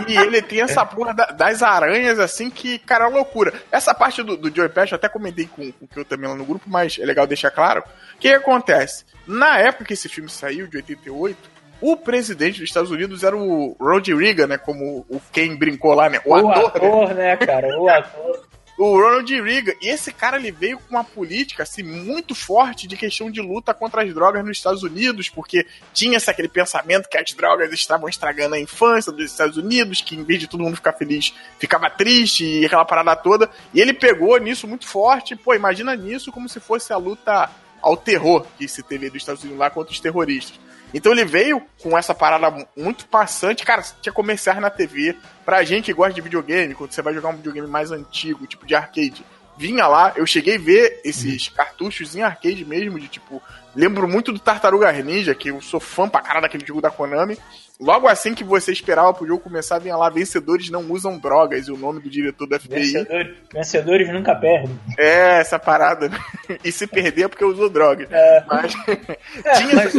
E ele tem essa porra da, das aranhas, assim, que, cara, é uma loucura. Essa parte do, do Joey Pesci eu até comentei com, com o que eu também lá no grupo, mas é legal deixar claro. O que acontece? Na época que esse filme saiu, de 88, o presidente dos Estados Unidos era o Ronald Reagan, né? Como o quem brincou lá, né? O, o ator, ator né? né, cara? O ator o Ronald Reagan. E esse cara ele veio com uma política assim muito forte de questão de luta contra as drogas nos Estados Unidos, porque tinha esse, aquele pensamento que as drogas estavam estragando a infância dos Estados Unidos, que em vez de todo mundo ficar feliz, ficava triste e aquela parada toda. E ele pegou nisso muito forte. Pô, imagina nisso como se fosse a luta ao terror que se teve dos Estados Unidos lá contra os terroristas. Então ele veio com essa parada muito passante. Cara, tinha comerciais na TV. Pra gente que gosta de videogame, quando você vai jogar um videogame mais antigo, tipo de arcade, vinha lá. Eu cheguei a ver esses uhum. cartuchos em arcade mesmo, de tipo. Lembro muito do Tartaruga Ninja, que eu sou fã pra caralho daquele jogo da Konami. Logo assim que você esperava pro jogo começar, vinha lá, vencedores não usam drogas, e o nome do diretor da FBI. Vencedores, vencedores nunca perdem. É, essa parada. e se perder é porque usou drogas. É. Mas. É, tinha. Mas...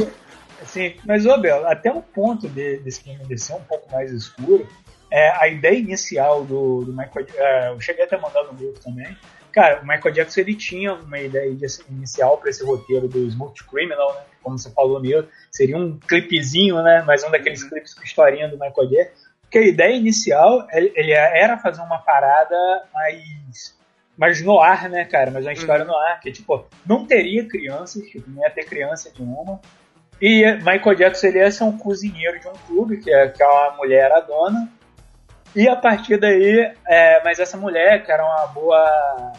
Sim, mas, ô Bel, até o ponto de, desse filme de ser um pouco mais escuro, é, a ideia inicial do, do Michael é, eu cheguei até a mandar no grupo também. Cara, o Michael Jackson ele tinha uma ideia de, inicial para esse roteiro do Smooth Criminal, né? Como você falou mesmo, seria um clipezinho, né? Mas um daqueles uhum. clipes com historinha do Michael Jackson. Porque a ideia inicial ele, ele era fazer uma parada mais mais no ar, né, cara? Mas uma história uhum. no ar, que tipo, não teria crianças, tipo, não ia ter criança nenhuma. E Michael Jackson ele ia ser um cozinheiro de um clube, que é, que é uma mulher a dona. E a partir daí, é, mas essa mulher, que era uma boa.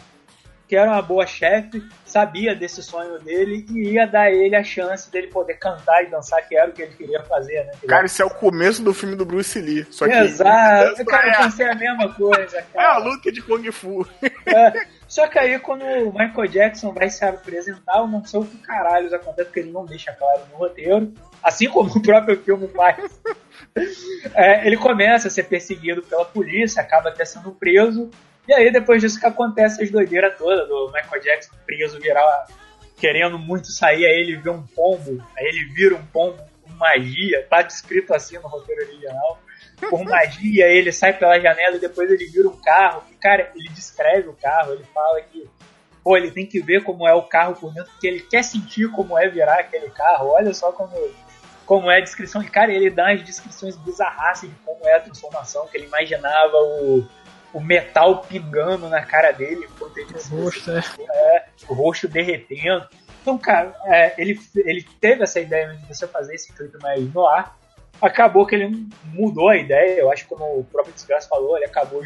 que era uma boa chefe, sabia desse sonho dele e ia dar ele a chance dele poder cantar e dançar, que era o que ele queria fazer, né? Cara, isso é o começo do filme do Bruce Lee. Só que Exato, cara, eu pensei a mesma coisa. Cara. É a luta de Kung Fu. É. Só que aí, quando o Michael Jackson vai se apresentar, eu não sei o que caralhos acontece, porque ele não deixa claro no roteiro, assim como o próprio filme faz. É, ele começa a ser perseguido pela polícia, acaba até sendo preso, e aí depois disso que acontece as doideiras todas do Michael Jackson preso, virar, querendo muito sair, aí ele vê um pombo, aí ele vira um pombo com magia, tá descrito assim no roteiro original. Por magia, ele sai pela janela e depois ele vira um carro. Cara, ele descreve o carro, ele fala que pô, ele tem que ver como é o carro por dentro, porque ele quer sentir como é virar aquele carro. Olha só como, como é a descrição. E, cara, ele dá as descrições bizarras de como é a transformação, que ele imaginava o, o metal pingando na cara dele, o rosto, é. é, o rosto derretendo. Então, cara, é, ele, ele teve essa ideia de você fazer esse clipe mais no ar. Acabou que ele mudou a ideia, eu acho que como o próprio Desgraça falou, ele acabou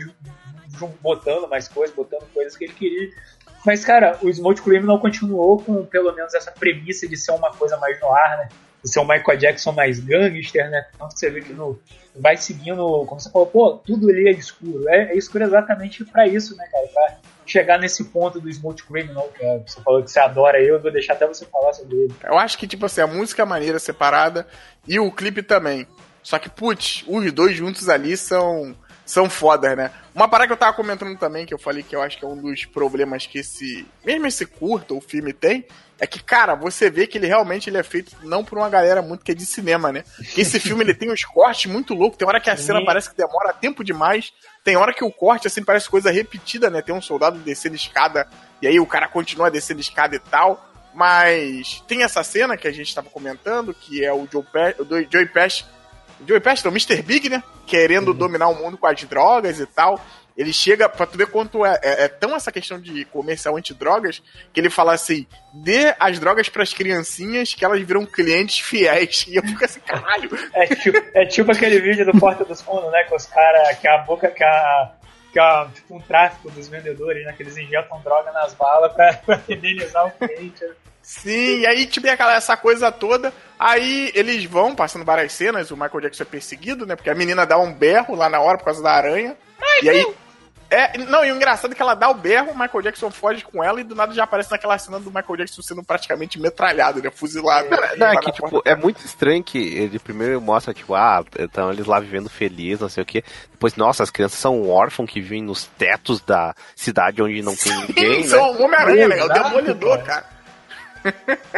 botando mais coisas, botando coisas que ele queria. Mas, cara, o Smoke Criminal continuou com pelo menos essa premissa de ser uma coisa mais no ar, né? De ser um Michael Jackson mais gangster, né? Tanto que você vê que no, vai seguindo, como você falou, pô, tudo ali é escuro. É, é escuro exatamente para isso, né, cara? Pra chegar nesse ponto do Smooth Criminal, que é, você falou que você adora eu, vou deixar até você falar sobre ele. Eu acho que, tipo assim, a música é maneira separada e o clipe também. Só que, putz, os dois juntos ali são são fodas, né? Uma parada que eu tava comentando também, que eu falei que eu acho que é um dos problemas que esse. Mesmo esse curto, o filme tem, é que, cara, você vê que ele realmente ele é feito não por uma galera muito que é de cinema, né? Que esse filme ele tem uns cortes muito loucos, tem hora que a cena parece que demora tempo demais, tem hora que o corte, assim, parece coisa repetida, né? Tem um soldado descendo escada, e aí o cara continua descendo escada e tal. Mas tem essa cena que a gente estava comentando, que é o Joe, Pe o Joey Pesci Joey Pesci, o Mr. Big, né? Querendo uhum. dominar o mundo com as drogas e tal. Ele chega, pra tu ver quanto é, é, é tão essa questão de comercial antidrogas, que ele fala assim: dê as drogas pras criancinhas que elas viram clientes fiéis. E eu fico assim, caralho. É tipo, é tipo aquele vídeo do Porta dos Fundos, né? Com os caras, que a boca, que a que é tipo um tráfico dos vendedores, né? Que eles injetam droga nas balas pra, pra fidelizar o cliente. Sim, e aí tipo aquela essa coisa toda. Aí eles vão passando várias cenas, o Michael Jackson é perseguido, né? Porque a menina dá um berro lá na hora por causa da aranha. Michael! E aí. É, não, e o engraçado é que ela dá o berro, o Michael Jackson foge com ela e do nada já aparece naquela cena do Michael Jackson sendo praticamente metralhado, né? Fuzilado. É, não, é que, tipo, é muito estranho que ele primeiro mostra, tipo, ah, então eles lá vivendo feliz, não sei o quê. Depois, nossa, as crianças são órfãos que vivem nos tetos da cidade onde não tem ninguém. São né? Homem-Aranha, né? O Demolidor, cara.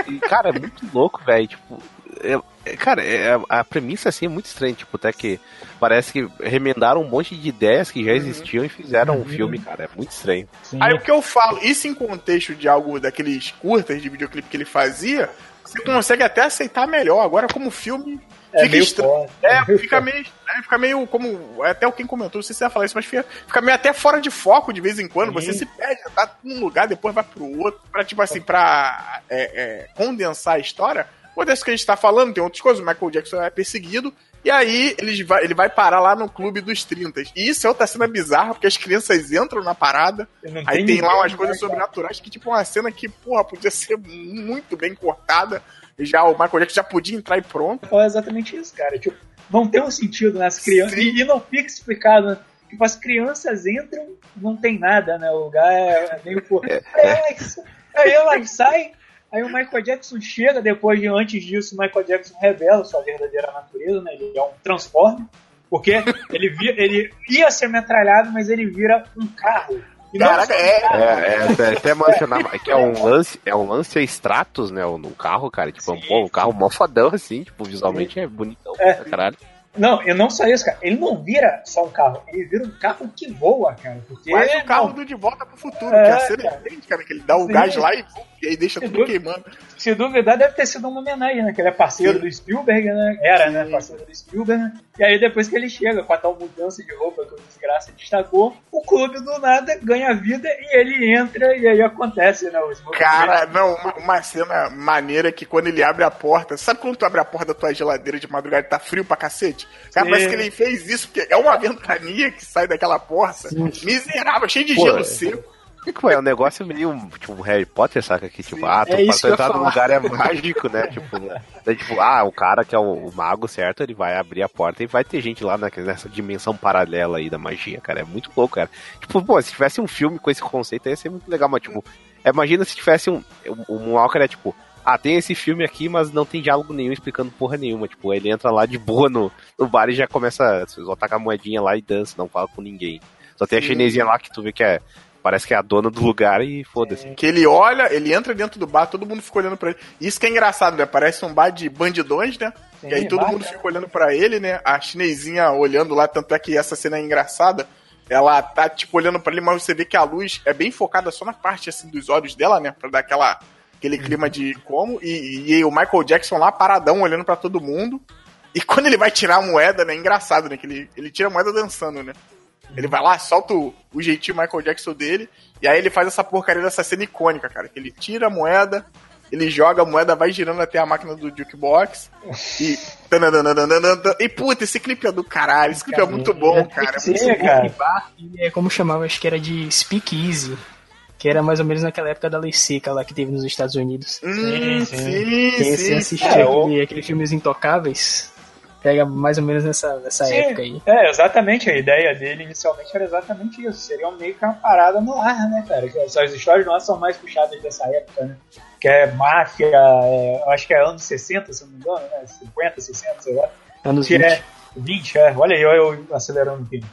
E, cara, é muito louco, velho. Tipo, é, é cara, é, a premissa assim é muito estranha, tipo, até que parece que remendaram um monte de ideias que já existiam e fizeram um filme, cara. É muito estranho. Sim. Aí o que eu falo, isso em contexto de algo daqueles curtas de videoclipe que ele fazia, você consegue até aceitar melhor. Agora, como filme, é fica estranho. É, fica meio, né, fica meio como. Até o quem comentou, não sei se você vai falar isso, mas fica, fica meio até fora de foco de vez em quando. Sim. Você se perde, tá num lugar, depois vai pro outro. Pra, tipo assim, pra é, é, condensar a história. Desse que a gente tá falando, tem outras coisas. O Michael Jackson é perseguido. E aí ele vai, ele vai parar lá no clube dos 30. E isso é outra cena bizarra, porque as crianças entram na parada. Aí tem lá umas coisas sobrenaturais que, tipo, uma cena que, porra, podia ser muito bem cortada já o Michael Jackson já podia entrar e pronto. É exatamente isso, cara. Tipo, não tem um sentido nas crianças. E, e, não fica explicado, né? Tipo, as crianças entram, não tem nada, né? O lugar é, é meio. É, aí, elas, aí elas saem, aí o Michael Jackson chega, depois de antes disso, o Michael Jackson revela sua verdadeira natureza, né? Ele é um Transformer. Porque ele, via, ele ia ser metralhado, mas ele vira um carro Caraca, é. É, é, até mencionar que é um lance, é um lance Stratos, né? No carro, cara. Tipo, Sim. um, um carro mó fodão, assim, tipo, visualmente é bonitão, é. caralho. Não, e não só isso, cara. Ele não vira só um carro, ele vira um carro que voa, cara. Porque Quase o carro do De Volta pro Futuro, é, que a cena cara. é cara, que ele dá o Sim. gás lá e, e aí deixa se tudo queimando. Se duvidar, deve ter sido uma homenagem, né? Que ele é parceiro Sim. do Spielberg, né? Era, né? Parceiro do Spielberg, né? E aí depois que ele chega com a tal mudança de roupa que o Desgraça destacou, o clube do nada ganha vida e ele entra e aí acontece, né? Os cara, não, uma, uma, cena maneira que quando ele abre a porta, sabe quando tu abre a porta da tua geladeira de madrugada e tá frio pra cacete? Cara, Sim. parece que ele fez isso, porque é uma ventania que sai daquela porta, Sim. miserável, cheio de Pô, gelo seco. Tipo, é um negócio meio, tipo, Harry Potter, saca? Que, tipo, Sim, ah, tu, é pra entrar num lugar é mágico, né? tipo, né? Daí, tipo, ah, o cara que é o, o, mago certo, ele vai abrir a porta e vai ter gente lá nessa dimensão paralela aí da magia, cara. É muito louco, cara. Tipo, pô, se tivesse um filme com esse conceito ia ser muito legal, mas, tipo, imagina se tivesse um. O Moonwalker é tipo, ah, tem esse filme aqui, mas não tem diálogo nenhum explicando porra nenhuma. Tipo, ele entra lá de boa no, no bar e já começa a só tacar a moedinha lá e dança, não fala com ninguém. Só tem a chinesinha lá que tu vê que é Parece que é a dona do lugar e foda-se. É. Que ele olha, ele entra dentro do bar, todo mundo fica olhando pra ele. Isso que é engraçado, né? Parece um bar de bandidões, né? Sim, e aí todo mundo fica olhando para ele, né? A chinesinha olhando lá, tanto é que essa cena é engraçada. Ela tá, tipo, olhando para ele, mas você vê que a luz é bem focada só na parte, assim, dos olhos dela, né? Pra dar aquela, aquele uhum. clima de como. E, e, o Michael Jackson lá paradão, olhando para todo mundo. E quando ele vai tirar a moeda, né? É engraçado, né? Que ele, ele tira a moeda dançando, né? Ele vai lá, solta o, o jeitinho Michael Jackson dele, e aí ele faz essa porcaria dessa cena icônica, cara. Que ele tira a moeda, ele joga a moeda, vai girando até a máquina do jukebox. E. E puta, esse clipe é do caralho. Esse clipe é muito bom, é cara. Sim, é, cara. É como chamava, acho que era de Speak Easy. Que era mais ou menos naquela época da lei seca lá que teve nos Estados Unidos. Hum, sim, sim. Quem sim, assistiu é, aquele, aquele filme Os Intocáveis, pega mais ou menos nessa, nessa Sim, época aí. É, exatamente. A ideia dele inicialmente era exatamente isso. Seria meio que uma parada no ar, né, cara? Essas histórias nossas são mais puxadas dessa época, né? Que é máfia, é, acho que é anos 60, se não me engano, né? 50, 60, sei lá. Anos que 20. É 20, é. Olha aí, eu acelerando um pouquinho.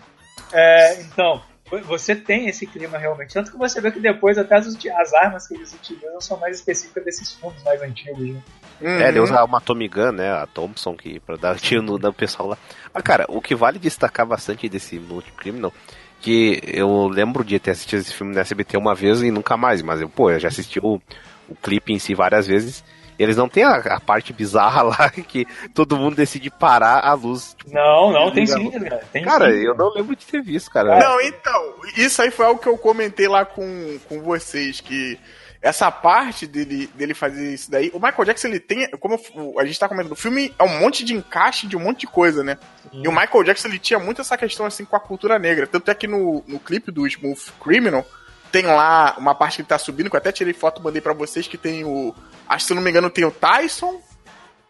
É, então, você tem esse clima realmente. Tanto que você vê que depois até as, as armas que eles utilizam são mais específicas desses filmes mais antigos. Né? Uhum. É, ele usa uma Tommy Gun, né? A Thompson, que, pra dar tiro no, no pessoal lá. Mas, cara, o que vale destacar bastante desse Multicriminal que eu lembro de ter assistido esse filme na SBT uma vez e nunca mais, mas eu, pô, eu já assisti o, o clipe em si várias vezes eles não tem a, a, parte bizarra lá que todo mundo decide parar a luz. Tipo, não, não, tem sim, cara. Tem cara, sim, eu não lembro de ter visto, cara. Não, então, isso aí foi algo que eu comentei lá com, com vocês, que essa parte dele, dele fazer isso daí. O Michael Jackson, ele tem. Como a gente tá comentando, o filme é um monte de encaixe de um monte de coisa, né? Sim. E o Michael Jackson, ele tinha muito essa questão assim com a cultura negra. Tanto é que no, no clipe do Smooth Criminal, tem lá uma parte que ele tá subindo, que eu até tirei foto e mandei pra vocês, que tem o. Acho que se não me engano, tem o Tyson.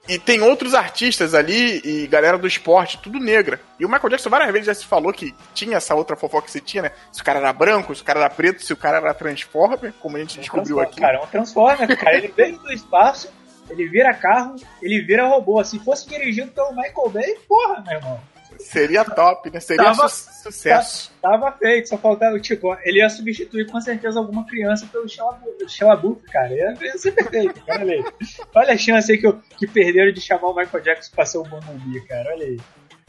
E tem outros artistas ali e galera do esporte, tudo negra. E o Michael Jackson várias vezes já se falou que tinha essa outra fofoca que você tinha, né? Se o cara era branco, se o cara era preto, se o cara era Transformer, como a gente descobriu aqui. Cara, é um Transformer, cara. Ele veio do espaço, ele vira carro, ele vira robô. Se fosse dirigido pelo Michael Bay, porra, meu irmão. Seria top, né? Seria tava, su sucesso. Tava feito, só faltava, tipo, ele ia substituir com certeza alguma criança pelo Shalabuff, cara. Ia, ia ser perfeito, cara. Olha aí. Olha a chance aí que, que perderam de chamar o Michael Jackson pra ser o Bumblebee, cara. Olha aí.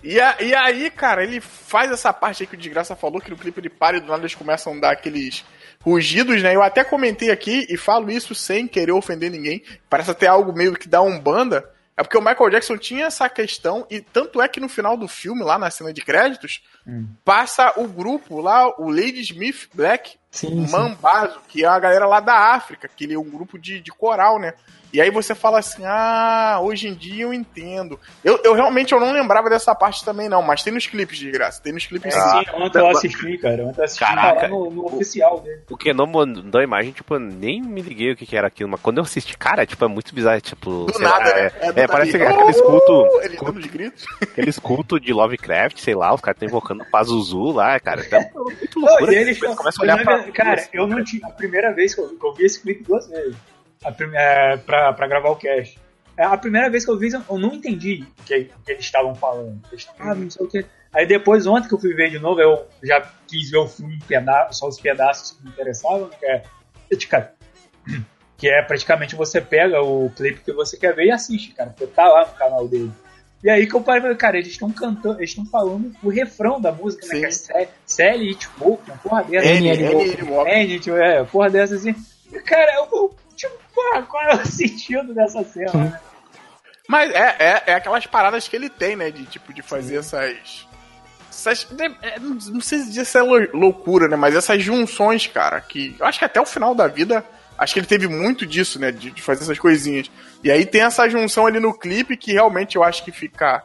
E, a, e aí, cara, ele faz essa parte aí que o Desgraça falou, que no clipe ele para e do nada eles começam a dar aqueles rugidos, né? Eu até comentei aqui e falo isso sem querer ofender ninguém. Parece até algo meio que dá um banda é porque o Michael Jackson tinha essa questão, e tanto é que no final do filme, lá na cena de créditos, hum. passa o grupo lá, o Lady Smith Black sim, Mambazo, sim. que é a galera lá da África, que ele é um grupo de, de coral, né? E aí você fala assim, ah, hoje em dia eu entendo. Eu, eu realmente eu não lembrava dessa parte também, não, mas tem nos clipes de graça. Tem nos clipes é, sim. Ontem eu assisti, cara. Ontem eu assisti Caraca, no, no o, oficial dele. O que não mandou a imagem, tipo, eu nem me liguei o que, que era aquilo, mas quando eu assisti, cara, tipo, é muito bizarro, tipo. Do nada, lá, né? É, é, é parece oh, aquele escuto. Ele culto, de gritos. Aquele escuto de Lovecraft, sei lá, os caras estão invocando o Pazuzu lá, cara. Então, é muito loucura. Não, e eles começam a olhar pra. Cara, eu não tinha. A primeira vez que eu, que eu vi esse clipe duas vezes a primeira, pra, pra gravar o cast. É, a primeira vez que eu vi, eu não entendi o que, que eles estavam falando. Eles ah, não sei o que. Aí depois, ontem que eu fui ver de novo, eu já quis ver o filme em pedaços, só os pedaços que me interessavam, que é, que é praticamente você pega o clipe que você quer ver e assiste, cara, porque tá lá no canal dele. E aí que eu parei, cara, eles estão cantando, eles estão falando o refrão da música, né, que é Sally It porra dessa. N, N, N, N, é, porra dessa assim. Cara, eu, tipo, porra, qual é o sentido dessa cena, né? Mas é, é, é, aquelas paradas que ele tem, né? De tipo, de fazer essas. essas né, é, não sei se dizer se é loucura, né? Mas essas junções, cara, que eu acho que até o final da vida. Acho que ele teve muito disso, né? De, de fazer essas coisinhas. E aí tem essa junção ali no clipe que realmente eu acho que fica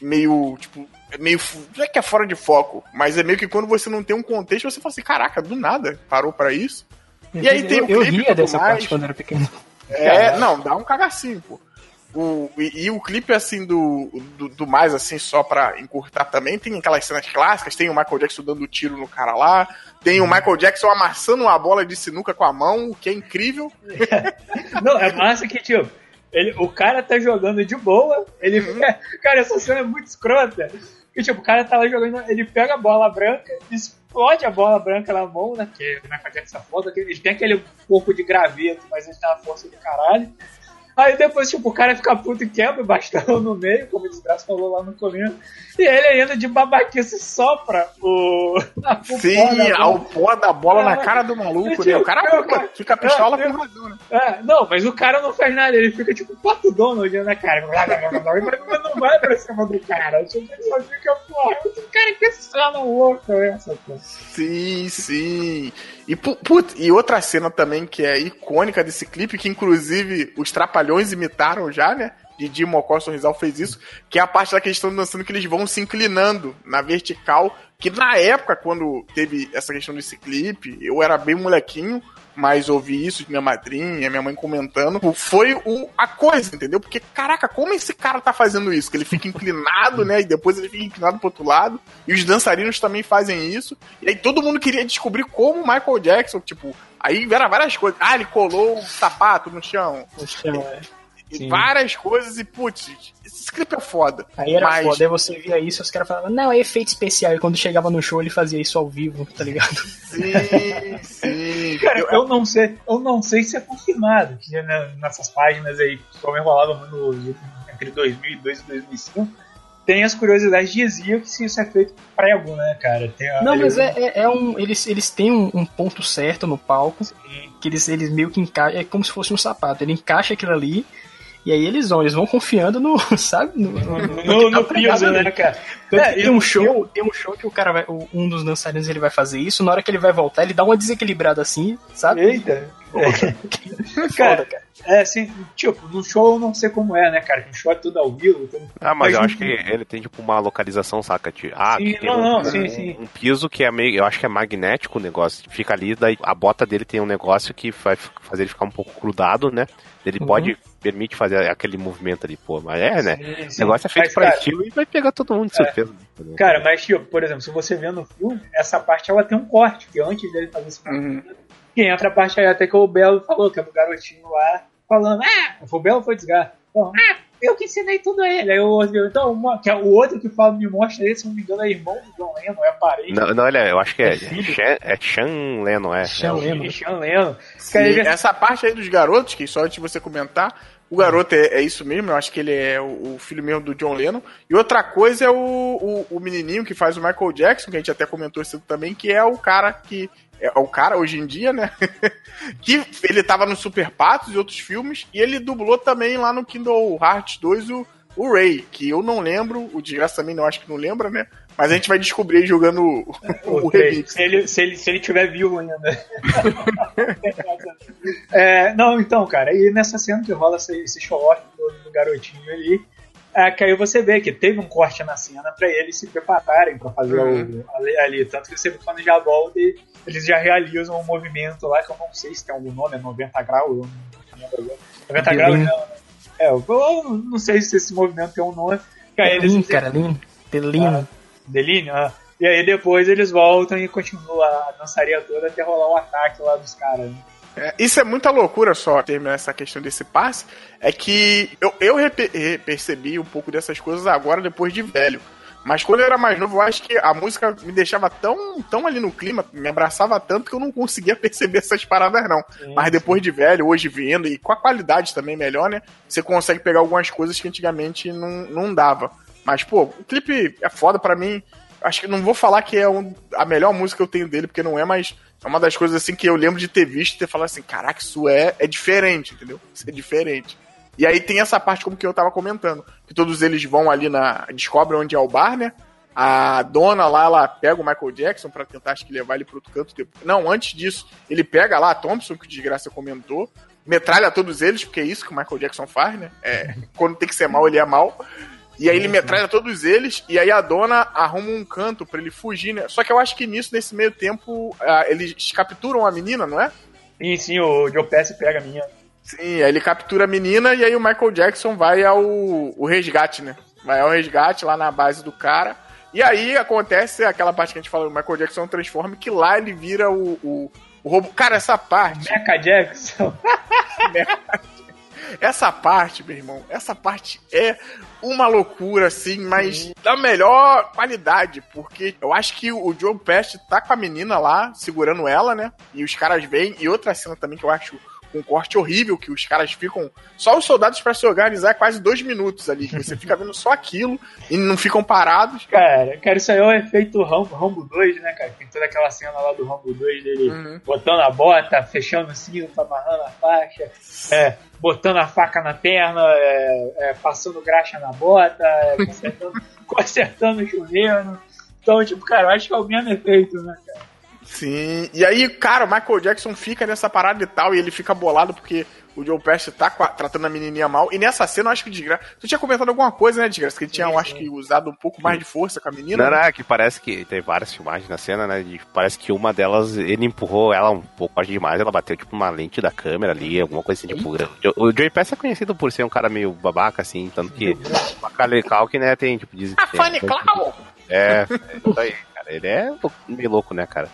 meio, tipo, meio. Não é que é fora de foco, mas é meio que quando você não tem um contexto, você fala assim, caraca, do nada, parou para isso. E aí tem eu, o clipe eu ria dessa mais. parte quando era pequeno. É, não, dá um cagacinho, pô. O, e, e, o clipe, assim, do, do, do, mais, assim, só pra encurtar também, tem aquelas cenas clássicas, tem o Michael Jackson dando tiro no cara lá, tem o Michael Jackson amassando uma bola de sinuca com a mão, o que é incrível. Não, é massa que, tipo, ele, o cara tá jogando de boa, ele... Uhum. Cara, essa cena é muito escrota. Que, tipo, o cara tá lá jogando, ele pega a bola branca, explode a bola branca na mão, né? Que o Michael Jackson foda, ele tem aquele corpo de graveto, mas ele tem uma força do caralho. Aí depois, tipo, o cara fica puto e quebra o bastão no meio, como o desgraça falou lá no começo. E ele ainda de babaquice sopra o. Sim, o pó da bola na cara do maluco, né? O cara, É, fica, fica pistola com razão, né? É, não, mas o cara não faz nada, ele fica tipo pato Donald na cara. Mas não vai pra cima do cara. Tipo, ele só fica, porra, esse cara que cena louca é essa, pô. Sim, sim. E, pu- put, e outra cena também que é icônica desse clipe, que inclusive os Trapalhões imitaram já, né? Didi Mocó Sorrisal fez isso, que é a parte lá que eles estão dançando que eles vão se inclinando na vertical, que na época, quando teve essa questão desse clipe, eu era bem molequinho, mas ouvi isso de minha madrinha, minha mãe comentando, foi o, a coisa, entendeu? Porque, caraca, como esse cara tá fazendo isso? Que ele fica inclinado, né? E depois ele fica inclinado pro outro lado. E os dançarinos também fazem isso. E aí todo mundo queria descobrir como o Michael Jackson, tipo, aí era várias coisas. Ah, ele colou um sapato no chão. No chão, é. E Sim. várias coisas e, putz, esse clipe é foda. Aí era Mas- foda, aí você via isso e os caras falavam, não, é efeito especial. E quando chegava no show ele fazia isso ao vivo, tá ligado? Sim, sim. Cara, Eu- eu não sei, eu não sei se é confirmado que né, nessas páginas aí que como enrolavam no, entre 2002 e 2005 tem as curiosidades diziam que se isso é feito prego, né, cara? A- Não, ele- mas é, é, é um. Eles, eles têm um, um ponto certo no palco, que eles, eles meio que encaixam. É como se fosse um sapato. Ele encaixa aquilo ali. E aí eles vão, eles vão confiando no, sabe? No, no, no no, tá no pregado piso, né, cara? Tanto É, que tem um show, tem um show que o cara vai, o- um dos dançarinos ele vai fazer isso, na hora que ele vai voltar, ele dá uma desequilibrada assim, sabe? Eita. Foda, cara. É, assim, tipo, no show eu não sei como é, né, cara? No show é tudo ao vivo. Tudo... Ah, mas, eu acho que ele tem tipo uma localização, saca? De, ah, Sim, não, um, não, um- sim, sim. um piso que é meio. Eu acho que é magnético o negócio. Fica ali, daí a bota dele tem um negócio que vai fazer ele ficar um pouco grudado, né? Ele Uhum. pode, permite fazer aquele movimento ali, pô. Mas é, né? Sim, O sim. negócio é feito Mas, pra cara, estilo e vai pegar todo mundo de É. surpresa. né? Cara, mas, tipo, por exemplo, se você vê no filme, essa parte ela tem um corte, que antes dele fazer esse Uhum. que entra a parte aí até que o Belo falou, que é do garotinho lá, falando, ah, foi o Belo foi o desgraça? Falando, ah, eu que ensinei tudo a ele. Aí o outro, então, uma- que é o outro que fala, me mostra ele, se não me engano, é irmão do John Lennon, é parente. Não, não, olha, eu acho que é, É? Sean, é Sean Lennon, é. Sean É o- Lennon. É Sean Lennon. Sim, Cara, ele- essa parte aí dos garotos, que só antes de você comentar, o garoto é, é isso mesmo, eu acho que ele é o, o filho mesmo do John Lennon. E outra coisa é o, o, o menininho que faz o Michael Jackson, que a gente até comentou isso também, que é o cara que. É o cara hoje em dia, né? que ele tava no Super Patos e outros filmes, e ele dublou também lá no Kingdom Hearts 2 o, o Ray, que eu não lembro, o Desgraça também não acho que não lembra, né? Mas a gente vai descobrir jogando o, o, O remix. se, ele, se, ele, se ele tiver vivo ainda. É, não, então, cara, e nessa cena que rola esse, esse show-off do, do garotinho ali, é, que aí você vê que teve um corte na cena pra eles se prepararem pra fazer Uhum. o, ali, ali. Tanto que você vê quando já volta e eles já realizam um movimento lá que eu não sei se tem algum nome, é 90 graus, eu não lembro. 90 graus não. É, eu eu não sei se esse movimento tem um nome. Que aí eles cara, Delino. Delino. Delínio, ah. E aí depois eles voltam e continuam a dançaria toda até rolar o ataque lá dos caras. né? É, isso é muita loucura só terminar essa questão desse passe. É que eu, eu re- percebi um pouco dessas coisas agora, depois de velho. Mas quando eu era mais novo, eu acho que a música me deixava tão, tão ali no clima, me abraçava tanto que eu não conseguia perceber essas paradas, não. Mas depois de velho, hoje vendo, e com a qualidade também melhor, né? Você consegue pegar algumas coisas que antigamente não, não dava. Mas, pô, o clipe é foda pra mim. Acho que não vou falar que é um- a melhor música que eu tenho dele, porque não é, mas é uma das coisas assim que eu lembro de ter visto e ter falado assim, caraca, isso é, é diferente, entendeu? Isso é diferente. E aí tem essa parte como que eu tava comentando, que todos eles vão ali na. descobrem onde é o bar, né? A dona lá, ela pega o Michael Jackson pra tentar, acho que levar ele pro outro canto. depois. Não, antes disso, ele pega lá a Thompson, que o desgraça comentou, metralha todos eles, porque é isso que o Michael Jackson faz, né? É, quando tem que ser mal, ele é mal. E aí ele metralha todos eles, e aí a dona arruma um canto pra ele fugir, né? Só que eu acho que nisso, nesse meio tempo, ah, eles capturam a menina, não é? E sim, o Joe Pesci pega a minha. Sim, aí ele captura a menina e aí o Michael Jackson vai ao o resgate, né? Vai ao resgate lá na base do cara. E aí acontece aquela parte que a gente fala, o Michael Jackson transforma, que lá ele vira o, o, o robô. Cara, essa parte. Mecha Jackson. Essa parte, meu irmão, essa parte é uma loucura, assim, mas da melhor qualidade, porque eu acho que o Joe Pest tá com a menina lá, segurando ela, né? E os caras vêm. E outra cena também que eu acho um corte horrível que os caras ficam. Só os soldados para se organizar é quase dois minutos ali. Que você fica vendo só aquilo e não ficam parados. Cara, cara, isso aí é o efeito Rambo, Rambo 2, né, cara? Tem toda aquela cena lá do Rambo 2 dele uhum. botando a bota, fechando o cinto, amarrando a faixa, é, botando a faca na perna, é, é, passando graxa na bota, é, consertando, consertando o chuveiro. Então, tipo, cara, eu acho que é o mesmo efeito, né, cara? Sim, e aí, cara, o Michael Jackson fica nessa parada e tal, e ele fica bolado porque o Joe Pesci tá tratando a menininha mal. E nessa cena, eu acho que Desgraça. Tu tinha comentado alguma coisa, né, Desgraça? Que ele tinha, eu acho que, usado um pouco mais de força com a menina. Não, né? não, que parece que tem várias filmagens na cena, né? E parece que uma delas, ele empurrou ela um pouco mais demais, ela bateu, tipo, uma lente da câmera ali, alguma coisa assim, tipo. O Joe Pesci é conhecido por ser um cara meio babaca, assim, tanto que o Macaulay Culkin, né, tem, tipo, dizem. A Funny Clown! É, é isso aí, cara. Ele é meio louco, né, cara?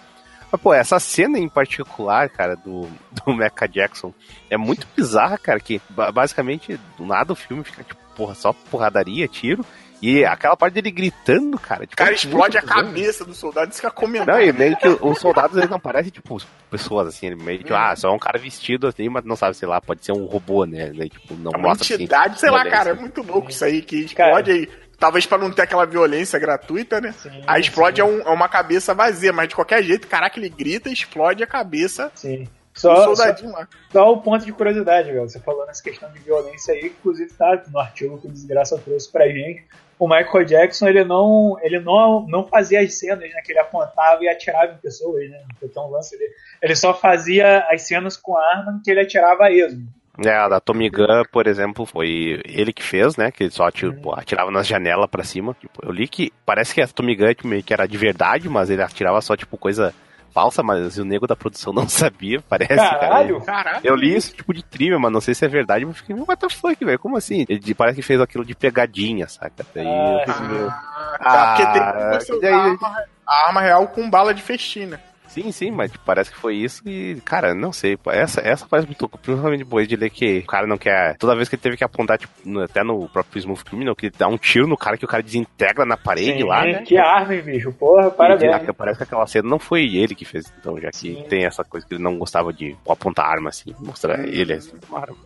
Mas, pô, essa cena em particular, cara, do, do Mecha Jackson é muito bizarra, cara, que basicamente do nada o filme fica, tipo, porra, só porradaria, tiro. E aquela parte dele gritando, cara. Tipo, o cara explode a cabeça do soldado e fica comendo. Não, e meio que os soldados eles não parecem, tipo, pessoas assim, meio que, hum. ah, só um cara vestido assim, mas não sabe, sei lá, pode ser um robô, né? tipo, não é uma mostra, assim, entidade, assim, sei lá, cara, é muito louco isso aí, que explode aí Talvez para não ter aquela violência gratuita, né? Sim, Aí explode é, um, é, uma cabeça vazia, mas de qualquer jeito, caraca, ele grita e explode a cabeça. Sim. Só, soldadinho só, lá. Só o ponto de curiosidade, velho. Você falou nessa questão de violência aí, inclusive tá no artigo que o Desgraça trouxe pra gente. O Michael Jackson, ele não, ele não, não fazia as cenas, né? Que ele apontava e atirava em pessoas, né? Então, lance dele. Ele só fazia as cenas com arma que ele atirava a esmo. É, a da Tommy Gun, por exemplo, foi ele que fez, né? Que ele só tipo, atirava nas janelas pra cima. Tipo, eu li que parece que a Tommy Gun meio que era de verdade, mas ele atirava só, tipo, coisa falsa, mas o nego da produção não sabia, parece, Caralho, cara. Caralho. Eu li isso tipo de trivia, mas não sei se é verdade, mas fiquei, what the fuck, velho? Como assim? Ele parece que fez aquilo de pegadinha, saca? Daí ah, eu fiquei, meu... ah, porque tem que daí... a, arma, a arma real com bala de festina. Sim, sim, mas parece que foi isso e, cara, não sei. Essa, essa faz muito principalmente boa de ler que o cara não quer. Toda vez que ele teve que apontar, tipo, no, até no próprio Smooth Criminal, que dá um tiro no cara que o cara desintegra na parede sim, lá, né? Que arma, bicho? Porra, parabéns. E, parece que aquela cena não foi ele que fez, então, já que sim. tem essa coisa que ele não gostava de apontar arma assim, mostrar ele assim, uma arma.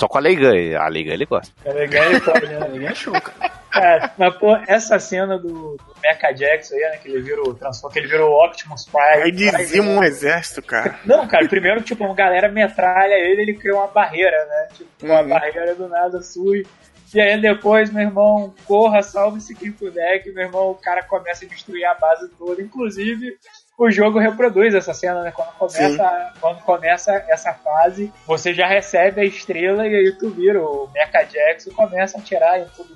Só com a Leigan, a Leigan ele gosta. A Leigan ele pode, né? A Leigan é show, cara. É, mas, pô, essa cena do, do Mecha Jackson aí, né, que ele virou transforma, que ele virou Optimus Prime. Aí dizima um exército, cara. Não, cara, primeiro, tipo, uma galera metralha ele, ele criou uma barreira, né? Tipo, uma uhum. barreira do nada surge. E aí depois, meu irmão, corra, salve-se quem puder, que meu irmão, o cara começa a destruir a base toda. Inclusive, o jogo reproduz essa cena, né? Quando começa, quando começa essa fase, você já recebe a estrela e aí tu vira o Mecha Jackson começa a atirar em tudo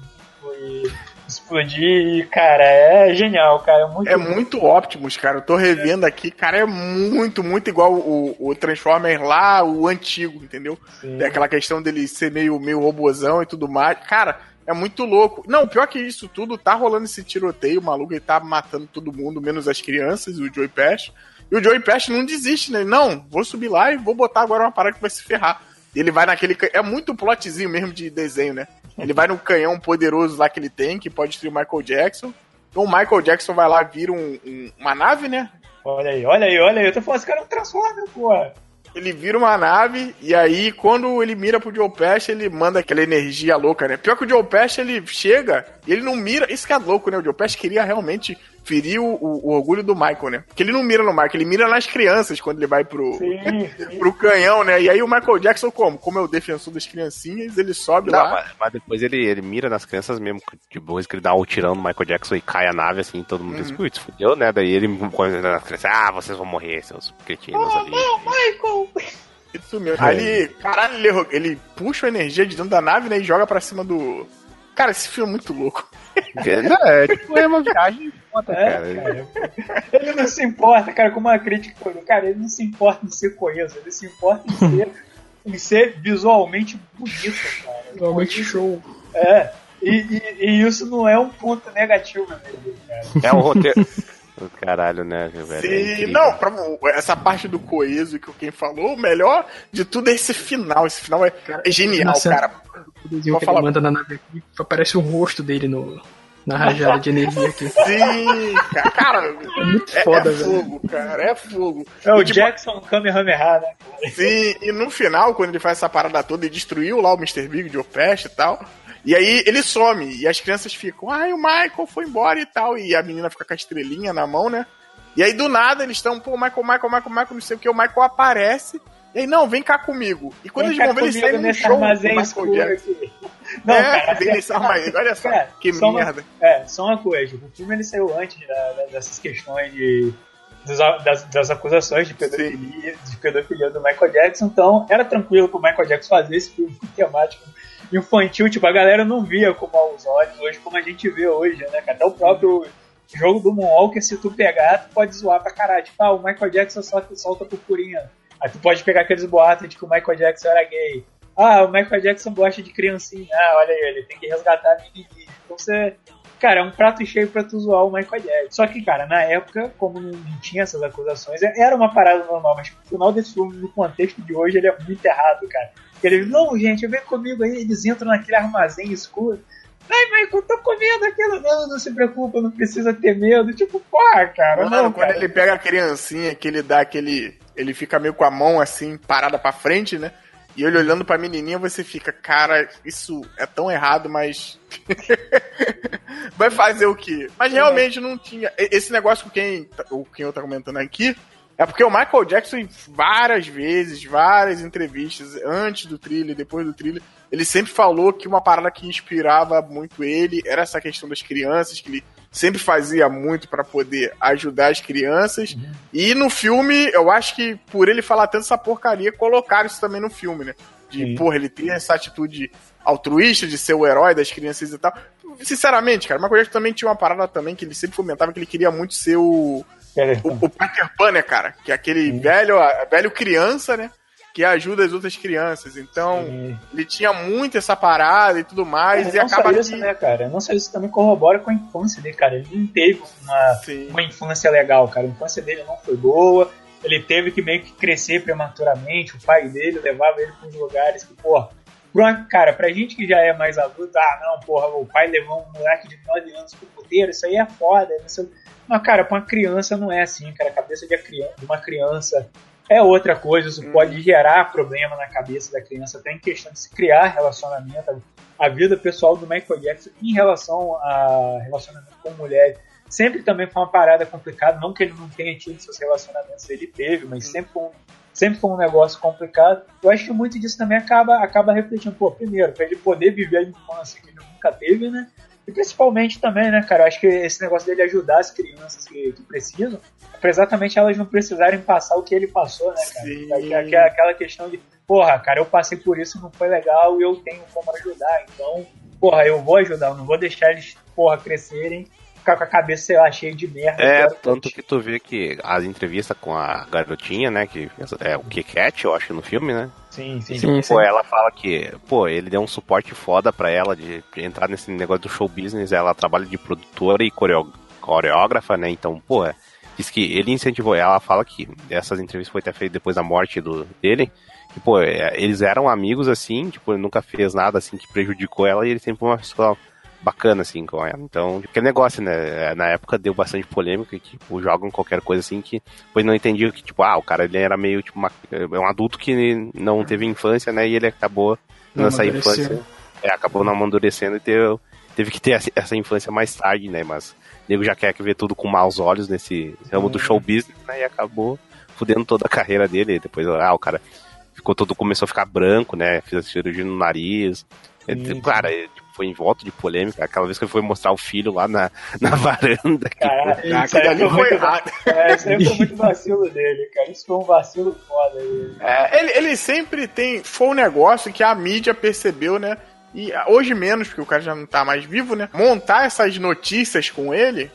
e explodir, cara, é genial, cara. É muito, é muito Optimus, cara. Eu tô revendo aqui, cara, é muito, muito igual o, o Transformer lá, o antigo, entendeu? Sim. Tem aquela questão dele ser meio, meio robozão e tudo mais. Cara, é muito louco. Não, pior que isso tudo, tá rolando esse tiroteio, maluco ele tá matando todo mundo, menos as crianças, o Joey Pest. E o Joey Pest não desiste, né? Não, vou subir lá e vou botar agora uma parada que vai se ferrar. Ele vai naquele. É muito plotzinho mesmo de desenho, né? Ele vai no canhão poderoso lá que ele tem, que pode destruir o Michael Jackson. Então o Michael Jackson vai lá, vira um, um, uma nave, né? Olha aí, olha aí, olha aí. Eu tô falando, esse cara não transforma, porra ele vira uma nave e aí quando ele mira pro Joe Pesci, ele manda aquela energia louca, né? Pior que o Joe Pesci, ele chega e ele não mira, isso que é louco, né? O Joe Pesci queria realmente ferir o, o, orgulho do Michael, né? Porque ele não mira no Michael, ele mira nas crianças quando ele vai pro, sim, sim. pro canhão, né? E aí o Michael Jackson, como? Como é o defensor das criancinhas, ele sobe não, lá. Mas, mas, depois ele, ele mira nas crianças mesmo, depois que ele dá o um tirão no Michael Jackson e cai a nave, assim, todo mundo uhum. diz, putz, fudeu, né? Daí ele, quando ele nas crianças, ah, vocês vão morrer, seus cretinos oh, ali. Não, Michael! Isso mesmo. Aí ele, caralho, ele, ele puxa a energia de dentro da nave, né, e joga pra cima do... Cara, esse filme é muito louco. Não, é, tipo, é uma viagem foda, é, cara. cara. Ele não se importa, cara, como a crítica foi. Cara, ele não se importa em ser coeso, ele se importa em ser, em ser visualmente bonito, cara. Visualmente show. É. E, e, e, isso não é um ponto negativo mesmo, cara. É um roteiro. Caralho, né, velho? É Sim, é não, pra, essa parte do coeso que quem falou, o melhor de tudo é esse final. Esse final é, é genial, cara. O desenho que falar... manda na nave aqui, aparece o rosto dele no, na rajada de energia aqui. Sim, cara. É muito foda, é, é fogo, cara. É fogo. É o tipo, Jackson Kamehameha, né? Sim, e no final, quando ele faz essa parada toda, ele destruiu lá o Mr. Big de Opest e tal. E aí ele some, e as crianças ficam, ai, o Michael foi embora e tal. E a menina fica com a estrelinha na mão, né? E aí do nada eles estão, pô, Michael, Michael, Michael, Michael, não sei o que, o Michael aparece. E aí, não, vem cá comigo. E quando vem eles vão ver, eles saem num show do Michael Jackson. Não, é, cara, vem nesse armazém. Olha só, cara, que só merda. Uma, é, só uma coisa. O filme ele saiu antes da, da, dessas questões de. Das, das, acusações de pedofilia, de pedofilia do Michael Jackson, então era tranquilo pro Michael Jackson fazer esse filme temático infantil, tipo, a galera não via como aos olhos hoje, como a gente vê hoje, né? Até o próprio jogo do Moonwalker, se tu pegar, tu pode zoar pra caralho. Tipo, ah, o Michael Jackson só solta purpurinha. Aí tu pode pegar aqueles boatos de que o Michael Jackson era gay. Ah, o Michael Jackson gosta de criancinha. Ah, olha aí, ele tem que resgatar a menininha. Então você. Cara, é um prato cheio pra tu zoar o Michael Jackson. Só que, cara, na época, como não tinha essas acusações, era uma parada normal, mas no final desse filme, no contexto de hoje, ele é muito errado, cara. Ele, não, gente, vem comigo aí, eles entram naquele armazém escuro. Ai, Michael, tô com medo aquilo. Não, não se preocupa, não precisa ter medo. Tipo, porra, cara. Mano, não, quando cara. ele pega a criancinha, que ele dá aquele. Ele fica meio com a mão assim, parada pra frente, né? E ele olhando pra menininha, você fica, cara, isso é tão errado, mas. Vai fazer o quê? Mas é. realmente não tinha. Esse negócio com quem, o quem eu tá comentando aqui. É porque o Michael Jackson, várias vezes, várias entrevistas, antes do thriller, depois do thriller, ele sempre falou que uma parada que inspirava muito ele era essa questão das crianças, que ele sempre fazia muito para poder ajudar as crianças. Uhum. E no filme, eu acho que por ele falar tanto essa porcaria, colocaram isso também no filme, né? De, Sim. porra, ele tem essa atitude altruísta de ser o herói das crianças e tal. Sinceramente, cara, o Michael Jackson também tinha uma parada também que ele sempre comentava que ele queria muito ser o. O, o Peter Pan, né, cara? Que é aquele velho, velho criança, né? Que ajuda as outras crianças. Então, Sim. ele tinha muito essa parada e tudo mais. É, e não acaba só isso, que... né, cara? Não só isso também corrobora com a infância dele, cara. Ele não teve uma, uma infância legal, cara. A infância dele não foi boa. Ele teve que meio que crescer prematuramente. O pai dele levava ele para uns lugares que, porra, cara, pra gente que já é mais adulto, ah, não, porra, o pai levou um moleque de 9 anos pro puteiro, isso aí é foda. Não sei... Mas, cara, pra uma criança não é assim, cara. A cabeça de uma criança é outra coisa, isso hum. pode gerar problema na cabeça da criança, até em questão de se criar relacionamento. A vida pessoal do Michael Jackson em relação a relacionamento com mulheres sempre também foi uma parada complicada, não que ele não tenha tido seus relacionamentos, ele teve, mas hum. sempre foi um, sempre foi um negócio complicado. Eu acho que muito disso também acaba, acaba refletindo, pô, primeiro, para ele poder viver a infância que ele nunca teve, né? E principalmente também, né, cara, eu acho que esse negócio dele ajudar as crianças que, que precisam, pra exatamente elas não precisarem passar o que ele passou, né, cara? Sim. É, é aquela questão de, porra, cara, eu passei por isso, não foi legal e eu tenho como ajudar. Então, porra, eu vou ajudar, eu não vou deixar eles, porra, crescerem ficar com a cabeça, sei lá, cheia de merda. É, tanto que tu vê que as entrevistas com a garotinha, né, que é o Kiket, eu acho, no filme, né? Sim, sim. sim, pô, sim. ela fala que, pô, ele deu um suporte foda pra ela de, de entrar nesse negócio do show business, ela trabalha de produtora e coreógrafa, né, então, pô, diz que ele incentivou, ela fala que essas entrevistas foi até feita depois da morte do, dele, que, pô, é, eles eram amigos, assim, tipo, ele nunca fez nada, assim, que prejudicou ela e ele sempre foi uma pessoa bacana, assim, com ela. Então, aquele negócio, né? Na época deu bastante polêmica, que, tipo, jogam qualquer coisa assim que depois não entendiam que, tipo, ah, o cara ele era meio, tipo, uma, é um adulto que não teve infância, né? E ele acabou nessa infância. É, acabou não amadurecendo e teve, teve que ter essa infância mais tarde, né? Mas o nego já quer ver tudo com maus olhos nesse ramo do show business, né? E acabou fudendo toda a carreira dele. Depois, ah, o cara ficou todo, começou a ficar branco, né? Fez a cirurgia no nariz. Sim, cara, tipo, foi em volta de polêmica, aquela vez que ele foi mostrar o filho lá na, na varanda. Cara, isso aí foi, muito, errado. É, isso aí foi muito vacilo dele, cara. Isso foi um vacilo foda. É, ele, ele sempre tem. Foi um negócio que a mídia percebeu, né? E hoje menos, porque o cara já não tá mais vivo, né? Montar essas notícias com ele.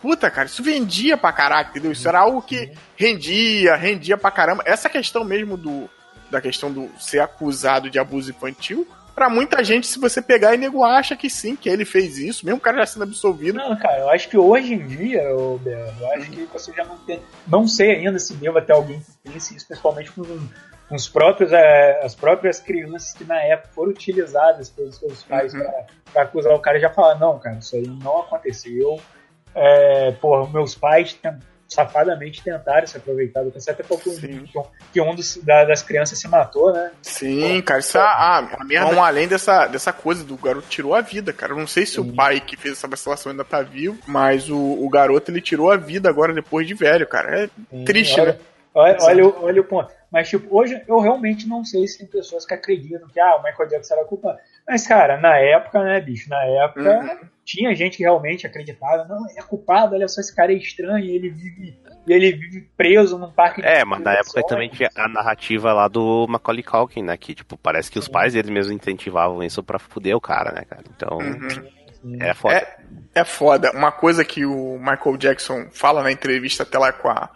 Puta, cara, isso vendia pra caraca, entendeu? Isso era algo que rendia, rendia pra caramba. Essa questão mesmo do. Da questão do ser acusado de abuso infantil Pra muita gente, se você pegar e nego acha que sim, que ele fez isso, mesmo o cara já sendo absolvido. Não, cara, eu acho que hoje em dia, eu, eu acho que você já não tem. Não sei ainda se deva ter alguém que pense isso, principalmente com os próprios, é, as próprias crianças que na época foram utilizadas pelos seus pais uhum. para acusar o cara já falaram, não, cara, isso aí não aconteceu. É, porra, meus pais safadamente tentaram se aproveitar do câncer, até porque que um dos, da, das crianças se matou, né? Sim, cara, isso é, a, a merda. Vão além dessa, dessa coisa do garoto tirou a vida, cara. Eu não sei se Sim. o pai que fez essa vacilação ainda tá vivo, mas o, o garoto ele tirou a vida agora depois de velho, cara. É Sim, triste, olha, né? Olha, olha, olha o ponto. Mas, tipo, hoje eu realmente não sei se tem pessoas que acreditam que ah, o Michael Jackson era culpado. Mas, cara, na época, né, bicho? Na época uhum. tinha gente que realmente acreditava, não, ele é culpado, olha só, esse cara é estranho, ele vive, ele vive preso num parque É, mas na época também tinha a narrativa lá do Macaulay Culkin, né? Que, tipo, parece que os pais eles mesmos incentivavam isso pra fuder o cara, né, cara? Então. Uhum. É foda. É, é foda. Uma coisa que o Michael Jackson fala na entrevista até lá com a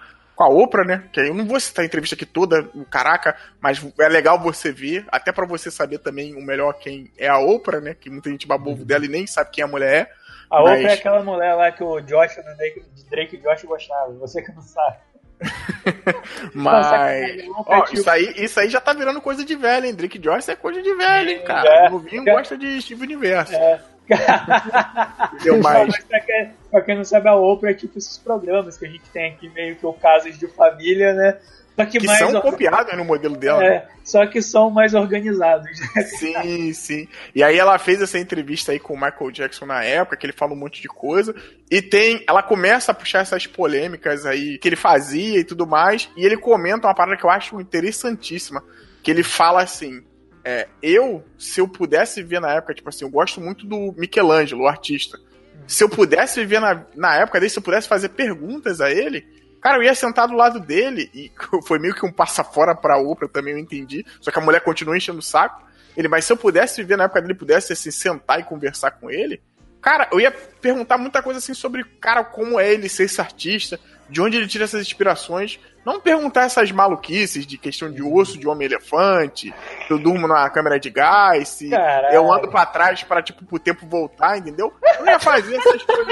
com a Oprah, né? Que eu não vou citar a entrevista aqui toda, caraca, mas é legal você ver, até para você saber também o melhor quem é a Oprah, né? Que muita gente babou uhum. dela e nem sabe quem a mulher é. A mas... Oprah é aquela mulher lá que o Josh, do Drake, Drake e Josh gostava, você que não sabe. Mas. Ó, isso, aí, isso aí já tá virando coisa de velho, hein? Drake Josh é coisa de velho, hein, cara? É, o novinho é. gosta de Steve Universo. É. Deu mais. Pra quem, pra quem não sabe, a Oprah é tipo esses programas que a gente tem aqui, meio que o casos de família, né? Só que, que mais são copiados no modelo dela. É, só que são mais organizados. Sim, sim. E aí ela fez essa entrevista aí com o Michael Jackson na época, que ele fala um monte de coisa. E tem. Ela começa a puxar essas polêmicas aí que ele fazia e tudo mais. E ele comenta uma parada que eu acho interessantíssima. Que ele fala assim: é, eu, se eu pudesse ver na época, tipo assim, eu gosto muito do Michelangelo, o artista. Se eu pudesse viver na, na época dele, se eu pudesse fazer perguntas a ele, cara, eu ia sentar do lado dele, e foi meio que um passa fora pra outra, também eu entendi. Só que a mulher continua enchendo o saco. Ele, mas se eu pudesse viver na época dele, pudesse assim, sentar e conversar com ele, cara, eu ia perguntar muita coisa assim sobre, cara, como é ele ser esse artista, de onde ele tira essas inspirações, não perguntar essas maluquices de questão de osso de homem-elefante, eu durmo na câmera de gás, se eu ando pra trás para tipo, pro tempo voltar, entendeu? Eu ia fazer essas coisas.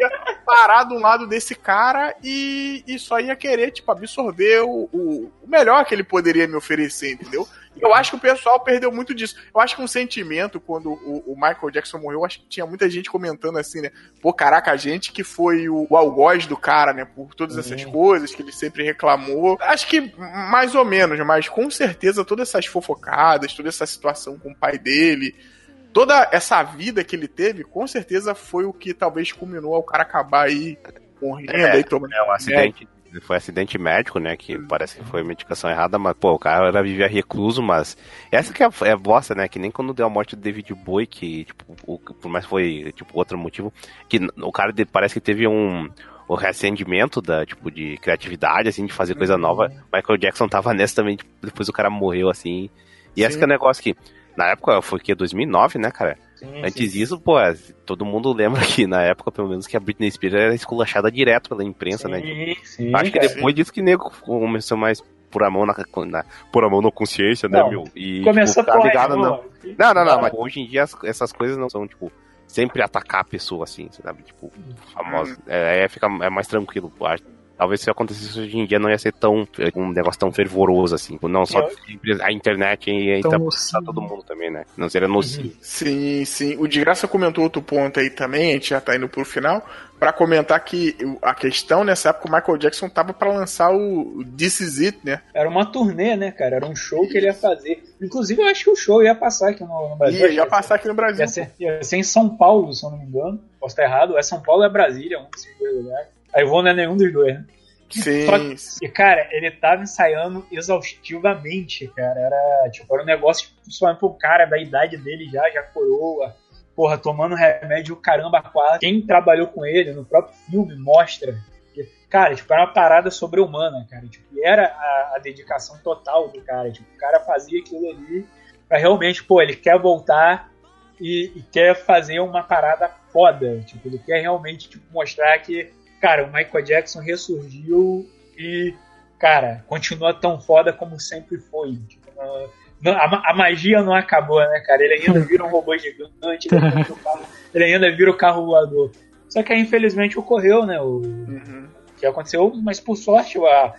Ia parar do lado desse cara e, e só ia querer, tipo, absorver o, o, o melhor que ele poderia me oferecer, entendeu? Eu acho que o pessoal perdeu muito disso. Eu acho que um sentimento, quando o, o, Michael Jackson morreu, eu acho que tinha muita gente comentando assim, né? Pô, caraca, a gente que foi o, o algoz do cara, né? Por todas essas uhum. coisas que ele sempre reclamou. Acho que mais ou menos, mas com certeza todas essas fofocadas, toda essa situação com o pai dele, toda essa vida que ele teve, com certeza foi o que talvez culminou ao cara acabar aí morrendo é, aí tomando. É um acidente foi acidente médico, né? Que parece que foi medicação errada, mas, pô, o cara vivia recluso, mas. Essa que é a, é a bosta, né? Que nem quando deu a morte do David Bowie, que, tipo, o, por mais foi, tipo, outro motivo, que o cara parece que teve um. O reacendimento da, tipo, de criatividade, assim, de fazer coisa nova. Uhum. Michael Jackson tava nessa também, tipo, depois o cara morreu, assim. E Sim. esse que é o negócio que, na época, foi que 2009, né, cara? Sim, Antes sim. disso, pô, todo mundo lembra que na época, pelo menos, que a Britney Spears era esculachada direto pela imprensa, sim, né? Sim, Acho que depois disso que nego começou mais por a mão na, na por a mão na consciência, né, não, né, meu? E começou tipo, tá ligado, não. Não, não, não, mas hoje em dia essas coisas não são, tipo, sempre atacar a pessoa assim, sabe? Tipo, famosa. Hum. É, é, fica, é mais tranquilo. Acho talvez se acontecesse hoje em dia não ia ser tão um negócio tão fervoroso assim. Não só a internet e então, todo mundo também, né? Não seria nocivo. Sim, sim. O de graça comentou outro ponto aí também, a gente já tá indo pro final, para comentar que a questão nessa época o Michael Jackson tava para lançar o This Is It, né? Era uma turnê, né, cara? Era um show que ele ia fazer. Inclusive, eu acho que o show ia passar aqui no, no Brasil. Ia, ia passar aqui no Brasil. Ia ser, ia ser, em São Paulo, se eu não me engano. Posso estar errado. É São Paulo ou é Brasília, um desses dois lugares. Aí vou não é nenhum dos dois, né? Sim. E, cara, ele tava ensaiando exaustivamente, cara. Era, tipo, era um negócio, principalmente pro cara da idade dele já, já coroa. Porra, tomando remédio caramba quase. Quem trabalhou com ele no próprio filme mostra. Que, cara, tipo, era uma parada sobre-humana, cara. Tipo, era a, a, dedicação total do cara. Tipo, o cara fazia aquilo ali pra realmente, pô, ele quer voltar e, e quer fazer uma parada foda. Tipo, ele quer realmente tipo, mostrar que cara, o Michael Jackson ressurgiu e, cara, continua tão foda como sempre foi. Tipo, não, a, a, magia não acabou, né, cara? Ele ainda vira um robô gigante, ele ainda vira o carro, ele ainda vira o carro voador. Só que aí, infelizmente, ocorreu, né? O uhum. que aconteceu, mas por sorte, a,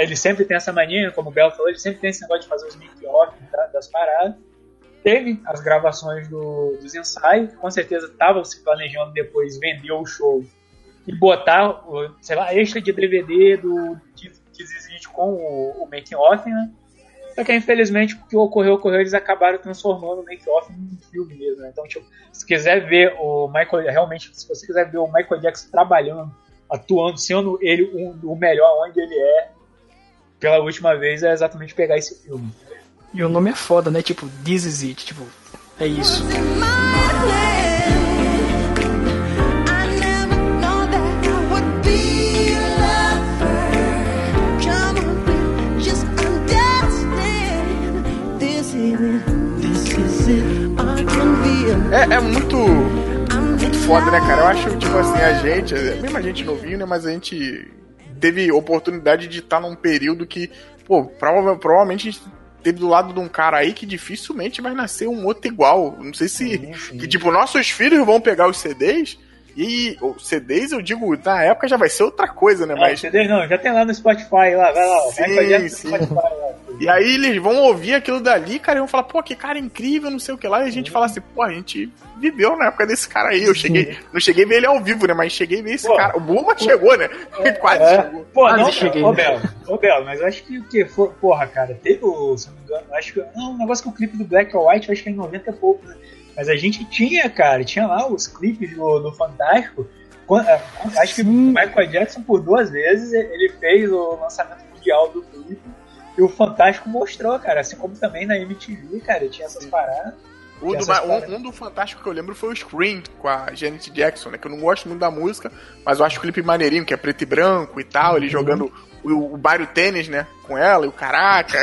ele sempre tem essa mania, como o Belo falou, ele sempre tem esse negócio de fazer os make-off das paradas. Teve as gravações do, dos ensaios, com certeza estavam se planejando depois vender o show e botar, sei lá, extra de DVD do Dizzy com o, o making-off, né? Só que infelizmente o que ocorreu, ocorreu, eles acabaram transformando o make-off num filme mesmo. Né? Então, tipo, se quiser ver o Michael, realmente, se você quiser ver o Michael Jackson trabalhando, atuando, sendo ele um, o melhor onde ele é, pela última vez, é exatamente pegar esse filme. E o nome é foda, né? Tipo, This is it. Tipo, é isso. É, é muito. Muito foda, né, cara? Eu acho, tipo assim, a gente, mesmo a gente novinho, né? Mas a gente teve oportunidade de estar num período que, pô, prova, provavelmente a gente teve do lado de um cara aí que dificilmente vai nascer um outro igual. Não sei se. Sim, sim. Que, tipo, nossos filhos vão pegar os CDs. E CDs, eu digo, na época já vai ser outra coisa, né? É, Mas... CDs não, já tem lá no Spotify, lá, vai lá. Sim, vai sim. Spotify, lá. E aí eles vão ouvir aquilo dali, cara, e vão falar, pô, que cara incrível, não sei o que lá. E a gente fala assim, pô, a gente viveu na época desse cara aí. Eu cheguei, não cheguei a ver ele ao vivo, né? Mas cheguei a ver esse pô, cara. O Buma pô, chegou, né? É, Quase é, chegou. Pô, Quase não, cheguei. Ô, Belo, ô, Belo, mas acho que o que foi, porra, cara, teve o, se não me engano, acho que, não, um negócio que o clipe do Black or White, eu acho que é em 90 e pouco, né? Mas a gente tinha, cara, tinha lá os clipes do, do Fantástico. É, acho que o Michael Jackson, por duas vezes, ele fez o lançamento mundial do clipe e o Fantástico mostrou, cara, assim como também na MTV, cara, tinha essas paradas. Um do, um, um do, Fantástico que eu lembro foi o Scream, com a Janet Jackson, né? Que eu não gosto muito da música, mas eu acho o clipe maneirinho, que é preto e branco e tal, uhum. ele jogando o, o Bario Tênis, né? Com ela e o Caraca.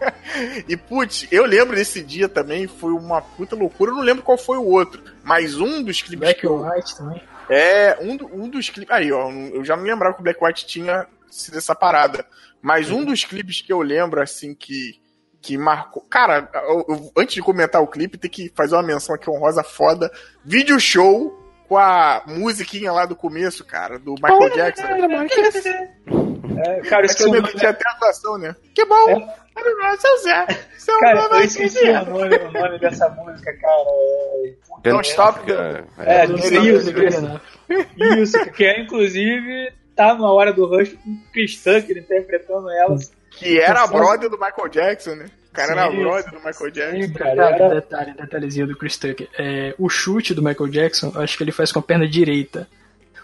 e, putz, eu lembro desse dia também, foi uma puta loucura, eu não lembro qual foi o outro, mas um dos clipes. Black que eu... White também. É, um, um dos clipes. Aí, ó, eu já não lembrava que o Black White tinha sido essa parada. Mas um dos clipes que eu lembro, assim, que, que marcou. Cara, eu, eu, antes de comentar o clipe, tem que fazer uma menção aqui honrosa foda. Vídeo show com a musiquinha lá do começo, cara, do Michael Jackson. É, cara, isso que tinha até a atuação, né? Que bom! É. Seu Zé! Seu cara, eu esqueci o nome, o nome dessa música, cara. É... Don't Stop. É, é, isso, isso, que é inclusive tá numa hora do Rush com o Chris Tucker interpretando elas. Que era a brother do Michael Jackson, né? O cara era a brother do Michael Jackson. Sim, cara, detalhe, era... detalhe, detalhezinho do Chris Tucker. É, o chute do Michael Jackson, acho que ele faz com a perna direita.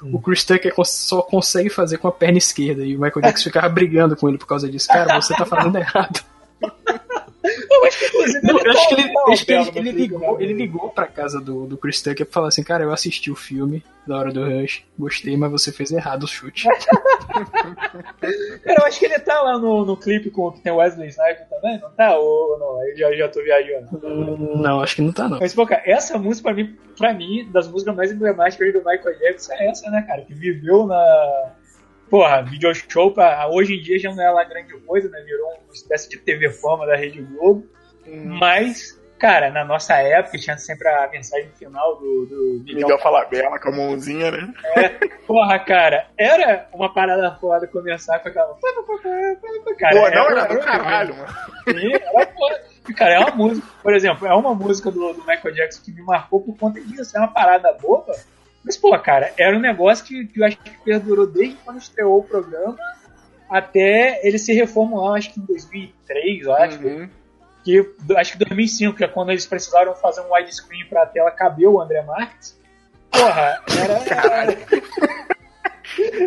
Hum. O Chris Tucker só consegue fazer com a perna esquerda. E o Michael Jackson ficava brigando com ele por causa disso. Cara, você tá fazendo errado. Eu acho que, não, eu acho que ele, acho que ele, ele, ligou, ele ligou pra casa do, do Chris Tucker pra falar assim, cara, eu assisti o filme da hora do Rush, gostei, mas você fez errado o chute. cara, eu acho que ele tá lá no, no clipe com que tem Wesley Snipes também, não tá? Ou não? Eu já, já tô viajando. Hum, não, acho que não tá não. Mas, pô, cara, essa música pra mim, pra mim, das músicas mais emblemáticas do Michael Jackson é essa, né, cara? Que viveu na porra, video show pra, hoje em dia já não é lá grande coisa, né? Virou uma espécie de TV fama da Rede Globo. Hum. Mas, cara, na nossa época tinha sempre a mensagem final do, do Miguel, Miguel Falabella com a mãozinha, né? É, porra, cara, era uma parada foda começar com aquela. Cara, Pô, não, era, era do caralho, mano. Sim, era foda. Cara, é uma música, por exemplo, é uma música do, do Michael Jackson que me marcou por conta disso. É uma parada boba mas, pô, cara, era um negócio que, que eu acho que perdurou desde quando estreou o programa até ele se reformular, acho que em 2003, eu acho. Uhum. Que, acho que 2005, que é quando eles precisaram fazer um widescreen pra tela caber o André Marques. Porra, era. era,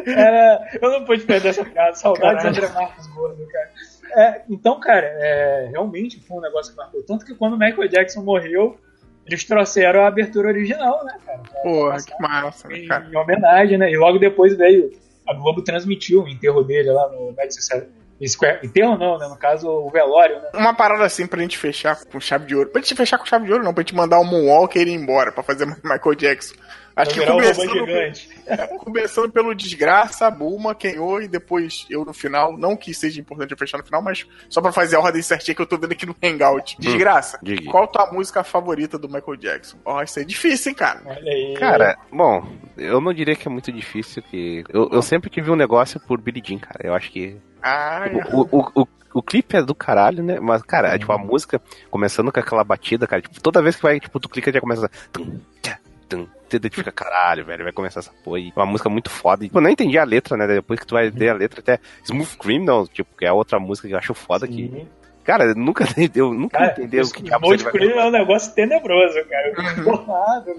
era eu não pude perder essa piada. Saudades do André Marques gordo, cara. É, então, cara, é, realmente foi um negócio que marcou. Tanto que quando o Michael Jackson morreu, eles trouxeram a abertura original, né, cara? Porra, que massa, né, cara? Em homenagem, né? E logo depois veio. A Globo transmitiu o enterro dele lá no Madison Square. Enterro não, né? No caso, o velório, né? Uma parada assim pra gente fechar com chave de ouro. Pra gente fechar com chave de ouro, não, pra gente mandar o Moonwalker ir embora pra fazer Michael Jackson. Acho que começando, é, começando pelo Desgraça, Bulma, Kenyo e depois eu no final. Não que seja importante eu fechar no final, mas só pra fazer a ordem certinha que eu tô vendo aqui no Hangout. Hum, Desgraça, hum, qual tua música favorita do Michael Jackson? Ó, oh, isso é difícil, hein, cara? Olha aí. Cara, bom, eu não diria que é muito difícil, que eu, eu sempre tive um negócio por Billie Jean, cara. Eu acho que Ah, o, o, o, o clipe é do caralho, né? Mas, cara, é, tipo, a música começando com aquela batida, cara, tipo, toda vez que vai, tipo, tu clica já começa. Tum, tchá, tum, tu fica, caralho, velho, vai começar essa porra aí. Uma música muito foda. E, tipo, eu não entendi a letra, né? Depois que tu vai ver a letra, até Smooth Criminal, tipo, que é a outra música que eu acho foda Sim. que. Cara, eu nunca, eu nunca cara, entendi o que diabo Smooth Criminal é um negócio tenebroso, cara. Eu fico porrado,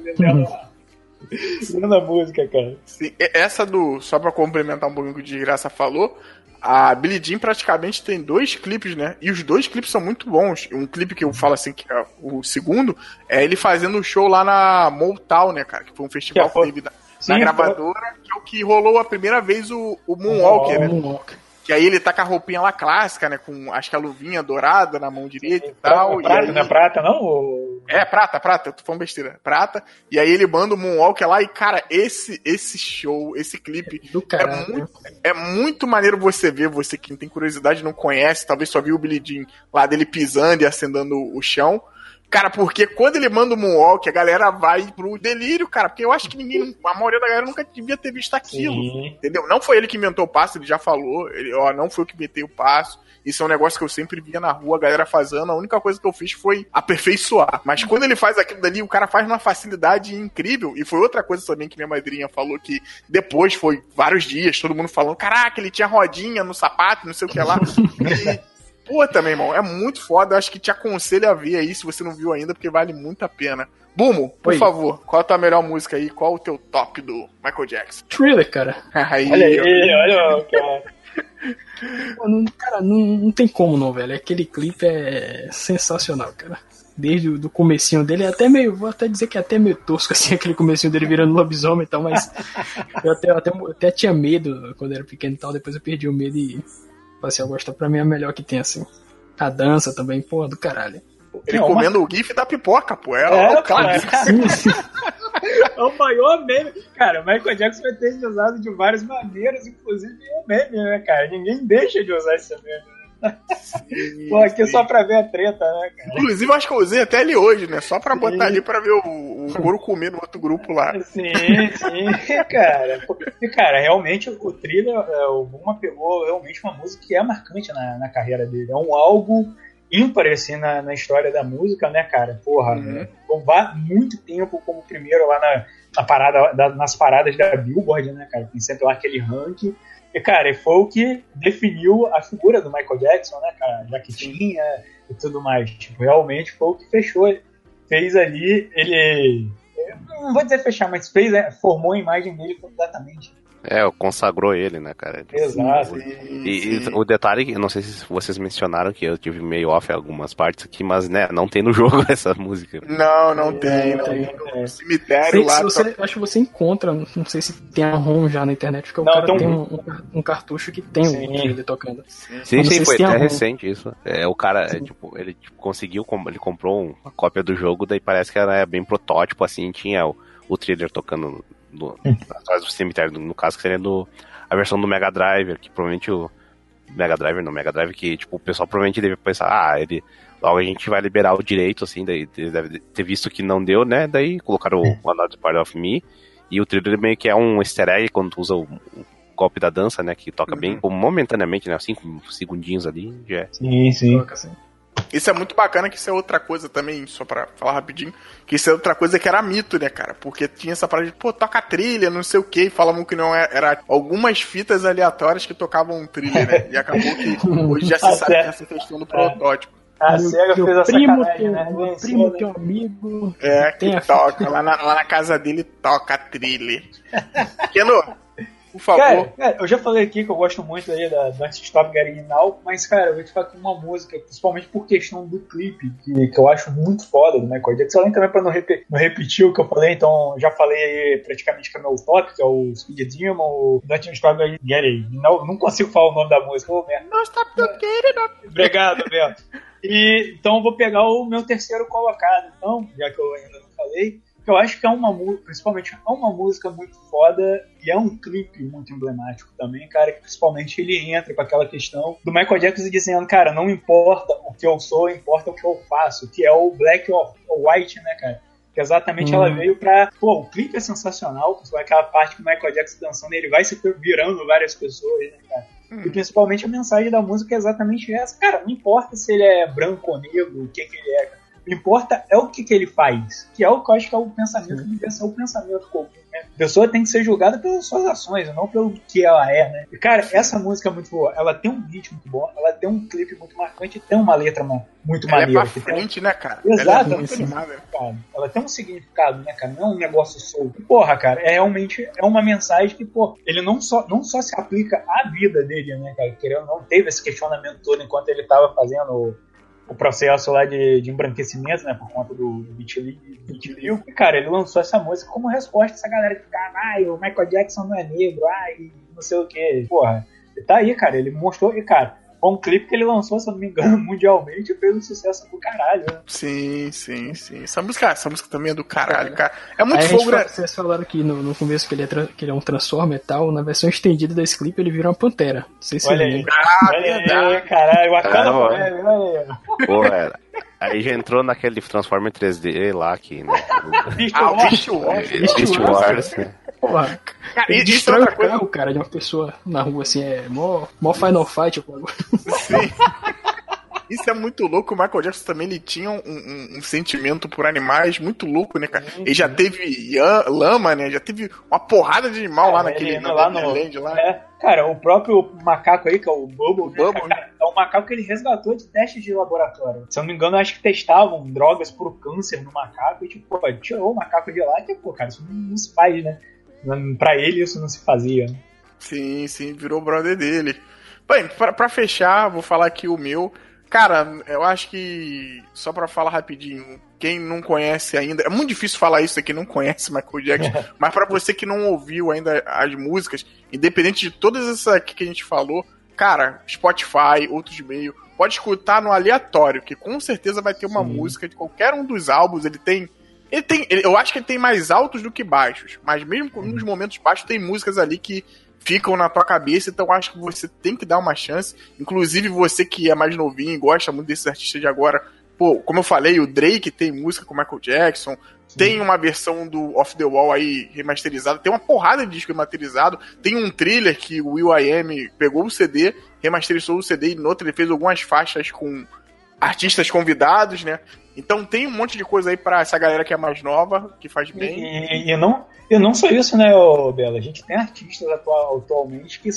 Vendo a música, cara. Sim, essa do. Só pra complementar um pouquinho o que o de graça falou, a Billie Jean praticamente tem dois clipes, né? E os dois clipes são muito bons. Um clipe que eu falo assim, que é o segundo, é ele fazendo um show lá na Motown, né, cara? Que foi um festival que, teve na, Sim, na gravadora, que é o que rolou a primeira vez o, o Moonwalker, oh, né? Moonwalker. Que aí ele tá com a roupinha lá clássica, né? Com acho que a luvinha dourada na mão direita e tal. É prata, e aí... não é prata, não? Ou... É, prata, prata, eu tô falando besteira. Prata. E aí ele manda o Moonwalker lá e, cara, esse, esse show, esse clipe. Do é, muito, é muito maneiro você ver, você que tem curiosidade não conhece, talvez só viu o Billy Jean lá dele pisando e acendendo o chão. Cara, porque quando ele manda o Moonwalk, a galera vai pro delírio, cara. Porque eu acho que ninguém, a maioria da galera nunca devia ter visto aquilo. Sim. Entendeu? Não foi ele que inventou o passo, ele já falou. Ele, ó, não foi o que meteu o passo. Isso é um negócio que eu sempre via na rua, a galera fazendo. A única coisa que eu fiz foi aperfeiçoar. Mas quando ele faz aquilo dali, o cara faz numa facilidade incrível. E foi outra coisa também que minha madrinha falou que depois foi vários dias, todo mundo falando: caraca, ele tinha rodinha no sapato, não sei o que lá. e Puta, meu irmão, é muito foda. Eu acho que te aconselho a ver aí se você não viu ainda, porque vale muito a pena. Bumo, por Oi. favor, qual a tua melhor música aí? Qual o teu top do Michael Jackson? Thriller, cara. aí, olha aí, olha, cara. não, cara, não, não tem como não, velho. Aquele clipe é sensacional, cara. Desde o do comecinho dele, é até meio, vou até dizer que é até meio tosco, assim, aquele comecinho dele virando lobisomem e tal, mas eu até, eu até, eu até tinha medo quando era pequeno e tal, depois eu perdi o medo e Assim, eu gosto pra mim é a melhor que tem, assim. A dança também, pô, do caralho. Ele não, comendo uma... o gif da pipoca, pô. É, é o cara. Sim. é o maior meme. Cara, o Michael Jackson vai ter usado de várias maneiras, inclusive o meme, né, cara? Ninguém deixa de usar esse meme. Né? Sim, Pô, aqui sim. só pra ver a treta, né, cara? Inclusive, eu acho que eu usei até ele hoje, né? Só pra sim. botar ali pra ver o, o couro comer no outro grupo lá. Sim, sim, cara. E, cara, realmente o thriller, é, o Buma pegou realmente uma música que é marcante na, na carreira dele. É um álbum ímpar, assim, na, na história da música, né, cara? Porra, uhum. muito tempo como primeiro lá na, na parada, da, nas paradas da Billboard, né, cara? Tem sempre lá aquele ranking. E, cara, foi o que definiu a figura do Michael Jackson, né, cara? Já que tinha e tudo mais. Tipo, realmente foi o que fechou. Fez ali, ele. Não vou dizer fechar, mas fez, né, formou a imagem dele completamente. É, consagrou ele, né, cara? Exato. E, e, o detalhe, não sei se vocês mencionaram que eu tive meio off algumas partes aqui, mas né, não tem no jogo essa música. Não, não tem. Não tem. No cemitério lá. Você, Acho que você encontra, não sei se tem a ROM já na internet, porque não, o cara tem um, um, um, cartucho que tem sim. o ele tocando. Sim, sim, foi até recente isso. É, o cara, é, tipo, ele tipo, conseguiu, ele comprou uma cópia do jogo, daí parece que era bem protótipo, assim, tinha o, o trailer tocando no, atrás do cemitério, no caso que seria do, a versão do Mega Driver, que provavelmente o Mega Driver, não, Mega Drive, que tipo, o pessoal provavelmente deve pensar, ah, ele logo a gente vai liberar o direito, assim, daí deve ter visto que não deu, né, daí colocaram o Another Part of Me, e o trailer meio que é um easter egg quando tu usa o, o golpe da dança, né, que toca uhum. bem, momentaneamente, né, cinco segundinhos ali, já é. Sim, sim. Toca, assim. Isso é muito bacana, que isso é outra coisa também, só pra falar rapidinho, que isso é outra coisa que era mito, né, cara? Porque tinha essa parada de, pô, toca trilha, não sei o que, falavam que não era, é, era, algumas fitas aleatórias que tocavam trilha, né? E acabou que hoje já se ah, sabe essa questão do protótipo. A SEGA fez a primo, teu, né? Meu primo, teu amigo. É, que toca. Lá na, lá na, casa dele toca trilha. Keno, por favor. Cara, cara, eu já falei aqui que eu gosto muito aí da Dance Stop Getting Now, mas, cara, eu vou te falar que uma música, principalmente por questão do clipe, que, que eu acho muito foda do Michael Jackson, além também pra não, rep não, repetir o que eu falei, então já falei aí praticamente que é meu top, que é o Speed Demon, o Dance Stop Getting Now, não consigo falar o nome da música, ô merda. Não stop getting Obrigado, Beto. E, então eu vou pegar o meu terceiro colocado, então, já que eu ainda não falei, que eu acho que é uma música, principalmente é uma música muito foda e é um clipe muito emblemático também, cara, que principalmente ele entra com aquela questão do Michael Jackson dizendo, cara, não importa o que eu sou, importa o que eu faço, que é o Black or White, né, cara? Que exatamente ela uhum. veio pra. Pô, o clipe é sensacional, aquela parte que o Michael Jackson dançando, ele vai se virando várias pessoas, né, cara? E principalmente a mensagem da música é exatamente essa. Cara, não importa se ele é branco ou negro, o que, que ele é. O que importa é o que, que ele faz. Que é o que eu acho que é o pensamento, que deve ser o pensamento comum. Né? A pessoa tem que ser julgada pelas suas ações, não pelo que ela é, né? E, cara, essa música é muito boa. Ela tem um ritmo muito bom, ela tem um clipe muito marcante e tem uma letra muito ela maneira. É pra frente, tem... né, cara? Exato. Ela, é ela tem um significado, né, cara? Não é um negócio solto. Porra, cara, é realmente é uma mensagem que, pô, ele não só, não só se aplica à vida dele, né, cara? Querendo não teve esse questionamento todo enquanto ele tava fazendo o processo lá de, de embranquecimento, né, por conta do, do vitiligo. E, cara, ele lançou essa música como resposta a essa galera que ficava, ai, o Michael Jackson não é negro, ai, não sei o que. Porra, tá aí, cara, ele mostrou, e, cara, foi um clipe que ele lançou, se eu não me engano, mundialmente e fez um sucesso do caralho, né? Sim, sim, sim. Essa música, essa música também é do caralho, cara. É muito fogo, né? Vocês falaram aqui no, no começo que ele, é que ele é um Transformer e tal. Na versão estendida desse clipe ele vira uma pantera. Não sei se olha aí. Ah, olha aí, caralho. Bacana, ah, olha aí. Pô, era. Aí já entrou naquele Transformer 3D lá que, né? ah, o Beast Wars. Beast Wars, né? Porra, cara, ele destrói é o carro, coisa... cara, de uma pessoa na rua, assim, é mó, mó Final Fight, pô. Sim. Isso é muito louco. O Michael Jackson também ele tinha um, um, um sentimento por animais muito louco, né, cara? Ele já teve lama, né? Já teve uma porrada de animal é, lá naquele na lá no, Land, lá. É, cara, o próprio macaco aí, que é o Bubble, né, Bubble cara, é um macaco que ele resgatou de testes de laboratório. Se eu não me engano, acho que testavam drogas por câncer no macaco e, tipo, pô, tirou o macaco de lá e, pô, cara, isso não, não se faz, né? Pra ele isso não se fazia. Sim, sim, virou brother dele. Bem, pra, pra fechar, vou falar aqui o meu. Cara, eu acho que, só pra falar rapidinho, quem não conhece ainda, é muito difícil falar isso aqui, não conhece Michael Jackson, mas para você que não ouviu ainda as músicas, independente de todas essas aqui que a gente falou, cara, Spotify, outros meios, pode escutar no aleatório, que com certeza vai ter uma Sim. música de qualquer um dos álbuns, ele tem ele tem, ele, eu acho que ele tem mais altos do que baixos, mas mesmo uhum. nos momentos baixos tem músicas ali que ficam na tua cabeça, então acho que você tem que dar uma chance. Inclusive você que é mais novinho e gosta muito desses artistas de agora, pô, como eu falei, o Drake tem música com Michael Jackson, Sim. tem uma versão do Off the Wall aí remasterizada, tem uma porrada de disco remasterizado, tem um thriller que o Will I Am pegou o CD, remasterizou o CD e no outro ele fez algumas faixas com artistas convidados, né? Então tem um monte de coisa aí para essa galera que é mais nova, que faz bem. E, e, e não, e não só isso, né, Bela? A gente tem artistas atual, atualmente que,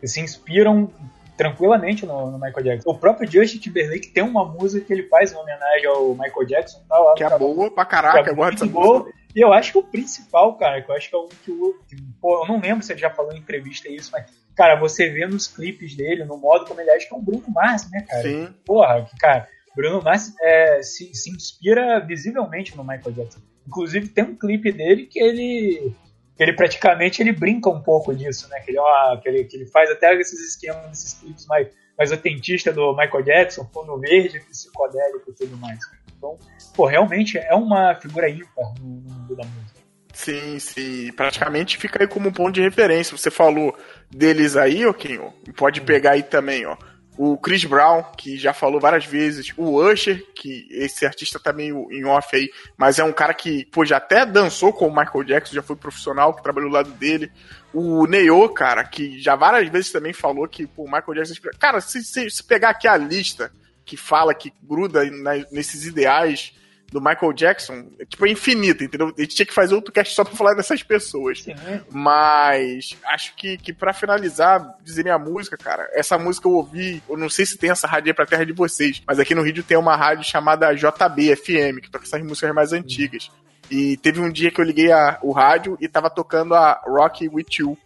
que, se inspiram tranquilamente no, no, Michael Jackson. O próprio Justin Timberlake tem uma música que ele faz em homenagem ao Michael Jackson. Tá que é boa pra caraca, eu gosto boa. E eu acho que o principal, cara, que eu acho que é o que o. Pô, eu não lembro se ele já falou em entrevista isso, mas, cara, você vê nos clipes dele, no modo como ele age, que é um Bruno Mars, né, cara? Sim. Porra, que, cara Bruno Mars é, se, se inspira visivelmente no Michael Jackson. Inclusive tem um clipe dele que ele ele praticamente ele brinca um pouco disso, né? Que ele, ó, que ele, que ele faz até esses esquemas, esses clipes mais, mais autentista do Michael Jackson, fundo verde, psicodélico e tudo mais. Então, pô, realmente é uma figura ímpar no mundo da música. Sim, sim. Praticamente fica aí como um ponto de referência. Você falou deles aí, Oquinho. Pode pegar aí também, ó o Chris Brown, que já falou várias vezes, o Usher, que esse artista tá meio em off aí, mas é um cara que, pô, já até dançou com o Michael Jackson, já foi profissional, que trabalhou do lado dele. O Neo, cara, que já várias vezes também falou que, pô, o Michael Jackson... Cara, se, se, se pegar aqui a lista que fala, que gruda na, nesses ideais do Michael Jackson, é, tipo, é infinita, entendeu? A gente tinha que fazer outro cast só pra falar dessas pessoas. Sim. Mas acho que, que para finalizar, dizer minha música, cara, essa música eu ouvi, eu não sei se tem essa rádio aí pra terra de vocês, mas aqui no Rio tem uma rádio chamada JB FM, que toca essas músicas mais antigas. E teve um dia que eu liguei a, o rádio e tava tocando a Rock With You,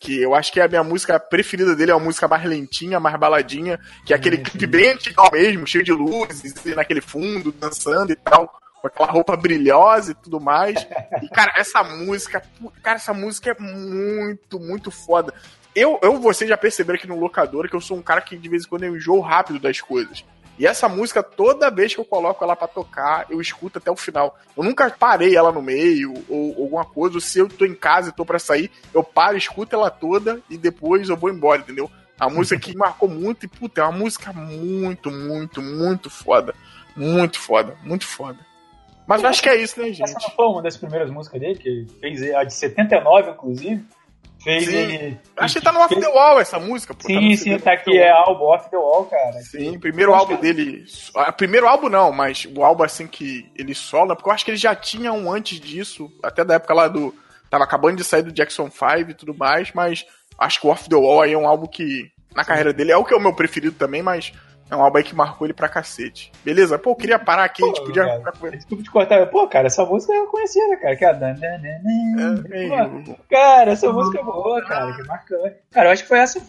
que eu acho que é a minha música preferida dele, é uma música mais lentinha, mais baladinha, que é aquele uhum. clipe bem antigo mesmo, cheio de luzes, naquele fundo, dançando e tal, com aquela roupa brilhosa e tudo mais. E, cara, essa música, cara, essa música é muito, muito foda. Eu, eu você já perceberam aqui no locador que eu sou um cara que de vez em quando eu enjoo rápido das coisas. E essa música, toda vez que eu coloco ela para tocar, eu escuto até o final. Eu nunca parei ela no meio, ou, ou alguma coisa, ou se eu tô em casa e tô pra sair, eu paro, escuto ela toda e depois eu vou embora, entendeu? A música que marcou muito e, puta, é uma música muito, muito, muito foda. Muito foda, muito foda. Mas eu acho que é isso, né, gente? Essa não foi uma das primeiras músicas dele, que fez a de 79, inclusive. Fez sim. ele. Acho que tá no Off fez... the Wall essa música, pô. Sim, tá sim, tá aqui, é álbum Off the Wall, cara. Sim, primeiro álbum que... dele. Primeiro álbum não, mas o álbum assim que ele sola, porque eu acho que ele já tinha um antes disso, até da época lá do. Tava acabando de sair do Jackson 5 e tudo mais, mas acho que o Off the Wall aí é um álbum que, na carreira dele, é o que é o meu preferido também, mas é um álbum aí que marcou ele pra cacete. Beleza? Pô, eu queria parar aqui, Pô, a gente podia cara, Desculpa te cortar. Pô, cara, essa música eu conhecia, né, cara? Que é a... É, cara, essa música é boa, cara, que marcante. Cara, eu acho que foi essa.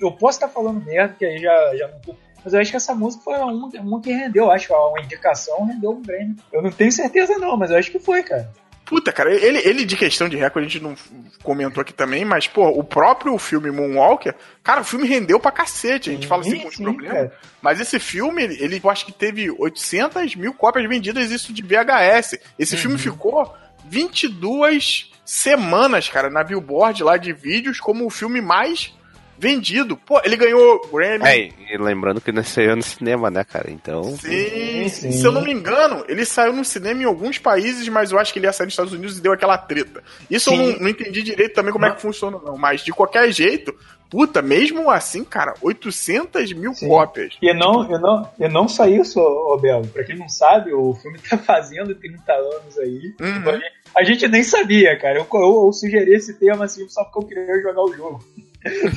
Eu posso estar falando merda, que aí já, já não tô. Mas eu acho que essa música foi uma, uma que rendeu, eu acho que uma indicação rendeu um Grammy. Eu não tenho certeza não, mas eu acho que foi, cara. Puta, cara, ele, ele de questão de recorde a gente não comentou aqui também, mas, pô, o próprio filme Moonwalker, cara, o filme rendeu pra cacete. A gente sim, fala assim com os problemas. Mas esse filme, ele, ele, eu acho que teve 800 mil cópias vendidas, isso de VHS. Esse uhum. filme ficou 22 semanas, cara, na Billboard lá de vídeos como o filme mais vendido. Pô, ele ganhou Grammy. É, e lembrando que ele saiu no cinema, né, cara? Então. Sim, sim, se eu não me engano, ele saiu no cinema em alguns países, mas eu acho que ele ia sair nos Estados Unidos e deu aquela treta. Isso sim. eu não, não, entendi direito também como não. é que funciona, não. Mas de qualquer jeito, puta, mesmo assim, cara, 800 mil sim. cópias. E não, tipo... e não, e não só isso, ô Belo. Pra quem não sabe, o filme tá fazendo 30 anos aí. Uhum. A gente nem sabia, cara. Eu, eu, eu sugeri esse tema assim só porque eu queria jogar o jogo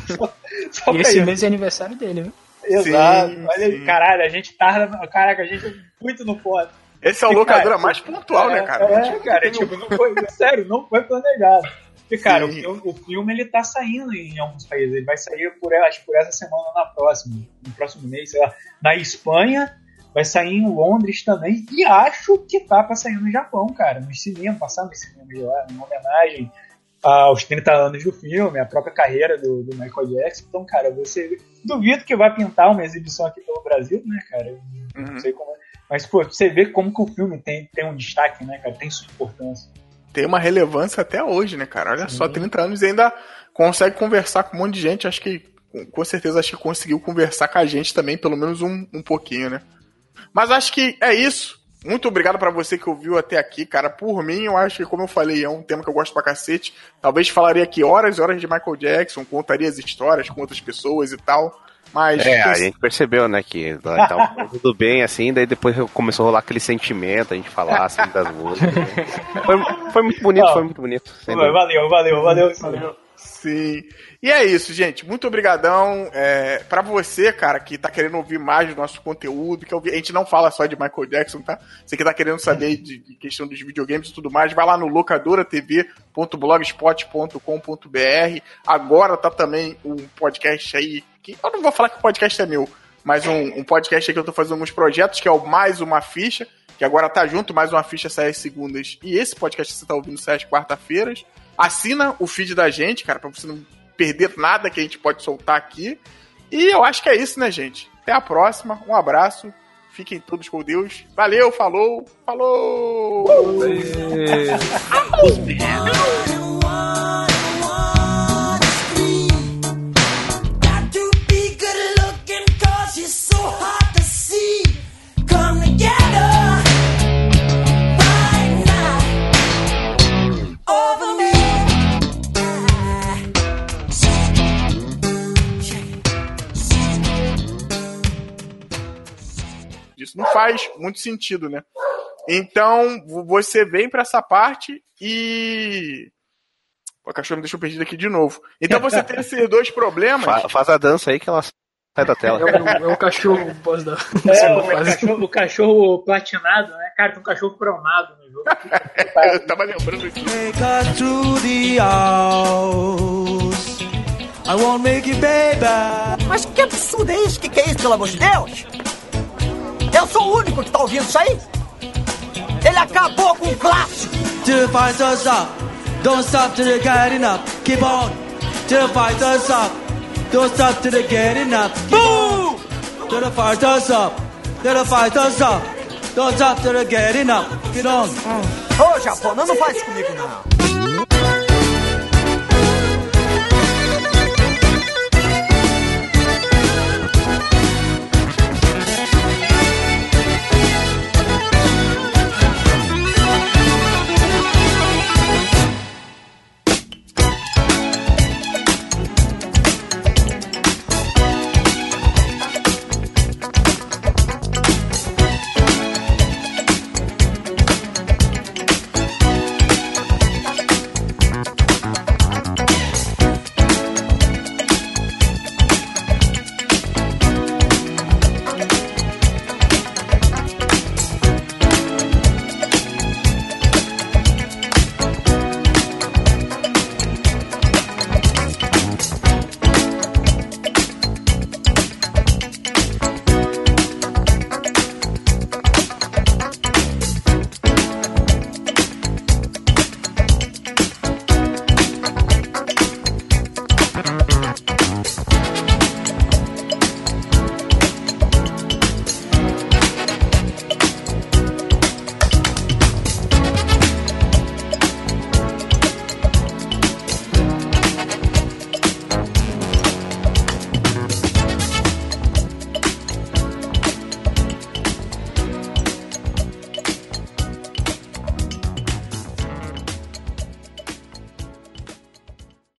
só, só e esse mês é aniversário dele, viu? Exato. Sim, Olha aí, caralho, a gente tarda. Caraca, a gente é muito no foda. Esse é o locadora mais pontual, né, é, né, cara? É, cara, tipo, não foi, sério, não foi planejado. Porque, cara, o filme, o filme, ele tá saindo em alguns países. Ele vai sair por, acho, por essa semana na próxima, no próximo mês, sei lá. Na Espanha, vai sair em Londres também. E acho que tá pra sair no Japão, cara. No cinema, passar no cinema lá, em homenagem aos 30 anos do filme, a própria carreira do, do, Michael Jackson. Então, cara, você duvido que vai pintar uma exibição aqui pelo Brasil, né, cara? Não uhum. sei como. É. Mas, pô, você vê como que o filme tem, tem um destaque, né, cara? Tem sua importância. Tem uma relevância até hoje, né, cara? Olha Sim. só, 30 anos e ainda consegue conversar com um monte de gente. Acho que, com certeza, acho que conseguiu conversar com a gente também, pelo menos um, um pouquinho, né? Mas acho que é isso. Muito obrigado para você que ouviu até aqui, cara. Por mim, eu acho que, como eu falei, é um tema que eu gosto pra cacete. Talvez falaria aqui horas e horas de Michael Jackson, contaria as histórias com outras pessoas e tal. Mas. É, a gente percebeu, né, que tá tudo bem, assim, daí depois começou a rolar aquele sentimento, a gente falar assim das músicas. Foi, foi muito bonito, foi muito bonito. Valeu, valeu, valeu, valeu. valeu. Sim. E é isso, gente. Muito obrigadão. É, para você, cara, que tá querendo ouvir mais do nosso conteúdo, que a gente não fala só de Michael Jackson, tá? Você que tá querendo saber de, de questão dos videogames e tudo mais, vai lá no locadoratv.blogspot.com.br. Agora tá também um podcast aí, que eu não vou falar que o podcast é meu, mas um, um podcast aí que eu tô fazendo alguns projetos, que é o Mais Uma Ficha, que agora tá junto, mais uma ficha sai às segundas. E esse podcast que você tá ouvindo sai às quarta-feiras. Assina o feed da gente, cara, pra você não perder nada que a gente pode soltar aqui. E eu acho que é isso, né, gente? Até a próxima. Um abraço. Fiquem todos com Deus. Valeu, falou, falou! Isso não faz muito sentido, né? Então, você vem para essa parte e. O cachorro me deixou perdido aqui de novo. Então você tem esses dois problemas. Fa faz a dança aí que ela sai da tela. É o, é o cachorro pós da. É, o, cachorro, o cachorro platinado, né? Cara, tem um cachorro cromado no jogo. Eu tava lembrando aqui. I won't make it, baby. Mas que absurdo é isso? Que que é isso, pelo amor de Deus? Eu sou o único que tá ouvindo isso aí? Ele acabou com o clássico. To fight us up. Don't stop till you get enough. Keep on. To fight us up. Don't stop till you get enough. Boom! The fight us up. To the fight us up. Don't stop till you get enough. Get on. Ô, oh, Japão, não faz comigo não.